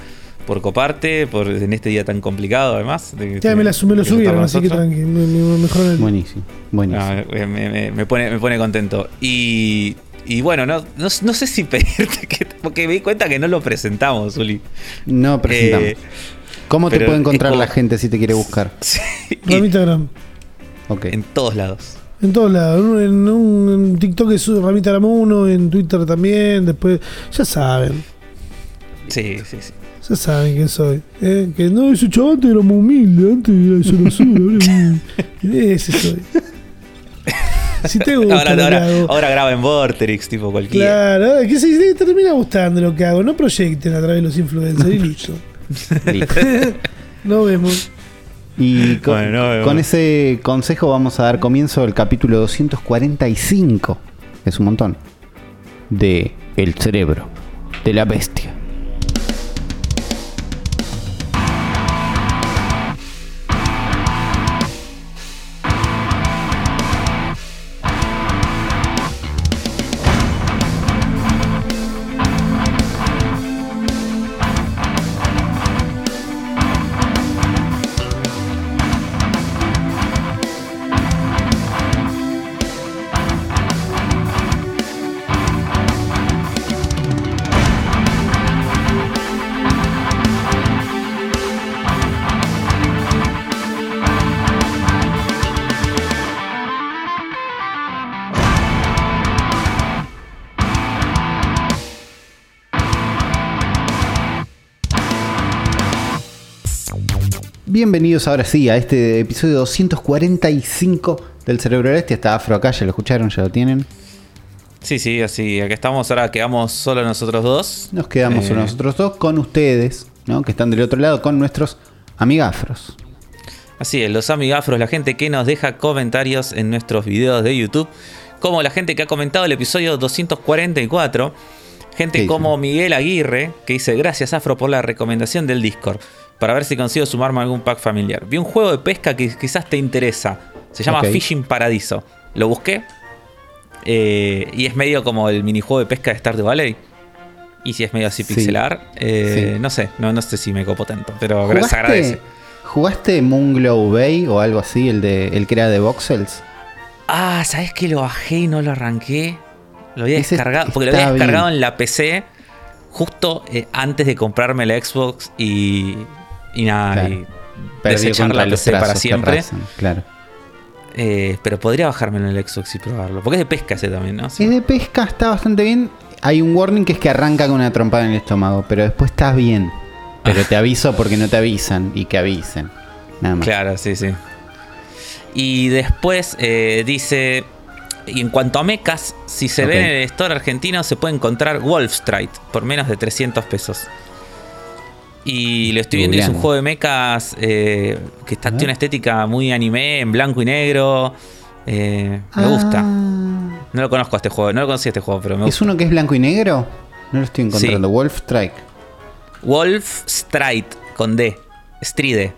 por coparte, por en este día tan complicado además. de
Ya me, la, me lo subieron, así que tranqui. Me, me mejoraron el.
buenísimo. Buenísimo.
No, me, me- me pone, me pone contento. Y, y bueno, no, no, no sé si pedirte que. Porque me di cuenta que no lo presentamos, Uli.
no presentamos.
Eh,
¿Cómo te puede encontrar
como-
la gente si te quiere buscar?
sí, y
Ramita Gram.
Ok.
en todos lados.
En todos lados. En, un- en un en TikTok es Ramita 1, en Twitter también. Después, ya saben.
Sí, sí, sí.
Ya saben quién soy. ¿eh? Que no, ese chaval antes era muy humilde, antes era es muy- Ese soy. Si te gusta
Ahora,
lo que
ahora,
hago.
ahora graba en Vorterix, tipo cualquiera.
Claro, que si te termina gustando lo que hago, no proyecten a través de los influencers y listo.
Listo.
Nos vemos.
Y con,
Bueno, nos vemos.
con ese consejo vamos a dar comienzo al capítulo 245. Es un montón. De El cerebro de la bestia. Bienvenidos ahora sí a este episodio 245 del Cerebro de la Bestia. Está Afro acá, ya lo escucharon, ya lo tienen.
Sí, sí, así. Aquí estamos, ahora quedamos solo nosotros dos.
Nos quedamos
Eh,
solo nosotros dos con ustedes, ¿no? Que están del otro lado, con nuestros amigafros.
Así es, los amigafros, la gente que nos deja comentarios en nuestros videos de YouTube, como la gente que ha comentado el episodio 244, gente como Miguel Aguirre, que dice gracias Afro por la recomendación del Discord, para ver si consigo sumarme a algún pack familiar. Vi un juego de pesca que quizás te interesa, se llama. Fishing Paradiso, lo busqué eh, y es medio como el minijuego de pesca de Stardew Valley. Y si es medio así
Sí.
pixelar, eh,
Sí.
no sé, no, no sé si me copo tanto, pero se agradece.
¿Jugaste Moonglow Bay o algo así, el de el que era de Voxels?
Ah, ¿sabes que lo bajé y no lo arranqué? Lo había
Ese
descargado, porque lo había descargado
bien.
en la PC justo eh, antes de comprarme la Xbox y, y nada,
Claro.
y desechar la PC para siempre.
claro.
Eh, pero podría bajármelo en el Xbox y probarlo, porque es de pesca ese también, ¿no? Sí.
Es de pesca, está bastante bien. Hay un warning que es que arranca con una trompada en el estómago, pero después estás bien. Pero te aviso porque no te avisan y que avisen. Nada más.
Claro, sí, sí. Y después eh, dice, y en cuanto a mechas, si se
Ok.
ve en el store argentino se puede encontrar Wolf Strike por menos de 300 pesos. Y lo estoy viendo y es un juego de mechas eh, que está,
A
tiene una estética muy anime, en blanco y negro. Eh, me
Ah,
gusta. No lo conozco a este juego, no lo conocía este juego, pero me
¿Es
gusta.
uno que es blanco y negro? No lo estoy encontrando. Wolf Strike.
Wolf Strike con D. Stride.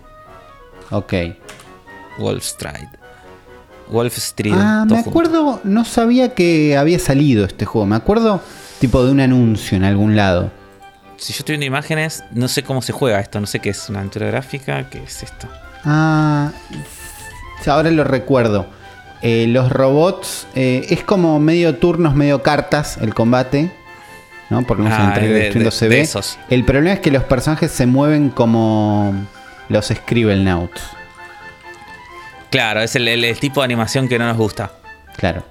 Ok.
Wolf Strike. Wolf Stride.
Ah, me
junto.
acuerdo, no sabía que había salido este juego. Me acuerdo tipo de un anuncio en algún lado.
Si yo estoy viendo imágenes, no sé cómo se juega esto. No sé qué es una aventura gráfica. ¿Qué es esto?
Ah, ahora lo recuerdo. Eh, los robots eh, es como medio turnos, medio cartas el combate. ¿No? Por lo menos en el
Ah, de- de-
se ve.
esos.
El problema es que los personajes se mueven como los Scribblenauts.
Claro, es el, el- el tipo de animación que no nos gusta.
Claro.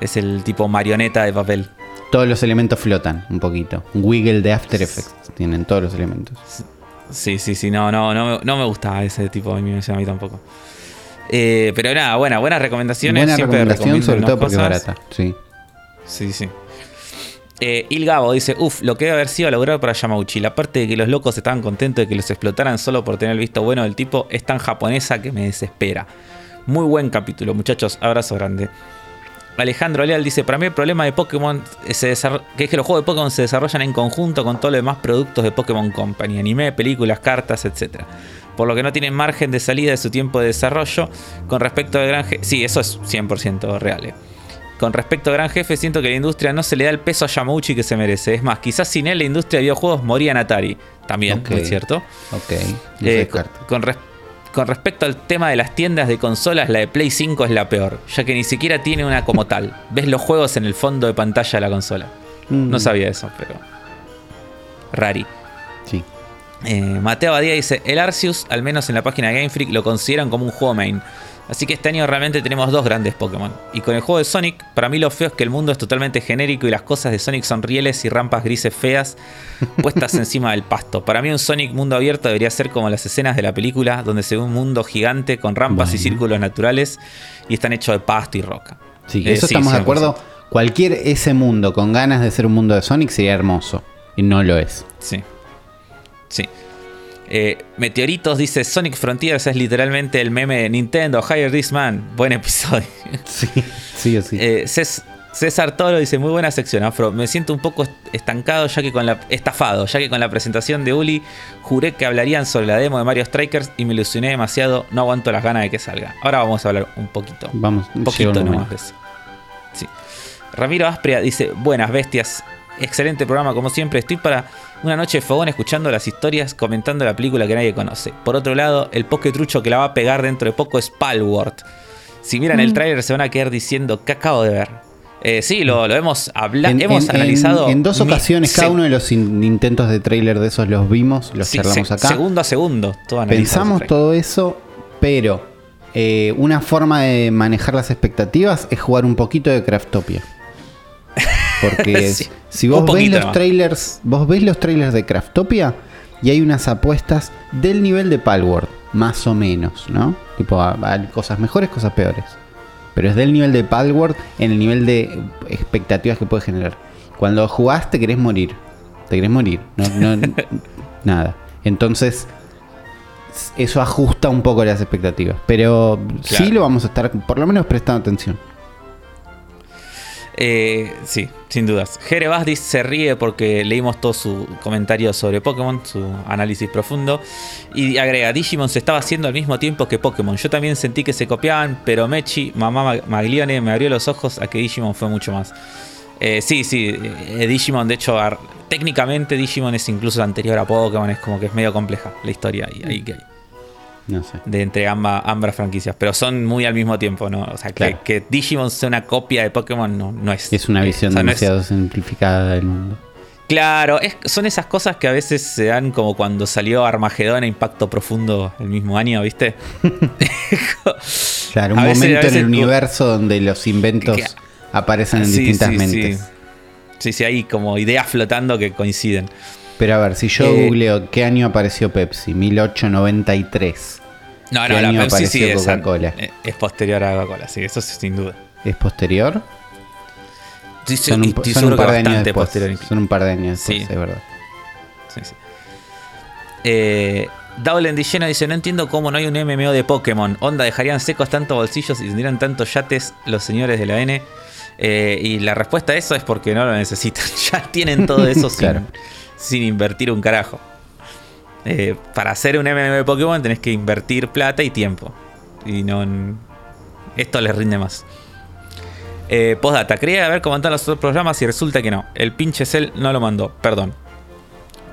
Es el tipo marioneta de papel.
Todos los elementos flotan un poquito. Wiggle de After Effects tienen todos los elementos.
Sí, sí, sí. No, no, no, me- no me gusta ese tipo de animación a mí tampoco. Eh, pero nada, buena, buenas recomendaciones.
Buena
Siempre
recomendación, sobre todo porque es barata. Sí.
Sí, sí. Eh, Il Gabo dice, uff, lo que debe haber sido logrado para Yamauchi. La parte de que los locos estaban contentos de que los explotaran solo por tener el visto bueno del tipo es tan japonesa que me desespera. Muy buen capítulo, muchachos. Abrazo grande. Alejandro Leal dice, para mí el problema de Pokémon se desarro- que es que los juegos de Pokémon se desarrollan en conjunto con todos los demás productos de Pokémon Company, anime, películas, cartas, etc. Por lo que no tienen margen de salida de su tiempo de desarrollo. Con respecto al gran jefe... Sí, eso es 100% real. eh. Con respecto al gran jefe, siento que la industria no se le da el peso a Yamauchi que se merece. Es más, quizás sin él la industria de videojuegos moría en Atari. También. ¿no es cierto?
Ok.
Eh, con, con res- con respecto al tema de las tiendas de consolas, la de Play 5 es la peor, ya que ni siquiera tiene una como tal. Ves los juegos en el fondo de pantalla de la consola.
Mm,
No sabía eso, pero. Rari.
Sí.
Eh, Mateo Badía dice: El Arceus, al menos en la página de Game Freak, lo consideran como un juego main. Así que este año realmente tenemos dos grandes Pokémon. Y con el juego de Sonic, para mí lo feo es que el mundo es totalmente genérico y las cosas de Sonic son rieles y rampas grises feas puestas encima del pasto. Para mí un Sonic mundo abierto debería ser como las escenas de la película, donde se ve un mundo gigante con rampas y círculos naturales y están hechos de pasto y roca.
Sí,
Eh,
eso
sí,
estamos de
100%.
acuerdo. Cualquier ese mundo con ganas de ser un mundo de Sonic sería hermoso. Y no lo es.
Sí. Sí. Eh, Meteoritos dice: Sonic Frontiers es literalmente el meme de Nintendo. Hire this man. Buen episodio.
Sí, sí sí.
Eh, Cés- César Toro dice: Muy buena sección, Afro. Me siento un poco est- estancado, ya que con la. estafado, ya que con la presentación de Uli juré que hablarían sobre la demo de Mario Strikers y me ilusioné demasiado. No aguanto las ganas de que salga. Ahora vamos a hablar un poquito.
Vamos,
Un poquito nomás de eso. Sí. Ramiro Aspria dice: Buenas bestias. Excelente programa, como siempre. Estoy para una noche de fogón escuchando las historias, comentando la película que nadie conoce. Por otro lado, el trucho que la va a pegar dentro de poco es Palworld. Si miran
Mm.
el tráiler se van a quedar diciendo ¿qué acabo de ver? Eh, sí, lo, lo hemos hablado, hemos
en-
analizado.
en- en dos ocasiones, cada uno de los in- intentos de tráiler de esos los vimos, los
sí,
charlamos
se-
acá.
Segundo a segundo. todo
Pensamos todo eso, pero eh, una forma de manejar las expectativas es jugar un poquito de Craftopia. Porque
Sí,
si vos ves los trailers, vos ves los trailers de Craftopia y hay unas apuestas del nivel de Palworld, más o menos, ¿no? Tipo, hay cosas mejores, cosas peores. Pero es del nivel de Palworld en el nivel de expectativas que puede generar. Cuando jugás te querés morir. Te querés morir. No, no- nada. Entonces, eso ajusta un poco las expectativas. Pero sí
Claro.
lo vamos a estar, por lo menos, prestando atención.
Eh, sí, sin dudas. Jere Basdis se ríe porque leímos todo su comentario sobre Pokémon, su análisis profundo. Y agrega, Digimon se estaba haciendo al mismo tiempo que Pokémon. Yo también sentí que se copiaban, pero Mechi, mamá Mag- Maglione, me abrió los ojos a que Digimon fue mucho más. Eh, sí, sí, eh, Digimon, de hecho, técnicamente Digimon es incluso anterior a Pokémon, es como que es medio compleja la historia ahí, ahí que hay
No sé.
de entre ambas, ambas franquicias, pero son muy al mismo tiempo, ¿no? O sea, que,
Claro.
que Digimon sea una copia de Pokémon no, no es.
Es una
eh,
visión
o sea, no es-
demasiado simplificada del mundo.
Claro, es- son esas cosas que a veces se dan como cuando salió Armagedón a Impacto Profundo el mismo año, ¿viste?
Claro, un
veces-
momento en el universo donde los inventos
Que-
aparecen en
Sí,
distintas
sí,
mentes.
Sí. sí, sí, hay como ideas flotando que coinciden.
Pero a ver, si yo
Eh,
googleo qué año apareció Pepsi, 1893.
No,
¿Qué
no, la Pepsi sí
apareció
es,
Coca-Cola?
eh, es posterior a Coca-Cola, sí, eso sí, sin duda.
¿Es posterior?
Sí, sí,
Son un, son par de años después. Son un par de años después,
Sí.
es verdad.
Sí, sí. Eh, Dillena dice: No entiendo cómo no hay un MMO de Pokémon. Onda, dejarían secos tantos bolsillos y tendrían tantos yates los señores de la N. Eh, y la respuesta a eso es porque no lo necesitan. Ya tienen todo eso
Claro.
sin invertir un carajo. Eh, para hacer un MMO de Pokémon tenés que invertir plata y tiempo. Y no. Esto les rinde más. Eh, postdata, quería haber comentado los otros programas y resulta que no. El pinche Cell no lo mandó, perdón.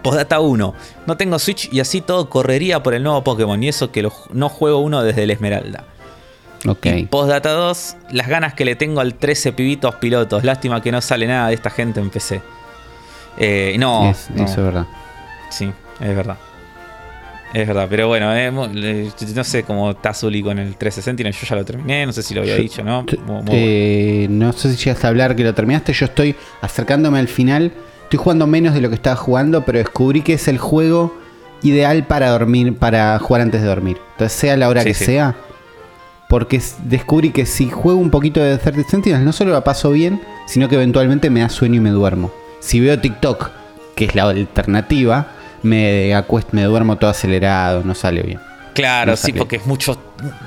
Postdata 1. No tengo Switch y así todo correría por el nuevo Pokémon. Y eso que lo- no juego uno desde el Esmeralda.
Ok.
Y postdata 2. Las ganas que le tengo al 13 pibitos pilotos. Lástima que no sale nada de esta gente en PC. Eh, no,
Es-
no.
Eso es verdad.
Sí, es verdad. Es verdad, pero bueno, eh, no sé cómo está Zully con el 360. no, Yo ya lo terminé, no sé si lo había
Yo-
dicho, ¿no?
No sé si llegaste a hablar que lo terminaste. Yo estoy acercándome al final. Estoy jugando menos de lo que estaba jugando, pero descubrí que es el juego ideal para dormir, para jugar antes de dormir. Entonces, sea la hora
Sí,
que
sí.
sea. Porque descubrí que si juego un poquito de 30 Sentinels, no solo la paso bien, sino que eventualmente me da sueño y me duermo. Si veo TikTok, que es la alternativa, me acuesto, me duermo todo acelerado, no sale bien.
Claro,
no
sí, porque es mucho.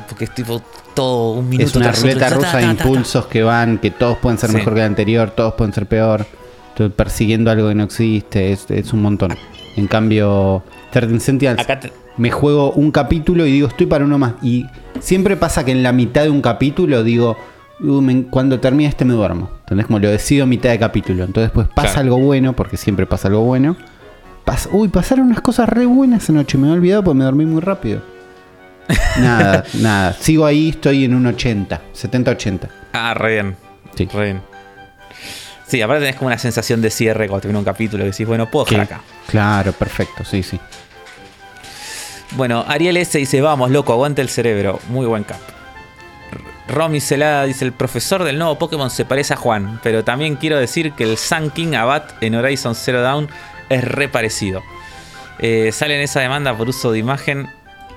Porque es tipo todo un minuto.
Es una ruleta
ta, ta,
rusa
ta,
de
ta, ta.
impulsos que van, que todos pueden ser
Sí.
mejor que el anterior, todos pueden ser peor. Estoy persiguiendo algo que no existe, es, es un montón. En cambio, 13 Sentinels,
Acá te-
me juego un capítulo y digo, estoy para uno más. Y siempre pasa que en la mitad de un capítulo digo, "Uh, me- cuando termine este me duermo. ¿Entendés? Como lo decido a mitad de capítulo. Entonces después pasa
Claro.
algo bueno, porque siempre pasa algo bueno. Pas- Uy, pasaron unas cosas re buenas anoche, me he olvidado porque me dormí muy rápido. Nada, nada. Sigo ahí, estoy en un 80, 70-80.
Ah, re bien.
Sí.
Re bien. Sí, aparte tenés como una sensación de cierre cuando termina un capítulo que decís, bueno, puedo dejar acá.
Claro, perfecto, sí, sí.
Bueno, Ariel S dice, vamos, loco, aguanta el cerebro. Muy buen cap. Romy Celada dice, el profesor del nuevo Pokémon se parece a Juan, pero también quiero decir que el Sun King Abad en Horizon Zero Dawn es re parecido. Eh, sale en esa demanda por uso de imagen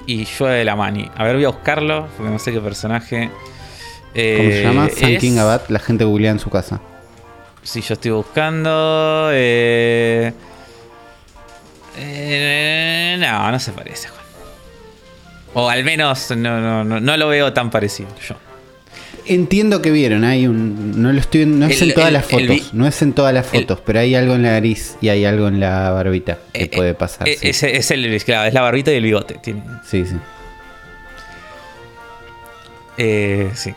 y llueve la mani. A ver, voy a buscarlo, porque no sé qué personaje.
¿Cómo
Eh,
se llama? Sun
es-
King Abad, la gente googlea en su casa.
Sí, yo estoy buscando. eh, Eh, no, no se parece, Juan. O al menos no, no, no, no lo veo tan parecido yo.
Entiendo que vieron, hay un. No lo estoy no es
El-
en todas
el-
las
vi-
fotos. no es en todas las
el-
fotos, pero hay algo en la nariz y hay algo en la barbita que
Eh,
puede
eh,
pasar.
eh,
sí.
es, el, claro, es la barbita y el bigote. Tiene,
sí, sí.
Eh, sí.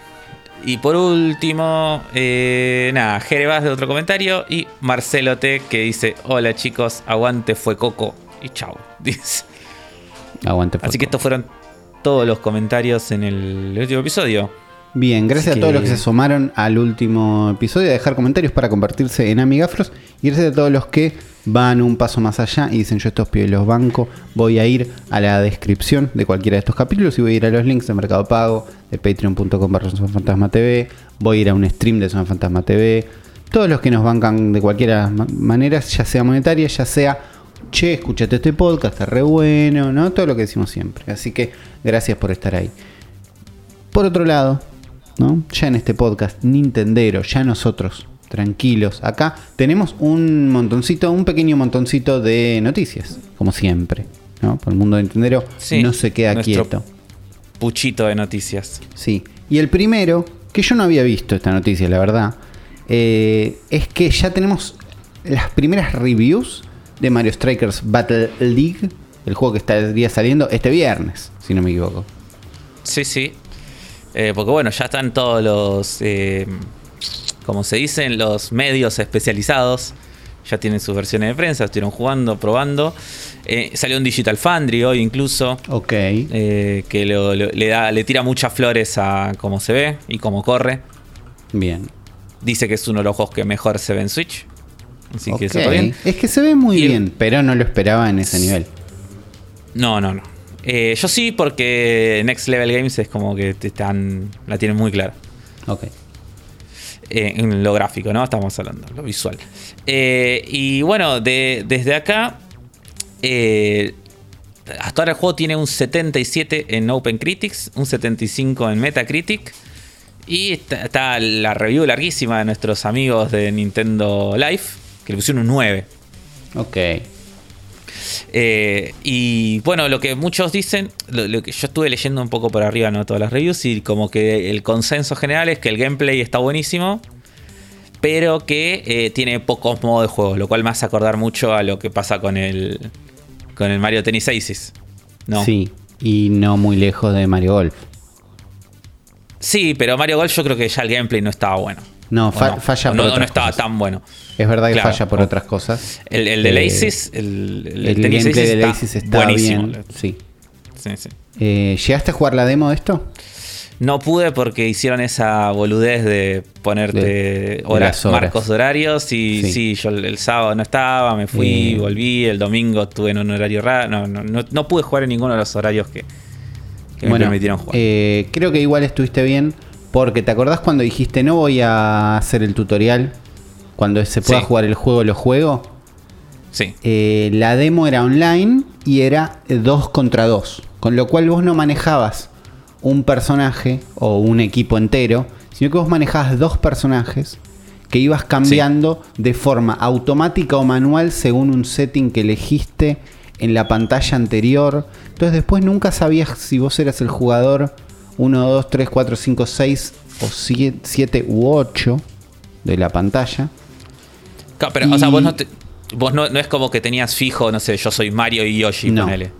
Y por último, nada, Jerevas de otro comentario y Marcelo T que dice, hola chicos, aguante fue Coco y chau. Dice.
Aguante.
Así que estos fueron todos los comentarios en el último episodio.
Bien, gracias a todos los que se sumaron al último episodio, a dejar comentarios para convertirse en amigafros. Y gracias a todos los que van un paso más allá y dicen yo estos pibes los banco. Voy a ir a la descripción de cualquiera de estos capítulos y voy a ir a los links de Mercado Pago, de patreon.com barra Fantasma TV. Voy a ir a un stream de Zona Fantasma TV. Todos los que nos bancan de cualquiera ma- manera, ya sea monetaria, ya sea che, escúchate este podcast, está re bueno, ¿no? Todo lo que decimos siempre. Así que gracias por estar ahí. Por otro lado, ¿no? ya en este podcast Nintendero, ya nosotros, tranquilos, acá tenemos un montoncito, un pequeño montoncito de noticias, como siempre. ¿no? Por el mundo de Nintendero
Sí,
no se queda quieto.
Puchito de noticias.
Sí. Y el primero, que yo no había visto esta noticia, la verdad, eh, es que ya tenemos las primeras reviews de Mario Strikers Battle League, el juego que estaría saliendo este viernes, si no me equivoco.
Sí, sí. Eh, porque bueno, ya están todos los, eh, como se dicen, los medios especializados. Ya tienen sus versiones de prensa, estuvieron jugando, probando. Eh, salió un Digital Foundry hoy incluso.
Ok.
que lo- lo- le, da, le tira muchas flores a cómo se ve y cómo corre.
Bien.
Dice que es uno de los juegos que mejor se ve en Switch. Así que
Ok.
eso está bien.
Es que se ve muy
Y
bien, pero no lo esperaba en ese nivel.
No, no, no. Eh, yo sí, porque Next Level Games es como que están, la tienen muy clara.
Ok.
Eh, en lo gráfico, ¿no? Estamos hablando, lo visual. Eh, y bueno, de- desde acá, hasta ahora el juego tiene un 77 en OpenCritics, un 75 en Metacritic. Y está, está la review larguísima de nuestros amigos de Nintendo Live, que le pusieron un 9.
Ok.
Eh, y bueno, lo que muchos dicen, lo, lo que yo estuve leyendo un poco por arriba, ¿no? Todas las reviews, y como que el consenso general es que el gameplay está buenísimo, pero que eh, tiene pocos modos de juego, lo cual me hace acordar mucho a lo que pasa con el, con el Mario Tennis Aces. ¿no?
Sí. Y no muy lejos de Mario Golf.
Sí, pero Mario Golf yo creo que ya el gameplay no estaba bueno.
No,
¿O
fa- falla por
no,
otras
no estaba
cosas.
tan bueno.
Es verdad que
Claro.
falla por otras cosas.
El, el del
Eh,
Aces, el, el,
El,
Tennis
gameplay del
está
Aces está
buenísimo.
bien. Sí.
Sí, sí.
Eh, ¿Llegaste a jugar la demo de esto?
No pude porque hicieron esa boludez de ponerte
De-
horas,
horas.
marcos de horarios y
Sí.
sí. yo el, sábado no estaba, me fui,
Eh.
volví, el domingo estuve en un horario raro, no, no, no, no pude jugar en ninguno de los horarios que, que me
bueno,
permitieron jugar.
eh, creo que igual estuviste bien. Porque te acordás cuando dijiste no voy a hacer el tutorial. Cuando se pueda
Sí.
jugar el juego, lo juego.
sí,
Eh, la demo era online y era 2 contra 2. Con lo cual vos no manejabas un personaje o un equipo entero, sino que vos manejabas dos personajes que ibas cambiando de forma automática o manual según un setting que elegiste en la pantalla anterior. Entonces después nunca sabías si vos eras el jugador 1, 2, 3, 4, 5, 6 o 7 u 8 de la pantalla.
Claro, pero o sea,
y-
vos, no, te- vos no, no es como que tenías fijo, no sé, yo soy Mario y Yoshi,
No.
ponele.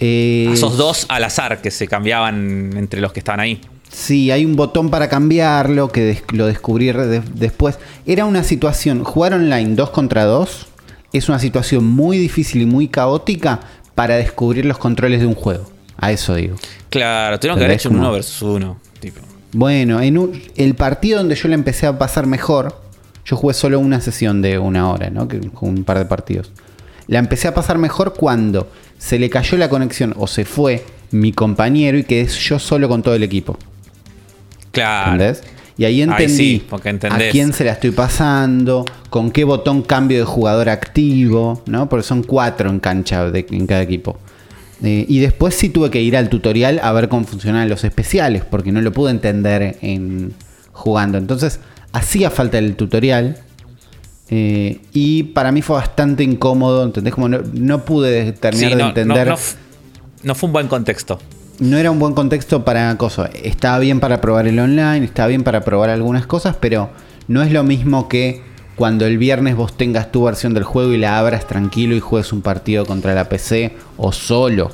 Eh,
A esos dos al azar que se cambiaban entre los que estaban ahí.
Sí, hay un botón para cambiarlo que des- lo descubrí de- después. Era una situación, jugar online 2 contra 2 es una situación muy difícil y muy caótica para descubrir los controles de un juego. A eso digo.
Claro, tuvieron que haber hecho un
Como-
uno versus uno. Tipo.
Bueno, en un- el partido donde yo le empecé a pasar mejor, yo jugué solo una sesión de una hora, ¿no? Que, un par de partidos. La empecé a pasar mejor cuando se le cayó la conexión o se fue mi compañero y quedé yo solo con todo el equipo.
Claro.
¿Entendés? Y ahí
Ahí
entendí
sí, porque
a quién se la estoy pasando, con qué botón cambio de jugador activo, ¿no? Porque son cuatro en cancha de- en cada equipo. Eh, y después sí tuve que ir al tutorial a ver cómo funcionaban los especiales, porque no lo pude entender en jugando. Entonces, hacía falta el tutorial. Eh, y para mí fue bastante incómodo, ¿entendés? Como no, no pude terminar
Sí,
de entender.
no- fue un buen contexto.
no era un buen contexto para cosas. Estaba bien para probar el online, estaba bien para probar algunas cosas, pero no es lo mismo que cuando el viernes vos tengas tu versión del juego y la abras tranquilo y juegues un partido contra la PC o solo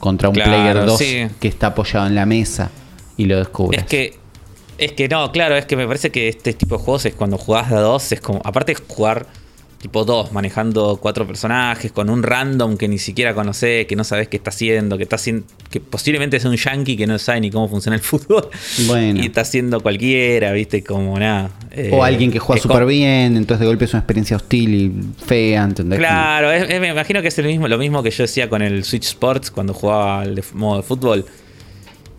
contra un
Claro,
player 2
sí.
que está apoyado en la mesa y lo descubres.
Es que, es que no, claro, es que me parece que este tipo de juegos es cuando jugás de a dos, es como, aparte de jugar tipo dos, manejando cuatro personajes, con un random que ni siquiera conocés, que no sabés qué está haciendo, que está haciendo, que posiblemente sea un yankee que no sabe ni cómo funciona el fútbol.
Bueno.
Y está haciendo cualquiera, viste, como nada. eh,
o alguien que juega
es
súper bien, entonces de golpe es una experiencia hostil y fea, ¿entendés?
Claro, es- es- me imagino que es el mismo, lo mismo que yo decía con el Switch Sports cuando jugaba al modo de fútbol.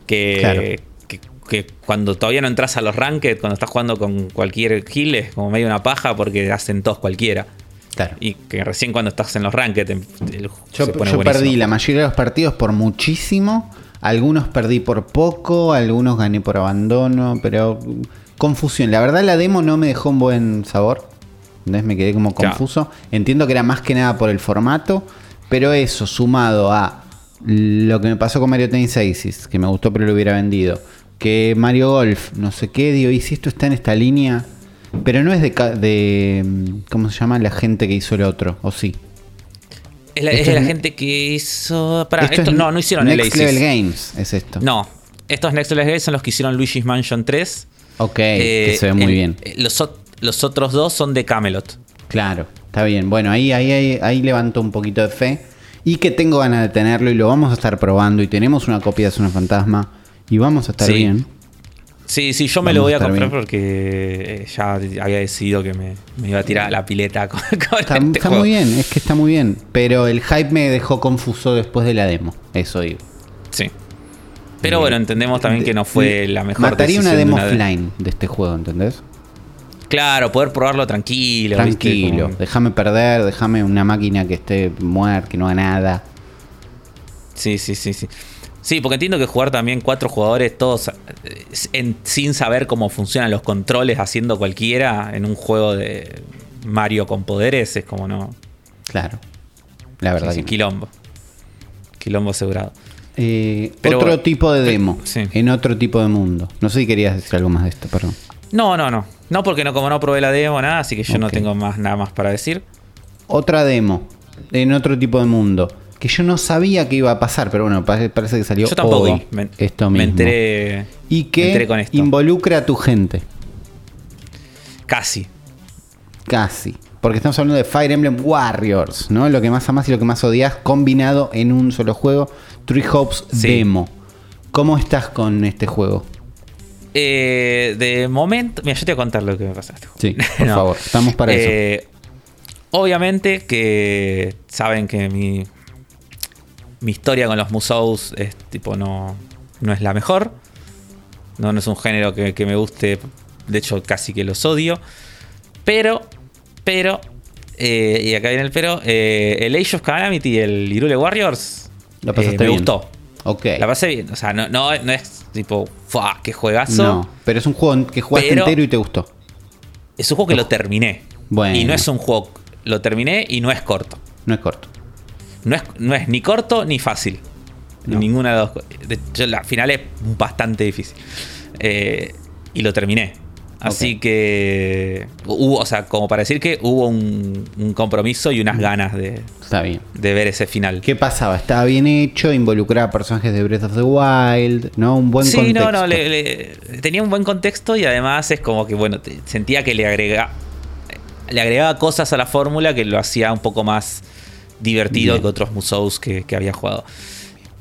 Que,
Claro.
Que, cuando todavía no entras a los ranked, cuando estás jugando con cualquier kill, es como medio una paja porque hacen todos cualquiera.
Claro.
Y que recién cuando estás en los ranked em- el-
Yo,
se pone
yo perdí la mayoría de los partidos por muchísimo. Algunos perdí por poco, algunos gané por abandono, pero confusión. La verdad la demo no me dejó un buen sabor. Entonces me quedé como
Claro.
confuso. Entiendo que era más que nada por el formato, pero eso sumado a lo que me pasó con Mario Tennis Aces, que me gustó pero lo hubiera vendido. Que Mario Golf, no sé qué, digo, y si esto está en esta línea, pero no es de, de mm, ¿cómo se llama? La gente que hizo el otro, o sí.
Es la, es de la
es-
gente que hizo. Para,
Esto
esto,
es
no, no hicieron el
Next
Aces.
Level Games, es esto.
No, estos Next Level Games son los que hicieron Luigi's Mansion 3.
Ok, que
Eh,
se ve muy
el-
bien.
los otros dos son de Camelot.
Claro, está bien. Bueno, ahí, ahí, ahí, ahí levanto un poquito de fe. Y que tengo ganas de tenerlo y lo vamos a estar probando. Y tenemos una copia de Zona Fantasma. Y vamos a estar
Sí.
bien.
Sí, sí, yo me
Vamos
lo voy
a
comprar
bien.
porque eh, ya había decidido que me, me iba a tirar a la pileta con, con
Está,
este
está
juego.
muy bien, es que está muy bien. Pero el hype me dejó confuso después de la demo. Eso digo.
Sí. Pero bueno, entendemos también que no fue la mejor
Mataría una demo
de una de-
offline de este juego, ¿entendés?
Claro, poder probarlo tranquilo.
Tranquilo.
Como-
Déjame perder, déjame una máquina que esté muerta, que no haga nada.
Sí, sí, sí, sí. Sí, porque entiendo que jugar también cuatro jugadores, todos eh, en- sin saber cómo funcionan los controles, haciendo cualquiera en un juego de Mario con poderes, es como no.
Claro. La verdad
sí, sí,
que no.
quilombo. Quilombo asegurado.
Eh,
Pero
otro tipo de demo.
sí.
En otro tipo de mundo. No sé si querías decir algo más de esto, perdón.
No, no, no. No, porque no, como no probé la demo, nada, así que yo no tengo más nada más para decir.
Otra demo. En otro tipo de mundo. Que yo no sabía que iba a pasar, pero bueno, pare- parece que salió
Yo tampoco
Odo.
Me,
esto
me
mismo.
enteré.
y
me
que
enteré con esto.
involucra a tu gente.
Casi.
Casi. Porque estamos hablando de Fire Emblem Warriors, ¿no? Lo que más amas y lo que más odias combinado en un solo juego. Tree Hopes
Sí.
Demo. ¿Cómo estás con este juego?
Eh, de momento. Mira, yo te voy a contar lo que me pasa. juego.
Sí, por favor, estamos para eso.
Eh, Obviamente que saben que mi, mi historia con los Musous es tipo no, no es la mejor. No, no es un género que, que me guste. De hecho, casi que los odio. Pero, pero, eh, y acá viene el pero, eh, el Age of Calamity y el Irule Warriors
¿Lo
eh,
pasaste
me
bien?
gustó.
Ok.
La pasé bien. O sea, no, no, no es tipo, ¡fua! ¡Qué juegazo!
No, pero es un juego que jugaste
Pero-
entero y te gustó.
Es un juego que lo terminé.
Bueno.
Y no es un juego. Lo terminé y no es corto.
No es corto.
No es, no es ni corto ni fácil.
No.
Ninguna de las dos. De hecho, la final es bastante difícil. Eh, y lo terminé. Así que. Hubo, o sea, como para decir que hubo un, un compromiso y unas ganas de,
Está bien.
de ver ese final.
¿Qué pasaba? Estaba bien hecho, involucraba personajes de Breath of the Wild, ¿no? Un buen
sí,
contexto.
no, no, le- le- tenía un buen contexto y además es como que, bueno, te- sentía que le agrega, le agregaba cosas a la fórmula que lo hacía un poco más divertido
Bien.
que otros Musous que, que había jugado.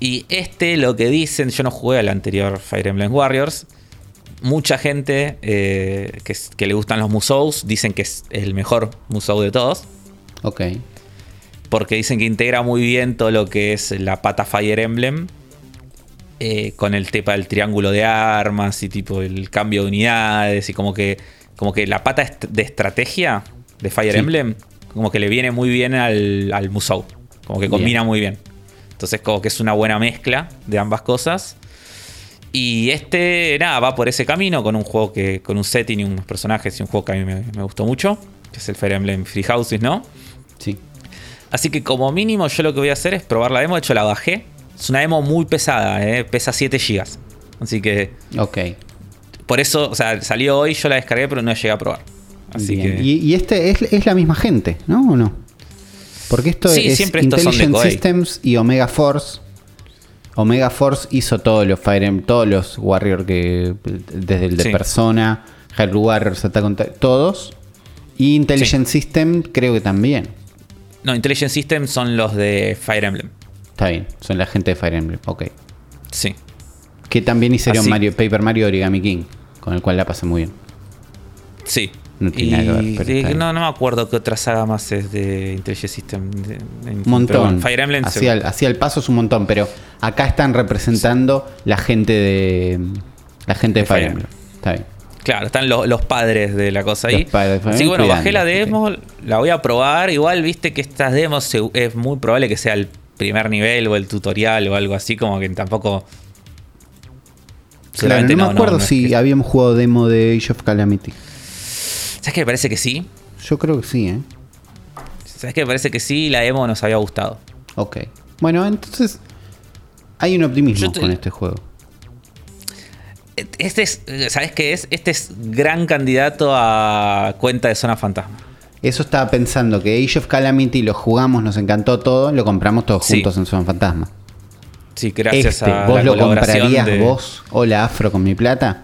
Y este, lo que dicen, yo no jugué al anterior Fire Emblem Warriors. Mucha gente eh, que, le gustan los Musous dicen que es el mejor Musou de todos.
Ok.
Porque dicen que integra muy bien todo lo que es la pata Fire Emblem. eh, con el tema del triángulo de armas y tipo el cambio de unidades. Y como que. Como que la pata de estrategia de Fire
Sí.
Emblem. Como que le viene muy bien al, al Musou. Como que combina
Bien.
muy bien. Entonces, como que es una buena mezcla de ambas cosas. Y este, nada, va por ese camino con un juego que. con un setting y unos personajes y un juego que a mí me, me gustó mucho. que es el Fire Emblem Free Houses, ¿no?
Sí.
Así que como mínimo yo lo que voy a hacer es probar la demo. De hecho la bajé. Es una demo muy pesada, ¿eh? pesa 7 GB. Así que
Ok.
por eso, o sea, salió hoy, yo la descargué, pero no llegué a probar. Así
Bien.
que...
Y, y este es, es la misma gente, ¿no? ¿O no? Porque esto
Sí,
es
siempre
Intelligent. Systems y Omega Force. Omega Force hizo todos los Fire Emblem, todos los Warrior que desde el de
Sí.
Persona, Hyrule Warriors, Attack on todos. Y Intelligent System creo que también.
No, Intelligent Systems son los de Fire Emblem.
Está bien, son la gente de Fire Emblem, ok.
Sí.
Que también hicieron
Así-
Mario, Paper Mario Origami King, con el cual la pasé muy bien.
Sí.
No tiene nada que ver, pero
de-
está bien.
no, no me acuerdo qué otra saga más es de Intelligent System. de- pero
montón.
bueno, Fire Emblem.
Hacia el, hacia el paso es un montón, pero acá están representando la gente de la gente de,
De
Fire
Fire
Emblem. Está bien.
Claro, están los, los padres de la cosa ahí.
De
Así que bueno, bajé la demo, la voy a probar. Igual viste que estas demos se- es muy probable que sea el primer nivel o el tutorial o algo así, como que tampoco.
Claro, no, me acuerdo
no
si
que-
habíamos jugado demo de Age of Calamity.
¿Sabes que me parece que sí?
Yo creo que sí, ¿eh?
¿Sabes que me parece que sí? La demo nos había gustado.
Ok. Bueno, entonces hay un optimismo
te-
con este juego.
Este es, ¿sabes qué es? Este es gran candidato a cuenta de zona fantasma.
Eso estaba pensando que Age of Calamity lo jugamos, nos encantó todo, lo compramos todos
Sí.
juntos en Zona Fantasma.
Sí, gracias
este,
a
¿vos
la
lo comprarías
de-
vos? Hola Afro con mi plata.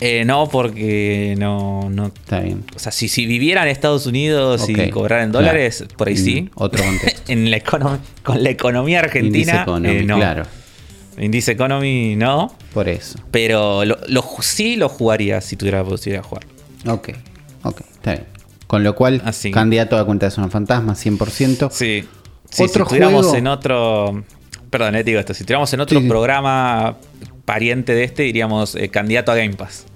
Eh, no, porque no, no.
Está bien.
O sea, si, si viviera en Estados Unidos y cobrara en
claro.
dólares, por ahí
En
sí.
Otro contexto.
En la econo- con la economía argentina,
Economy,
eh, no.
claro.
Índice Economy no.
Por eso.
Pero lo, sí lo jugaría si tuviera la posibilidad de jugar.
Ok, ok, está bien. Con lo cual,
Así.
candidato a cuenta de Zona Fantasma, 100%.
Sí. Sí,
Otro
si estuviéramos
juego-
en otro. Perdón, eh, digo esto. Si estuviéramos en otro
Sí, sí.
programa pariente de este, diríamos eh, candidato a Game Pass.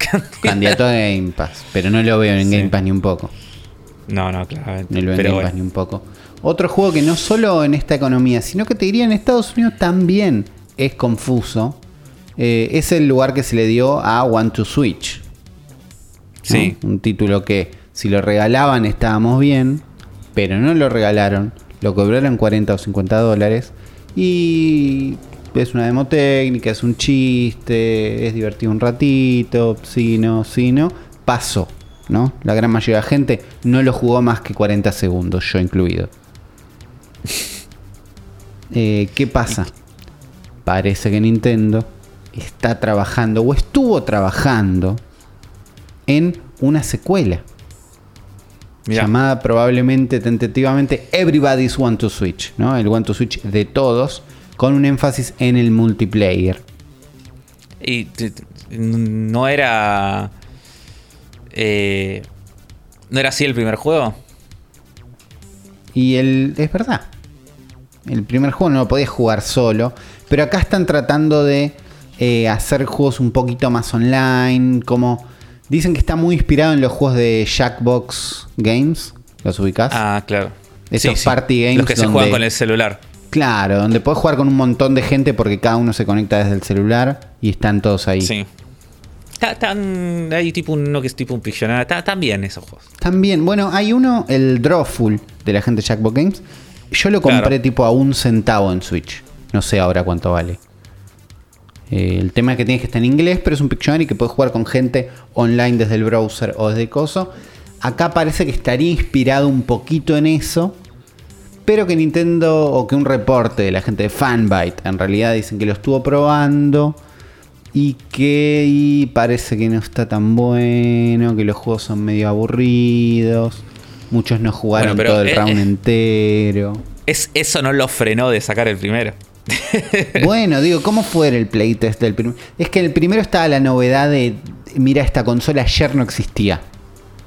Candidato a Game Pass. Pero no lo veo en
Sí.
Game Pass ni un poco.
no, no, claramente.
No lo veo en Game
bueno.
Pass ni un poco. Otro juego que no solo en esta economía, sino que te diría en Estados Unidos también es confuso. eh, es el lugar que se le dio a One to Switch. ¿no?
Sí.
Un título que si lo regalaban estábamos bien, pero no lo regalaron. Lo cobraron 40 o 50 dólares. Y es una demo técnica, es un chiste, es divertido un ratito, si no, si no. Pasó, ¿no? La gran mayoría de la gente no lo jugó más que 40 segundos, yo incluido. Eh, ¿Qué pasa? Parece que Nintendo está trabajando o estuvo trabajando en una secuela
Mirá.
llamada probablemente tentativamente Everybody's Want to Switch, ¿no? El Want to Switch de todos, con un énfasis en el multiplayer.
Y no era. eh, ¿No era así el primer juego?
Y el, es verdad. El primer juego no lo podías jugar solo. Pero acá están tratando de eh, hacer juegos un poquito más online. Como dicen que está muy inspirado en los juegos de Jackbox Games. ¿Los ubicás?
Ah, claro.
Esos party games
Los que se juegan con el celular.
Claro, donde puedes jugar con un montón de gente porque cada uno se conecta desde el celular y están todos ahí.
Sí. Ta- tan- hay tipo uno que es tipo un Pictionary. Bien esos juegos.
También, bueno, hay uno, el Drawful de la gente de Jackbox Games. Yo lo compré
Claro.
tipo a un centavo en Switch. No sé ahora cuánto vale. Eh, el tema es que tienes que estar en inglés, pero es un Pictionary que puedes jugar con gente online desde el browser o desde el coso. Acá parece que estaría inspirado un poquito en eso. Pero que Nintendo o que un reporte de la gente de Fanbyte en realidad dicen que lo estuvo probando y que y parece que no está tan bueno, que los juegos son medio aburridos, muchos no jugaron
Bueno,
todo el
eh,
round
eh.
entero.
Es, eso no lo frenó de sacar el primero.
Bueno, digo, ¿cómo fue el playtest del primero? Es que el primero estaba la novedad de, mira, esta consola ayer no existía.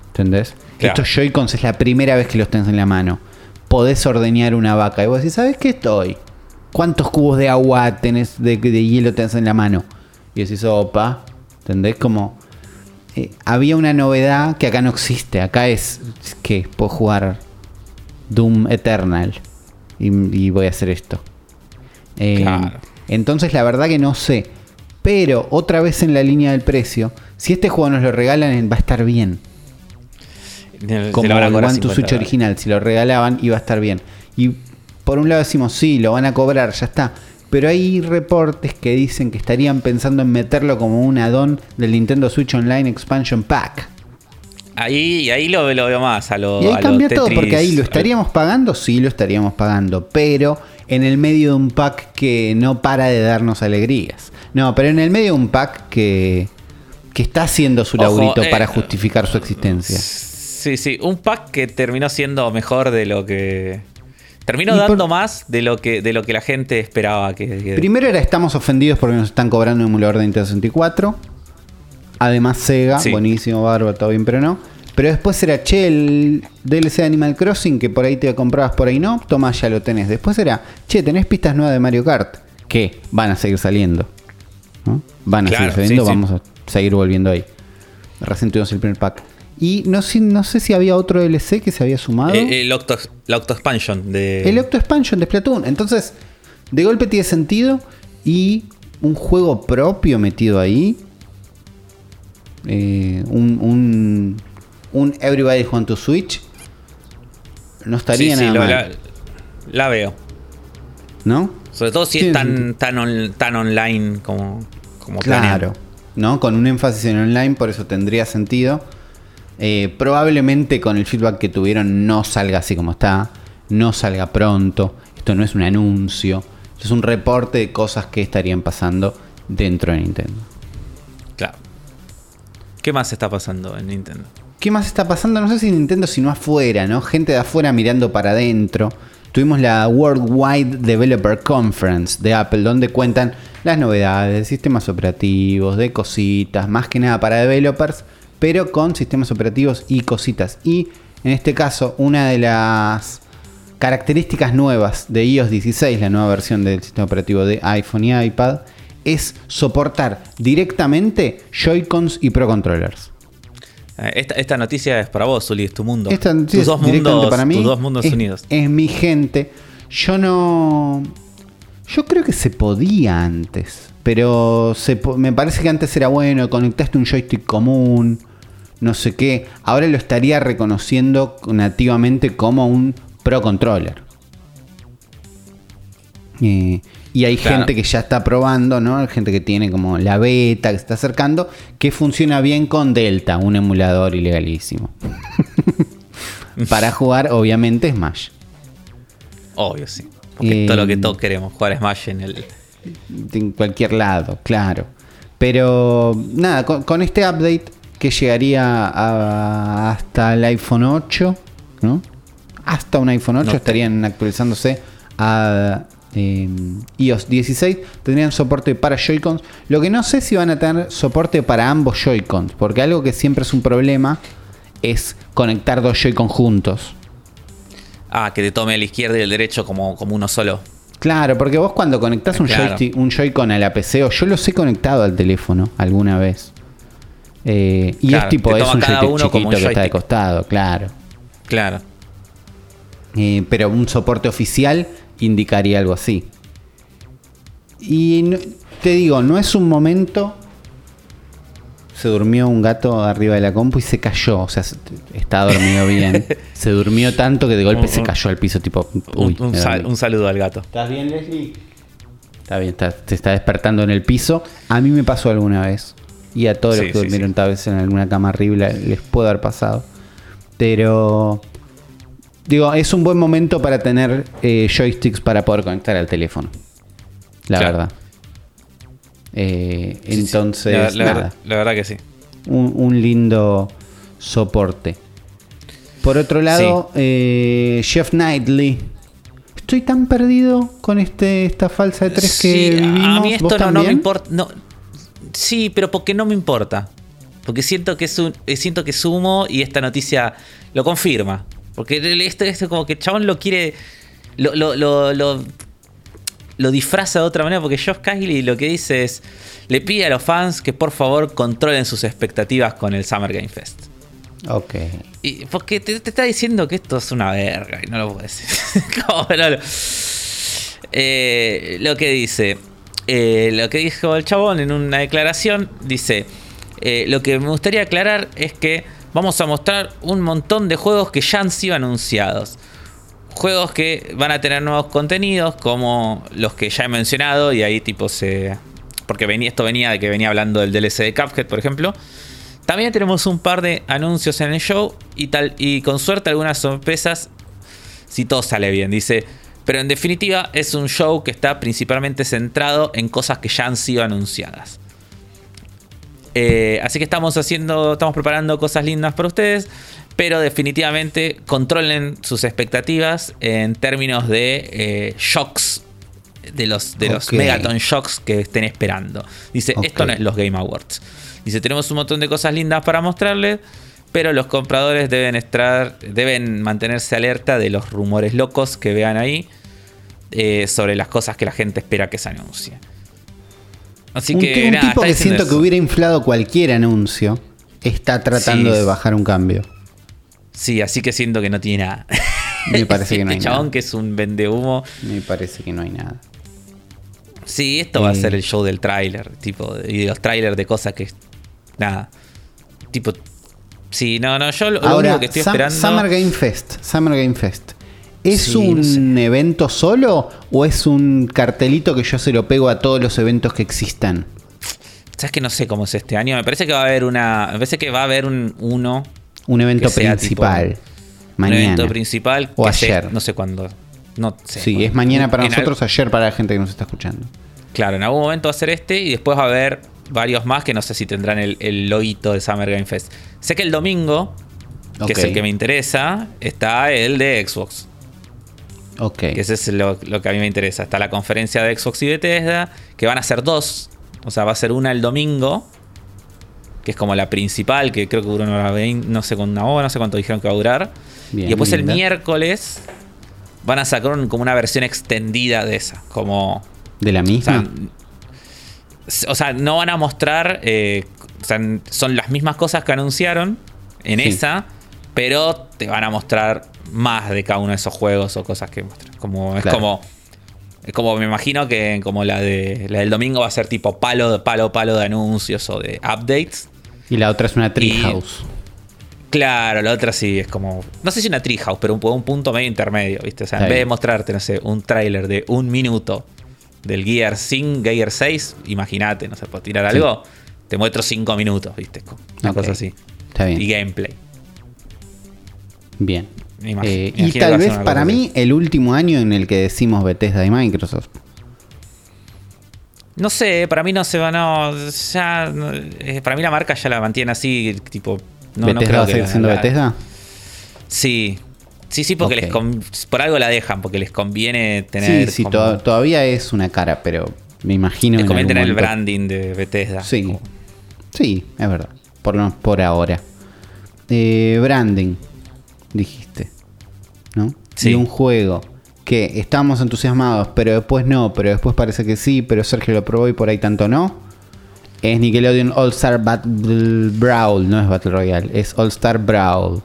¿Entendés?
Claro.
Estos Joy-Cons es la primera vez que los tenés en la mano. Podés ordeñar una vaca. Y vos decís, ¿sabes qué estoy? ¿Cuántos cubos de agua tenés, de, de hielo tenés en la mano? Y decís, opa. ¿Entendés? Como... eh, había una novedad que acá no existe. Acá es es que puedo jugar Doom Eternal. Y, y voy a hacer esto. Eh,
Claro.
Entonces la verdad que no sé. Pero otra vez en la línea del precio, si este juego nos lo regalan va a estar bien.
Se
como el One to
50
Switch original, si lo regalaban iba a estar bien. Y por un lado decimos, sí, lo van a cobrar, ya está. Pero hay reportes que dicen que estarían pensando en meterlo como un add-on del Nintendo Switch Online Expansion Pack.
Ahí, ahí lo, lo veo más a lo
Y ahí
a
cambia todo, porque ahí lo estaríamos pagando, sí lo estaríamos pagando, pero en el medio de un pack que no para de darnos alegrías. No, pero en el medio de un pack que, que está haciendo su
Ojo,
laburito
eh,
para justificar su existencia.
Sí, sí, un pack que terminó siendo mejor de lo que. Terminó
Y por-
dando más de lo que, de lo que la gente esperaba que. que-
Primero era estamos ofendidos porque nos están cobrando un emulador de Nintendo 64. Además Sega,
Sí.
buenísimo, bárbaro, todo bien, pero no. Pero después era, che, el DLC de Animal Crossing, que por ahí te comprabas, por ahí no, toma, ya lo tenés. Después era, che, tenés pistas nuevas de Mario Kart, que van a seguir saliendo. ¿no? Van a
Claro,
seguir saliendo,
sí, sí.
vamos a seguir volviendo ahí. Recién tuvimos el primer pack. Y no sé, no sé si había otro DLC que se había sumado.
Eh, el Octo, la Octo Expansion de.
El Octo Expansion de Splatoon. Entonces, de golpe tiene sentido. Y un juego propio metido ahí. Eh, un, un, un Everybody Want to Switch. No estaría
Sí, sí,
nada
lo-
mal.
la, la veo.
¿No?
Sobre todo si es tan, tan, on- tan online como, como
Claro. ¿No? Con un énfasis en online, por eso tendría sentido. Eh, probablemente con el feedback que tuvieron no salga así como está. No salga pronto. Esto no es un anuncio. Esto es un reporte de cosas que estarían pasando dentro de Nintendo.
Claro. ¿Qué más está pasando en Nintendo?
¿Qué más está pasando? No sé si Nintendo, sino afuera, ¿no? Gente de afuera mirando para adentro. Tuvimos la Worldwide Developer Conference de Apple, donde cuentan las novedades de sistemas operativos, de cositas, más que nada para developers, pero con sistemas operativos y cositas. Y en este caso, una de las características nuevas de iOS 16, la nueva versión del sistema operativo de iPhone y iPad, es soportar directamente Joy-Cons y Pro Controllers.
Eh, Esta, esta noticia es para vos, Zuli, es tu mundo.
Esta noticia
tus, dos mundos,
para mí.
tus dos mundos
es,
unidos.
Es mi gente. Yo no. Yo creo que se podía antes. Pero se me parece que antes era bueno. Conectaste un joystick común. No sé qué. Ahora lo estaría reconociendo nativamente como un Pro Controller. Eh, y hay
Claro.
gente que ya está probando, ¿no? Hay gente que tiene como la beta que se está acercando, que funciona bien con Delta, un emulador ilegalísimo. Para jugar, obviamente, Smash.
Obvio, sí. Porque
Eh,
todo lo que todos queremos, jugar Smash en el.
En cualquier lado, claro. Pero nada, con, con este update que llegaría a- hasta el iPhone 8, ¿no? Hasta un iPhone 8
No te-
estarían actualizándose a eh, iOS 16. Tendrían soporte para Joy-Cons. Lo que no sé si van a tener soporte para ambos Joy-Cons. Porque algo que siempre es un problema es conectar dos Joy-Con juntos.
Ah, que te tome el izquierdo y el derecho como, como uno solo.
Claro, porque vos cuando conectás un,
Claro.
joystick- un Joy-Con a la PC, o yo los he conectado al teléfono alguna vez. Eh, y
Claro,
es tipo, es un joystick
uno
chiquito
un
que está de costado, claro.
Claro.
Eh, pero un soporte oficial indicaría algo así. Y no- te digo, no es un momento. Se durmió un gato arriba de la compu y se cayó. O sea, se- está dormido bien. se durmió tanto que de golpe
Un-
se cayó al piso, tipo.
Un,
Uy,
un sal- saludo al gato.
¿Estás bien, Leslie? Está bien, está- se está despertando en el piso. A mí me pasó alguna vez. Y a todos
Sí,
los que
sí,
durmieron
sí.
tal vez en alguna cama horrible les puede haber pasado. Pero. Digo, es un buen momento para tener eh, joysticks para poder conectar al teléfono. La
Claro.
verdad. Eh,
Sí, sí.
entonces,
La, la
nada,
verdad, la verdad que sí.
un, un lindo soporte. Por otro lado, eh, Jeff Knightley. Estoy tan perdido con este esta falsa de tres que
Sí,
vivimos.
a mí
¿Vos
esto no, no me importa. No, sí, pero porque no me importa. Porque siento que es un, eh, siento que es humo y esta noticia lo confirma. Porque esto, esto como que el chabón lo quiere. Lo, lo, lo, lo- lo disfraza de otra manera. Porque Josh Kylie lo que dice es. Le pide a los fans que por favor controlen sus expectativas con el Summer Game Fest.
Ok.
Y porque te, te está diciendo que esto es una verga y no lo puedes decir. ¿Cómo no lo- Eh, lo que dice, eh, lo que dijo el chabón en una declaración, dice, eh, lo que me gustaría aclarar es que vamos a mostrar un montón de juegos que ya han sido anunciados. Juegos que van a tener nuevos contenidos, como los que ya he mencionado, y ahí tipo se... Porque venía, esto venía de que venía hablando del DLC de Cuphead, por ejemplo. También tenemos un par de anuncios en el show y, tal, y con suerte algunas sorpresas si todo sale bien. Dice, pero en definitiva es un show que está principalmente centrado en cosas que ya han sido anunciadas. Eh, así que estamos haciendo, estamos preparando cosas lindas para ustedes, pero definitivamente controlen sus expectativas en términos de eh, shocks, de los, de los
Ok.
Megaton shocks que estén esperando. Dice, esto no es los Game Awards. Dice, tenemos un montón de cosas lindas para mostrarles, pero los compradores deben estar, deben mantenerse alerta de los rumores locos que vean ahí eh, sobre las cosas que la gente espera que se anuncie. Así
un,
que
un
nada,
tipo que siento que hubiera inflado cualquier anuncio está tratando
Sí.
de bajar un cambio.
Sí, así que siento que no tiene nada.
Me parece que no hay
Este chabón
nada.
que es un vendehumo.
Me parece que no hay nada.
Sí, esto va a ser el show del tráiler, tipo, y de los trailers de cosas que nada. Tipo sí, no, no, yo lo, lo
Ahora,
único que estoy
Sam-
esperando
Summer Game Fest. Summer Game Fest. ¿Es
Sí,
un
no sé.
evento solo o es un cartelito que yo se lo pego a todos los eventos que existan?
¿Sabes que no sé cómo es este año? Me parece que va a haber una, me parece que va a haber un uno,
Un evento principal.
tipo,
mañana.
un evento principal
O ayer.
no sé cuándo. No sé.
Sí, es mañana para
en al-
nosotros, ayer para la gente que nos está escuchando.
Claro, en algún momento va a ser este y después va a haber varios más que no sé si tendrán el, el loguito de Summer Game Fest. Sé que el domingo, que es el que me interesa, está el de Xbox.
Ok.
Que ese es lo, lo que a mí me interesa. Está la conferencia de Xbox y Bethesda, que van a ser dos. O sea, va a ser una el domingo, que es como la principal, que creo que dura una hora veinte, no sé con una hora, no sé cuánto dijeron que va a durar.
Bien,
y después el miércoles van a sacar un- como una versión extendida de esa. Como
¿De la
o
misma?
sea, o sea, no van a mostrar. eh, o sea, son las mismas cosas que anunciaron en
Sí.
esa, pero te van a mostrar más de cada uno de esos juegos o cosas que muestran. Como, es como. Es como me imagino que como la de la del domingo va a ser tipo palo de palo, palo de anuncios o de updates.
Y la otra es una Treehouse.
Claro, la otra sí es como. No sé si una treehouse, pero un, un punto medio intermedio, ¿viste? O sea, en vez de mostrarte, no sé, un tráiler de un minuto del Gear 5, Gear 6, imagínate, no sé, por tirar
Sí.
algo, te muestro 5 minutos, ¿viste? Una cosa así.
Está bien.
Y gameplay.
Bien. Eh, y tal vez para mí el último año en el que decimos Bethesda y Microsoft.
No sé, para mí no se va, no. Ya, eh, para mí la marca ya la mantiene así, tipo. No, no
¿Bethesda
creo
va a seguir siendo Bethesda?
Sí. Sí, sí, porque les por algo la dejan, porque les conviene tener.
Sí, sí,
como-
to- todavía es una cara, pero me imagino
les
en
conviene tener el branding de Bethesda.
Sí,
Como-
sí, es verdad. Por, lo- por ahora. Eh, branding, dijiste. ¿No?
Sí.
Y un juego que estábamos entusiasmados, pero después no, pero después parece que sí, pero Sergio lo probó y por ahí tanto no. Es Nickelodeon All Star Battle Brawl, no es Battle Royale, es All Star Brawl.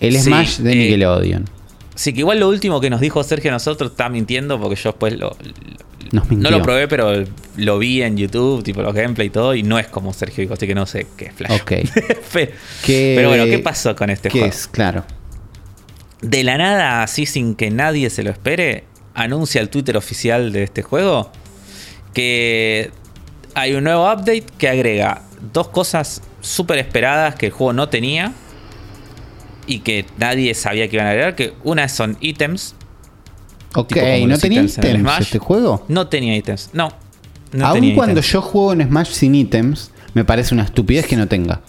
El
Sí,
Smash de
eh,
Nickelodeon.
Sí, que igual lo último que nos dijo Sergio a nosotros está mintiendo porque yo después lo,
Nos
no lo probé, pero lo vi en YouTube, tipo los gameplay y todo, y no es como Sergio dijo, así que no sé qué es Flash.
Ok.
Pe-
¿Qué-
pero bueno, ¿qué pasó con este
¿Qué
juego?
es? Claro.
De la nada, así sin que nadie se lo espere, anuncia el Twitter oficial de este juego que hay un nuevo update que agrega dos cosas súper esperadas que el juego no tenía y que nadie sabía que iban a agregar, que una son ítems.
Ok, ¿no tenía
ítems
este juego?
No tenía ítems, no. tenía
cuando
ítems.
yo juego en Smash sin ítems, me parece una estupidez que no tenga.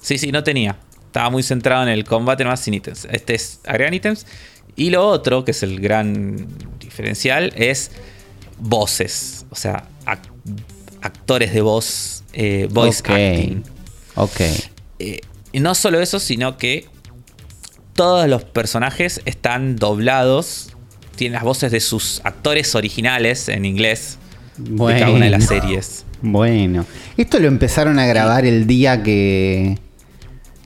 Sí, sí, no tenía. Estaba muy centrado en el combate más sin ítems. Este es agregan ítems. Y lo otro, que es el gran diferencial, es voces. O sea, ac- actores de voz, eh, voice
ok.
acting.
Ok.
Eh, y no solo eso, sino que todos los personajes están doblados. Tienen las voces de sus actores originales en inglés de cada una de las
Bueno.
series.
Bueno. Esto lo empezaron a grabar el día que.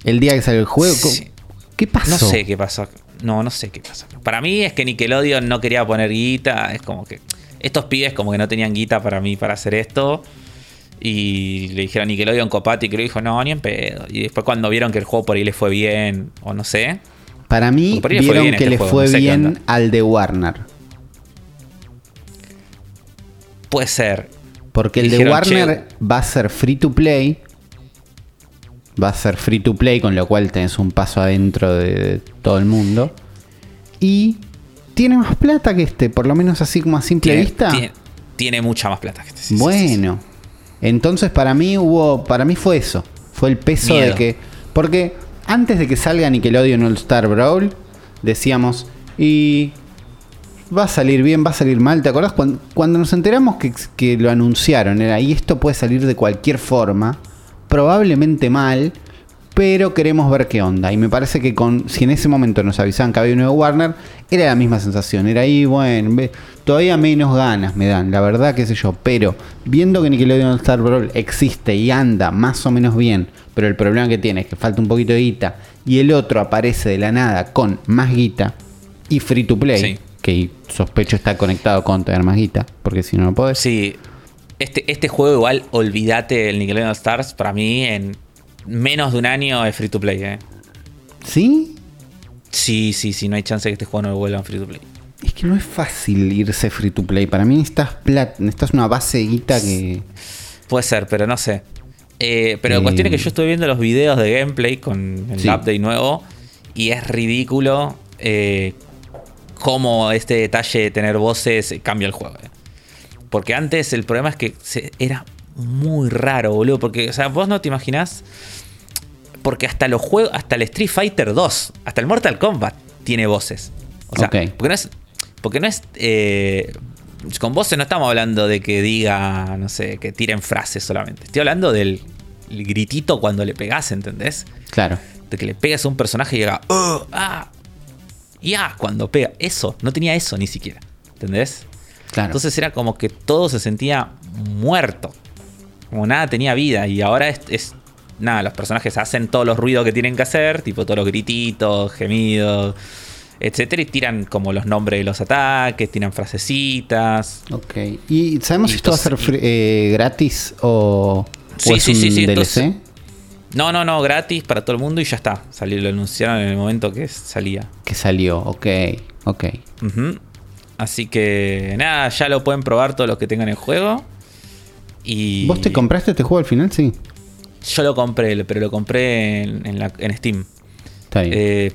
El día que salió el juego.
Sí.
¿Qué pasó?
No sé qué pasó. No, no sé qué pasó. Para mí es que Nickelodeon no quería poner guita. Es como que estos pibes como que no tenían guita para mí para hacer esto. Y le dijeron Nickelodeon Copati que lo dijo, no, ni en pedo. Y después cuando vieron que el juego por ahí le fue bien, o no sé.
Para mí,
le fue
vieron
bien
que
este
le fue
no
bien
onda.
al de Warner.
Puede ser.
Porque el de Warner va a ser free to play. Va a ser free to play, con lo cual tenés un paso adentro de, todo el mundo. Y tiene más plata que este, por lo menos así como a simple
Tiene,
vista.
tiene- tiene mucha más plata que este. sí, sí, sí, sí.
bueno. Entonces para mí hubo. Para mí fue eso. Fue el peso de que. Porque antes de que salga Nickelodeon All Star Brawl, decíamos. Y. Va a salir bien, va a salir mal. ¿Te acordás? Cuando, cuando nos enteramos que, que lo anunciaron, era, y esto puede salir de cualquier forma, probablemente mal, pero queremos ver qué onda. Y me parece que con si en ese momento nos avisaban que había un nuevo Warner, era la misma sensación. Era ahí, bueno, todavía menos ganas me dan, la verdad, qué sé yo. Pero viendo que Nickelodeon Star Brawl existe y anda más o menos bien, pero el problema que tiene es que falta un poquito de guita, y el otro aparece de la nada con más guita y free to play,
Sí.
que sospecho está conectado con tener más guita, porque si no, no podés.
Sí. Este, este juego igual, olvídate el Nickelodeon Stars, para mí en menos de un año es free to play, eh.
¿Sí?
Sí, sí, sí, no hay chance de que este juego no lo vuelvan free to play.
Es que no es fácil irse free to play. Para mí necesitas plata, necesitas una base guita que.
Puede ser, pero no sé. Eh, pero
Eh.
la cuestión es que yo estoy viendo los videos de gameplay con el
Sí.
update nuevo y es ridículo eh, cómo este detalle de tener voces cambia el juego. eh. Porque antes el problema es que se- era muy raro, boludo. Porque, o sea, vos no te imaginás. Porque hasta los juegos, hasta el Street Fighter 2, hasta el Mortal Kombat tiene voces. O sea, porque no es. Porque no es. eh, con voces no estamos hablando de que diga, no sé, que tiren frases solamente. Estoy hablando del el gritito cuando le pegás, ¿entendés?
Claro.
De que le pegas a un personaje y llega. "Oh, ah, ya, cuando pega. Eso, no tenía eso ni siquiera. ¿Entendés?
Claro.
Entonces era como que todo se sentía muerto. Como nada tenía vida. Y ahora es, es- Nada, los personajes hacen todos los ruidos que tienen que hacer. Tipo todos los grititos, gemidos, etcétera. Y tiran como los nombres de los ataques, tiran frasecitas.
ok. ¿Y sabemos
Y
si esto va a ser eh, gratis o, o
Sí,
es
sí,
un
sí, sí,
DLC?
entonces- No, no, no, gratis para todo el mundo y ya está. Salió, lo anunciaron en el momento que salía.
Que salió, ok. Ok.
Ujú. Así que nada, ya lo pueden probar todos los que tengan el juego. Y
¿Vos te compraste este juego al final? Sí.
Yo lo compré, pero lo compré en, en la- en Steam.
Está bien.
Eh,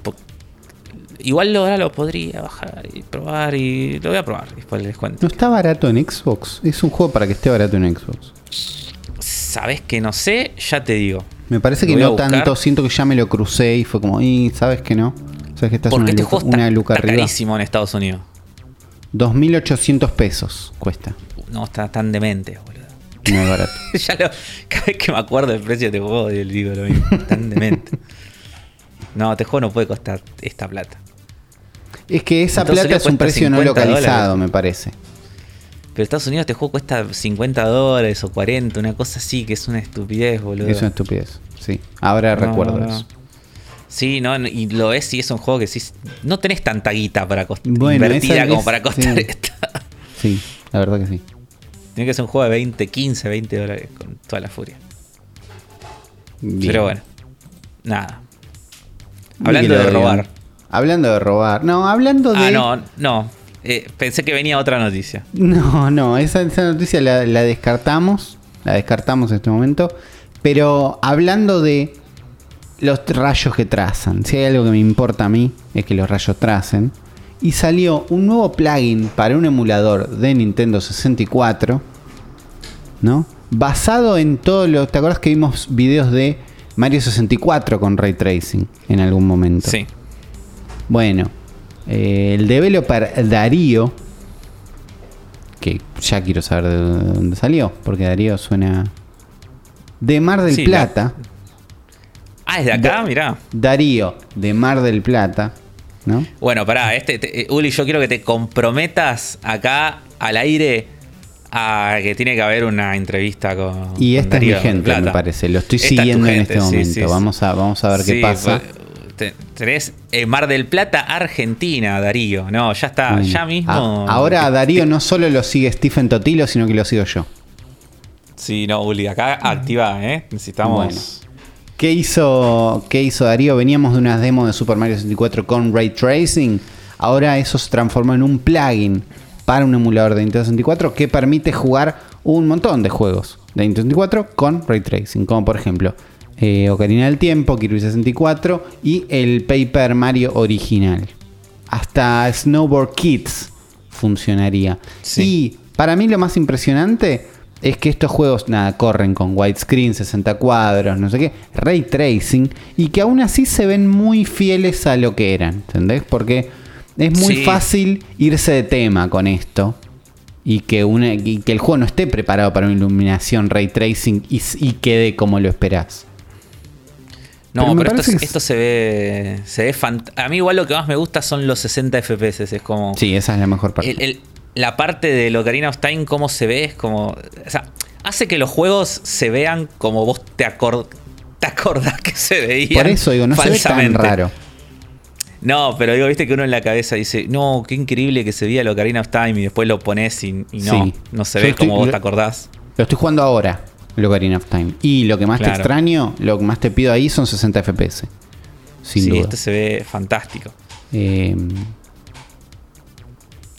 igual ahora lo podría bajar y probar y lo voy a probar. Después les cuento.
no está barato en Xbox. Es un juego para que esté barato en Xbox.
¿Sabes que no sé? Ya te digo.
Me parece
Lo
que no tanto. Siento que ya me lo crucé y fue como, y sabes que no. Sabes que estás
Porque
una,
este
luca,
juego está,
luca
está carísimo en Estados Unidos.
2.800 pesos cuesta.
No, está tan demente, boludo.
No es barato.
ya lo- cada vez que me acuerdo del precio de este juego, digo lo mismo. Tan demente. No, este juego no puede costar esta plata.
Es que esa
Entonces
plata es un precio no
50
localizado,
dólares.
me parece.
Pero Estados Unidos este juego cuesta 50 dólares o 40, una cosa así, que es una estupidez, boludo.
Es una estupidez. Sí. Ahora
No,
recuerdo
no, no.
eso.
Sí, no, y lo es y es un juego que sí. No tenés tanta guita para costar.
Bueno,
invertida
esa
como
es-
para costar
sí.
esto.
Sí, la verdad que sí.
Tiene que ser un juego de 20, 15, 20 dólares con toda la furia.
Bien.
Pero bueno, nada. Hablando de robar.
Hablando de robar. No, hablando de.
Ah, no, no. Eh, pensé que venía otra noticia.
No, no, esa, esa noticia la, la descartamos. La descartamos en este momento. Pero hablando de los rayos que trazan. Si hay algo que me importa a mí, es que los rayos tracen. Y salió un nuevo plugin para un emulador de Nintendo 64. ¿No? Basado en todo lo. ¿Te acuerdas que vimos videos de Mario 64 con ray tracing en algún momento?
Sí.
Bueno, eh, el developer Darío, que ya quiero saber de dónde salió, porque Darío suena de Mar del
Sí,
Plata.
Ah, es de acá, mirá.
Darío de Mar del Plata, ¿no?
Bueno, pará, este, te- eh, Uli, yo quiero que te comprometas acá al aire a que tiene que haber una entrevista con.
Y
con
esta es mi gente,
Plata.
me parece. Lo estoy
Esta es tu
siguiendo en este momento.
sí, sí.
vamos, a, vamos a ver qué pasa.
te- tenés eh, Mar del Plata, Argentina, Darío. No, ya está,
Bueno,
ya mismo.
a- ahora a Darío no solo lo sigue Stephen Totilo, sino que lo sigo yo.
Sí, no, Uli, acá activa, ¿eh? Necesitamos.
Bueno. ¿Qué hizo, ¿Qué hizo Darío? Veníamos de unas demos de Super Mario 64 con Ray Tracing. Ahora eso se transformó en un plugin para un emulador de Nintendo 64 que permite jugar un montón de juegos de Nintendo 64 con Ray Tracing. Como por ejemplo eh, Ocarina del Tiempo, Kirby 64 y el Paper Mario original. Hasta Snowboard Kids funcionaría.
Sí.
Y para mí lo más impresionante es que estos juegos, nada, corren con widescreen, 60 cuadros, no sé qué, ray tracing, y que aún así se ven muy fieles a lo que eran, ¿entendés? Porque es muy
Sí.
fácil irse de tema con esto. Y que, una, y que el juego no esté preparado para una iluminación ray tracing y, quede como lo esperás.
No,
Pero
esto, esto se ve. Se ve A mí, igual, lo que más me gusta son los 60 FPS. Es como.
Sí, esa es la mejor parte.
el- el- la parte de Ocarina of Time, cómo se ve, es como. O sea, hace que los juegos se vean como vos te, te acordás que se veían.
Por eso digo, no se ve tan raro.
No, pero digo, viste que uno en la cabeza dice, no, qué increíble que se veía el Ocarina of Time y después lo pones y, y no,
Sí.
no se
Yo
ve
estoy-
como vos te acordás.
Lo estoy jugando ahora, el Ocarina of Time. Y lo que más te extraño, lo que más te pido ahí son 60 FPS. Sin
sí,
duda.
este se ve fantástico.
Eh,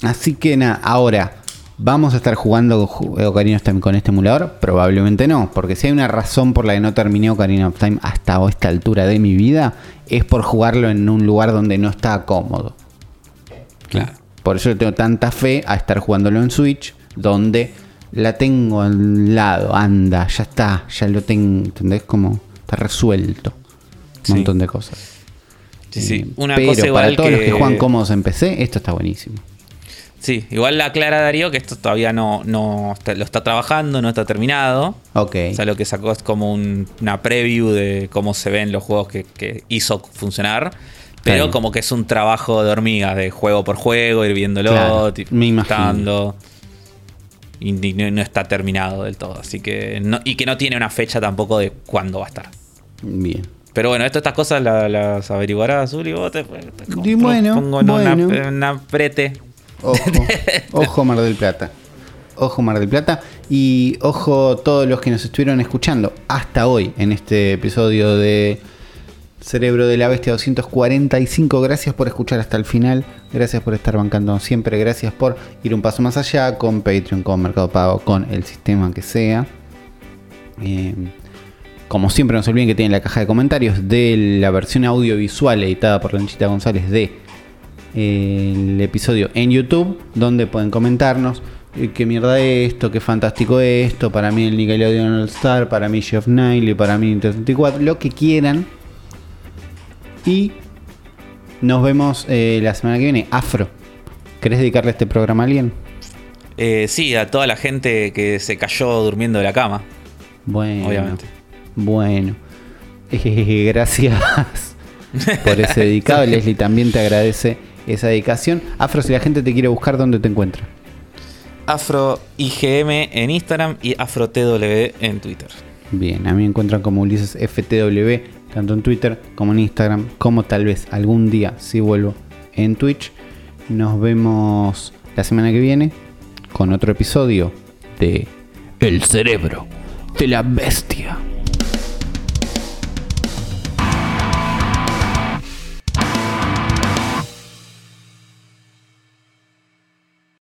así que nada, ahora, ¿vamos a estar jugando ju- Ocarina of Time con este emulador? Probablemente no, porque si hay una razón por la que no terminé Ocarina of Time hasta esta altura de mi vida, es por jugarlo en un lugar donde no está cómodo.
Claro.
Por eso le tengo tanta fe a estar jugándolo en Switch, donde la tengo al lado, anda, ya está, ya lo tengo, ¿entendés? Como está resuelto. Un
Sí.
montón de cosas.
Sí, sí.
Eh,
Una
pero
cosa
para todos los que- juegan cómodos en PC, esto está buenísimo.
Sí, igual la aclara Darío que esto todavía no, no está- lo está trabajando, no está terminado.
Ok.
O sea, lo que sacó es como un- una preview de cómo se ven los juegos que, que hizo funcionar. Pero
Claro.
como que es un trabajo de hormigas, de juego por juego, ir viéndolo,
Claro, me imagino.
Y, y no, no está terminado del todo. Así que. No, y que no tiene una fecha tampoco de cuándo va a estar.
Bien.
Pero bueno, esto, estas cosas la- las averiguarás, Uli. Vos te, te-
Y bueno,
pongo en
bueno.
en una prete.
Ojo, ojo Mar del Plata. Ojo Mar del Plata. Y ojo todos los que nos estuvieron escuchando hasta hoy en este episodio de Cerebro de la Bestia 245. Gracias por escuchar hasta el final. Gracias por estar bancando siempre. Gracias por ir un paso más allá con Patreon, con Mercado Pago, con el sistema que sea. Eh, como siempre, no se olviden que tienen la caja de comentarios de la versión audiovisual editada por Lanchita González de el episodio en YouTube, donde pueden comentarnos eh, qué mierda es esto, qué fantástico es esto, para mí el Nickelodeon All Star, para mí Jeff Nile, para mí Nintendo 64, lo que quieran. Y nos vemos eh, la semana que viene. Afro, ¿querés dedicarle este programa a alguien?
Eh, sí, a toda la gente que se cayó durmiendo de la cama.
Bueno,
Obviamente.
Bueno, Eh, gracias por ese dedicado. Leslie también te agradece esa dedicación. Afro, si la gente te quiere buscar, ¿dónde te encuentra?
Afro IGM en Instagram y Afro TW en Twitter.
Bien, a mí me encuentran como Ulises FTW, tanto en Twitter como en Instagram, como tal vez algún día si vuelvo en Twitch. Nos vemos la semana que viene con otro episodio de El cerebro de la bestia.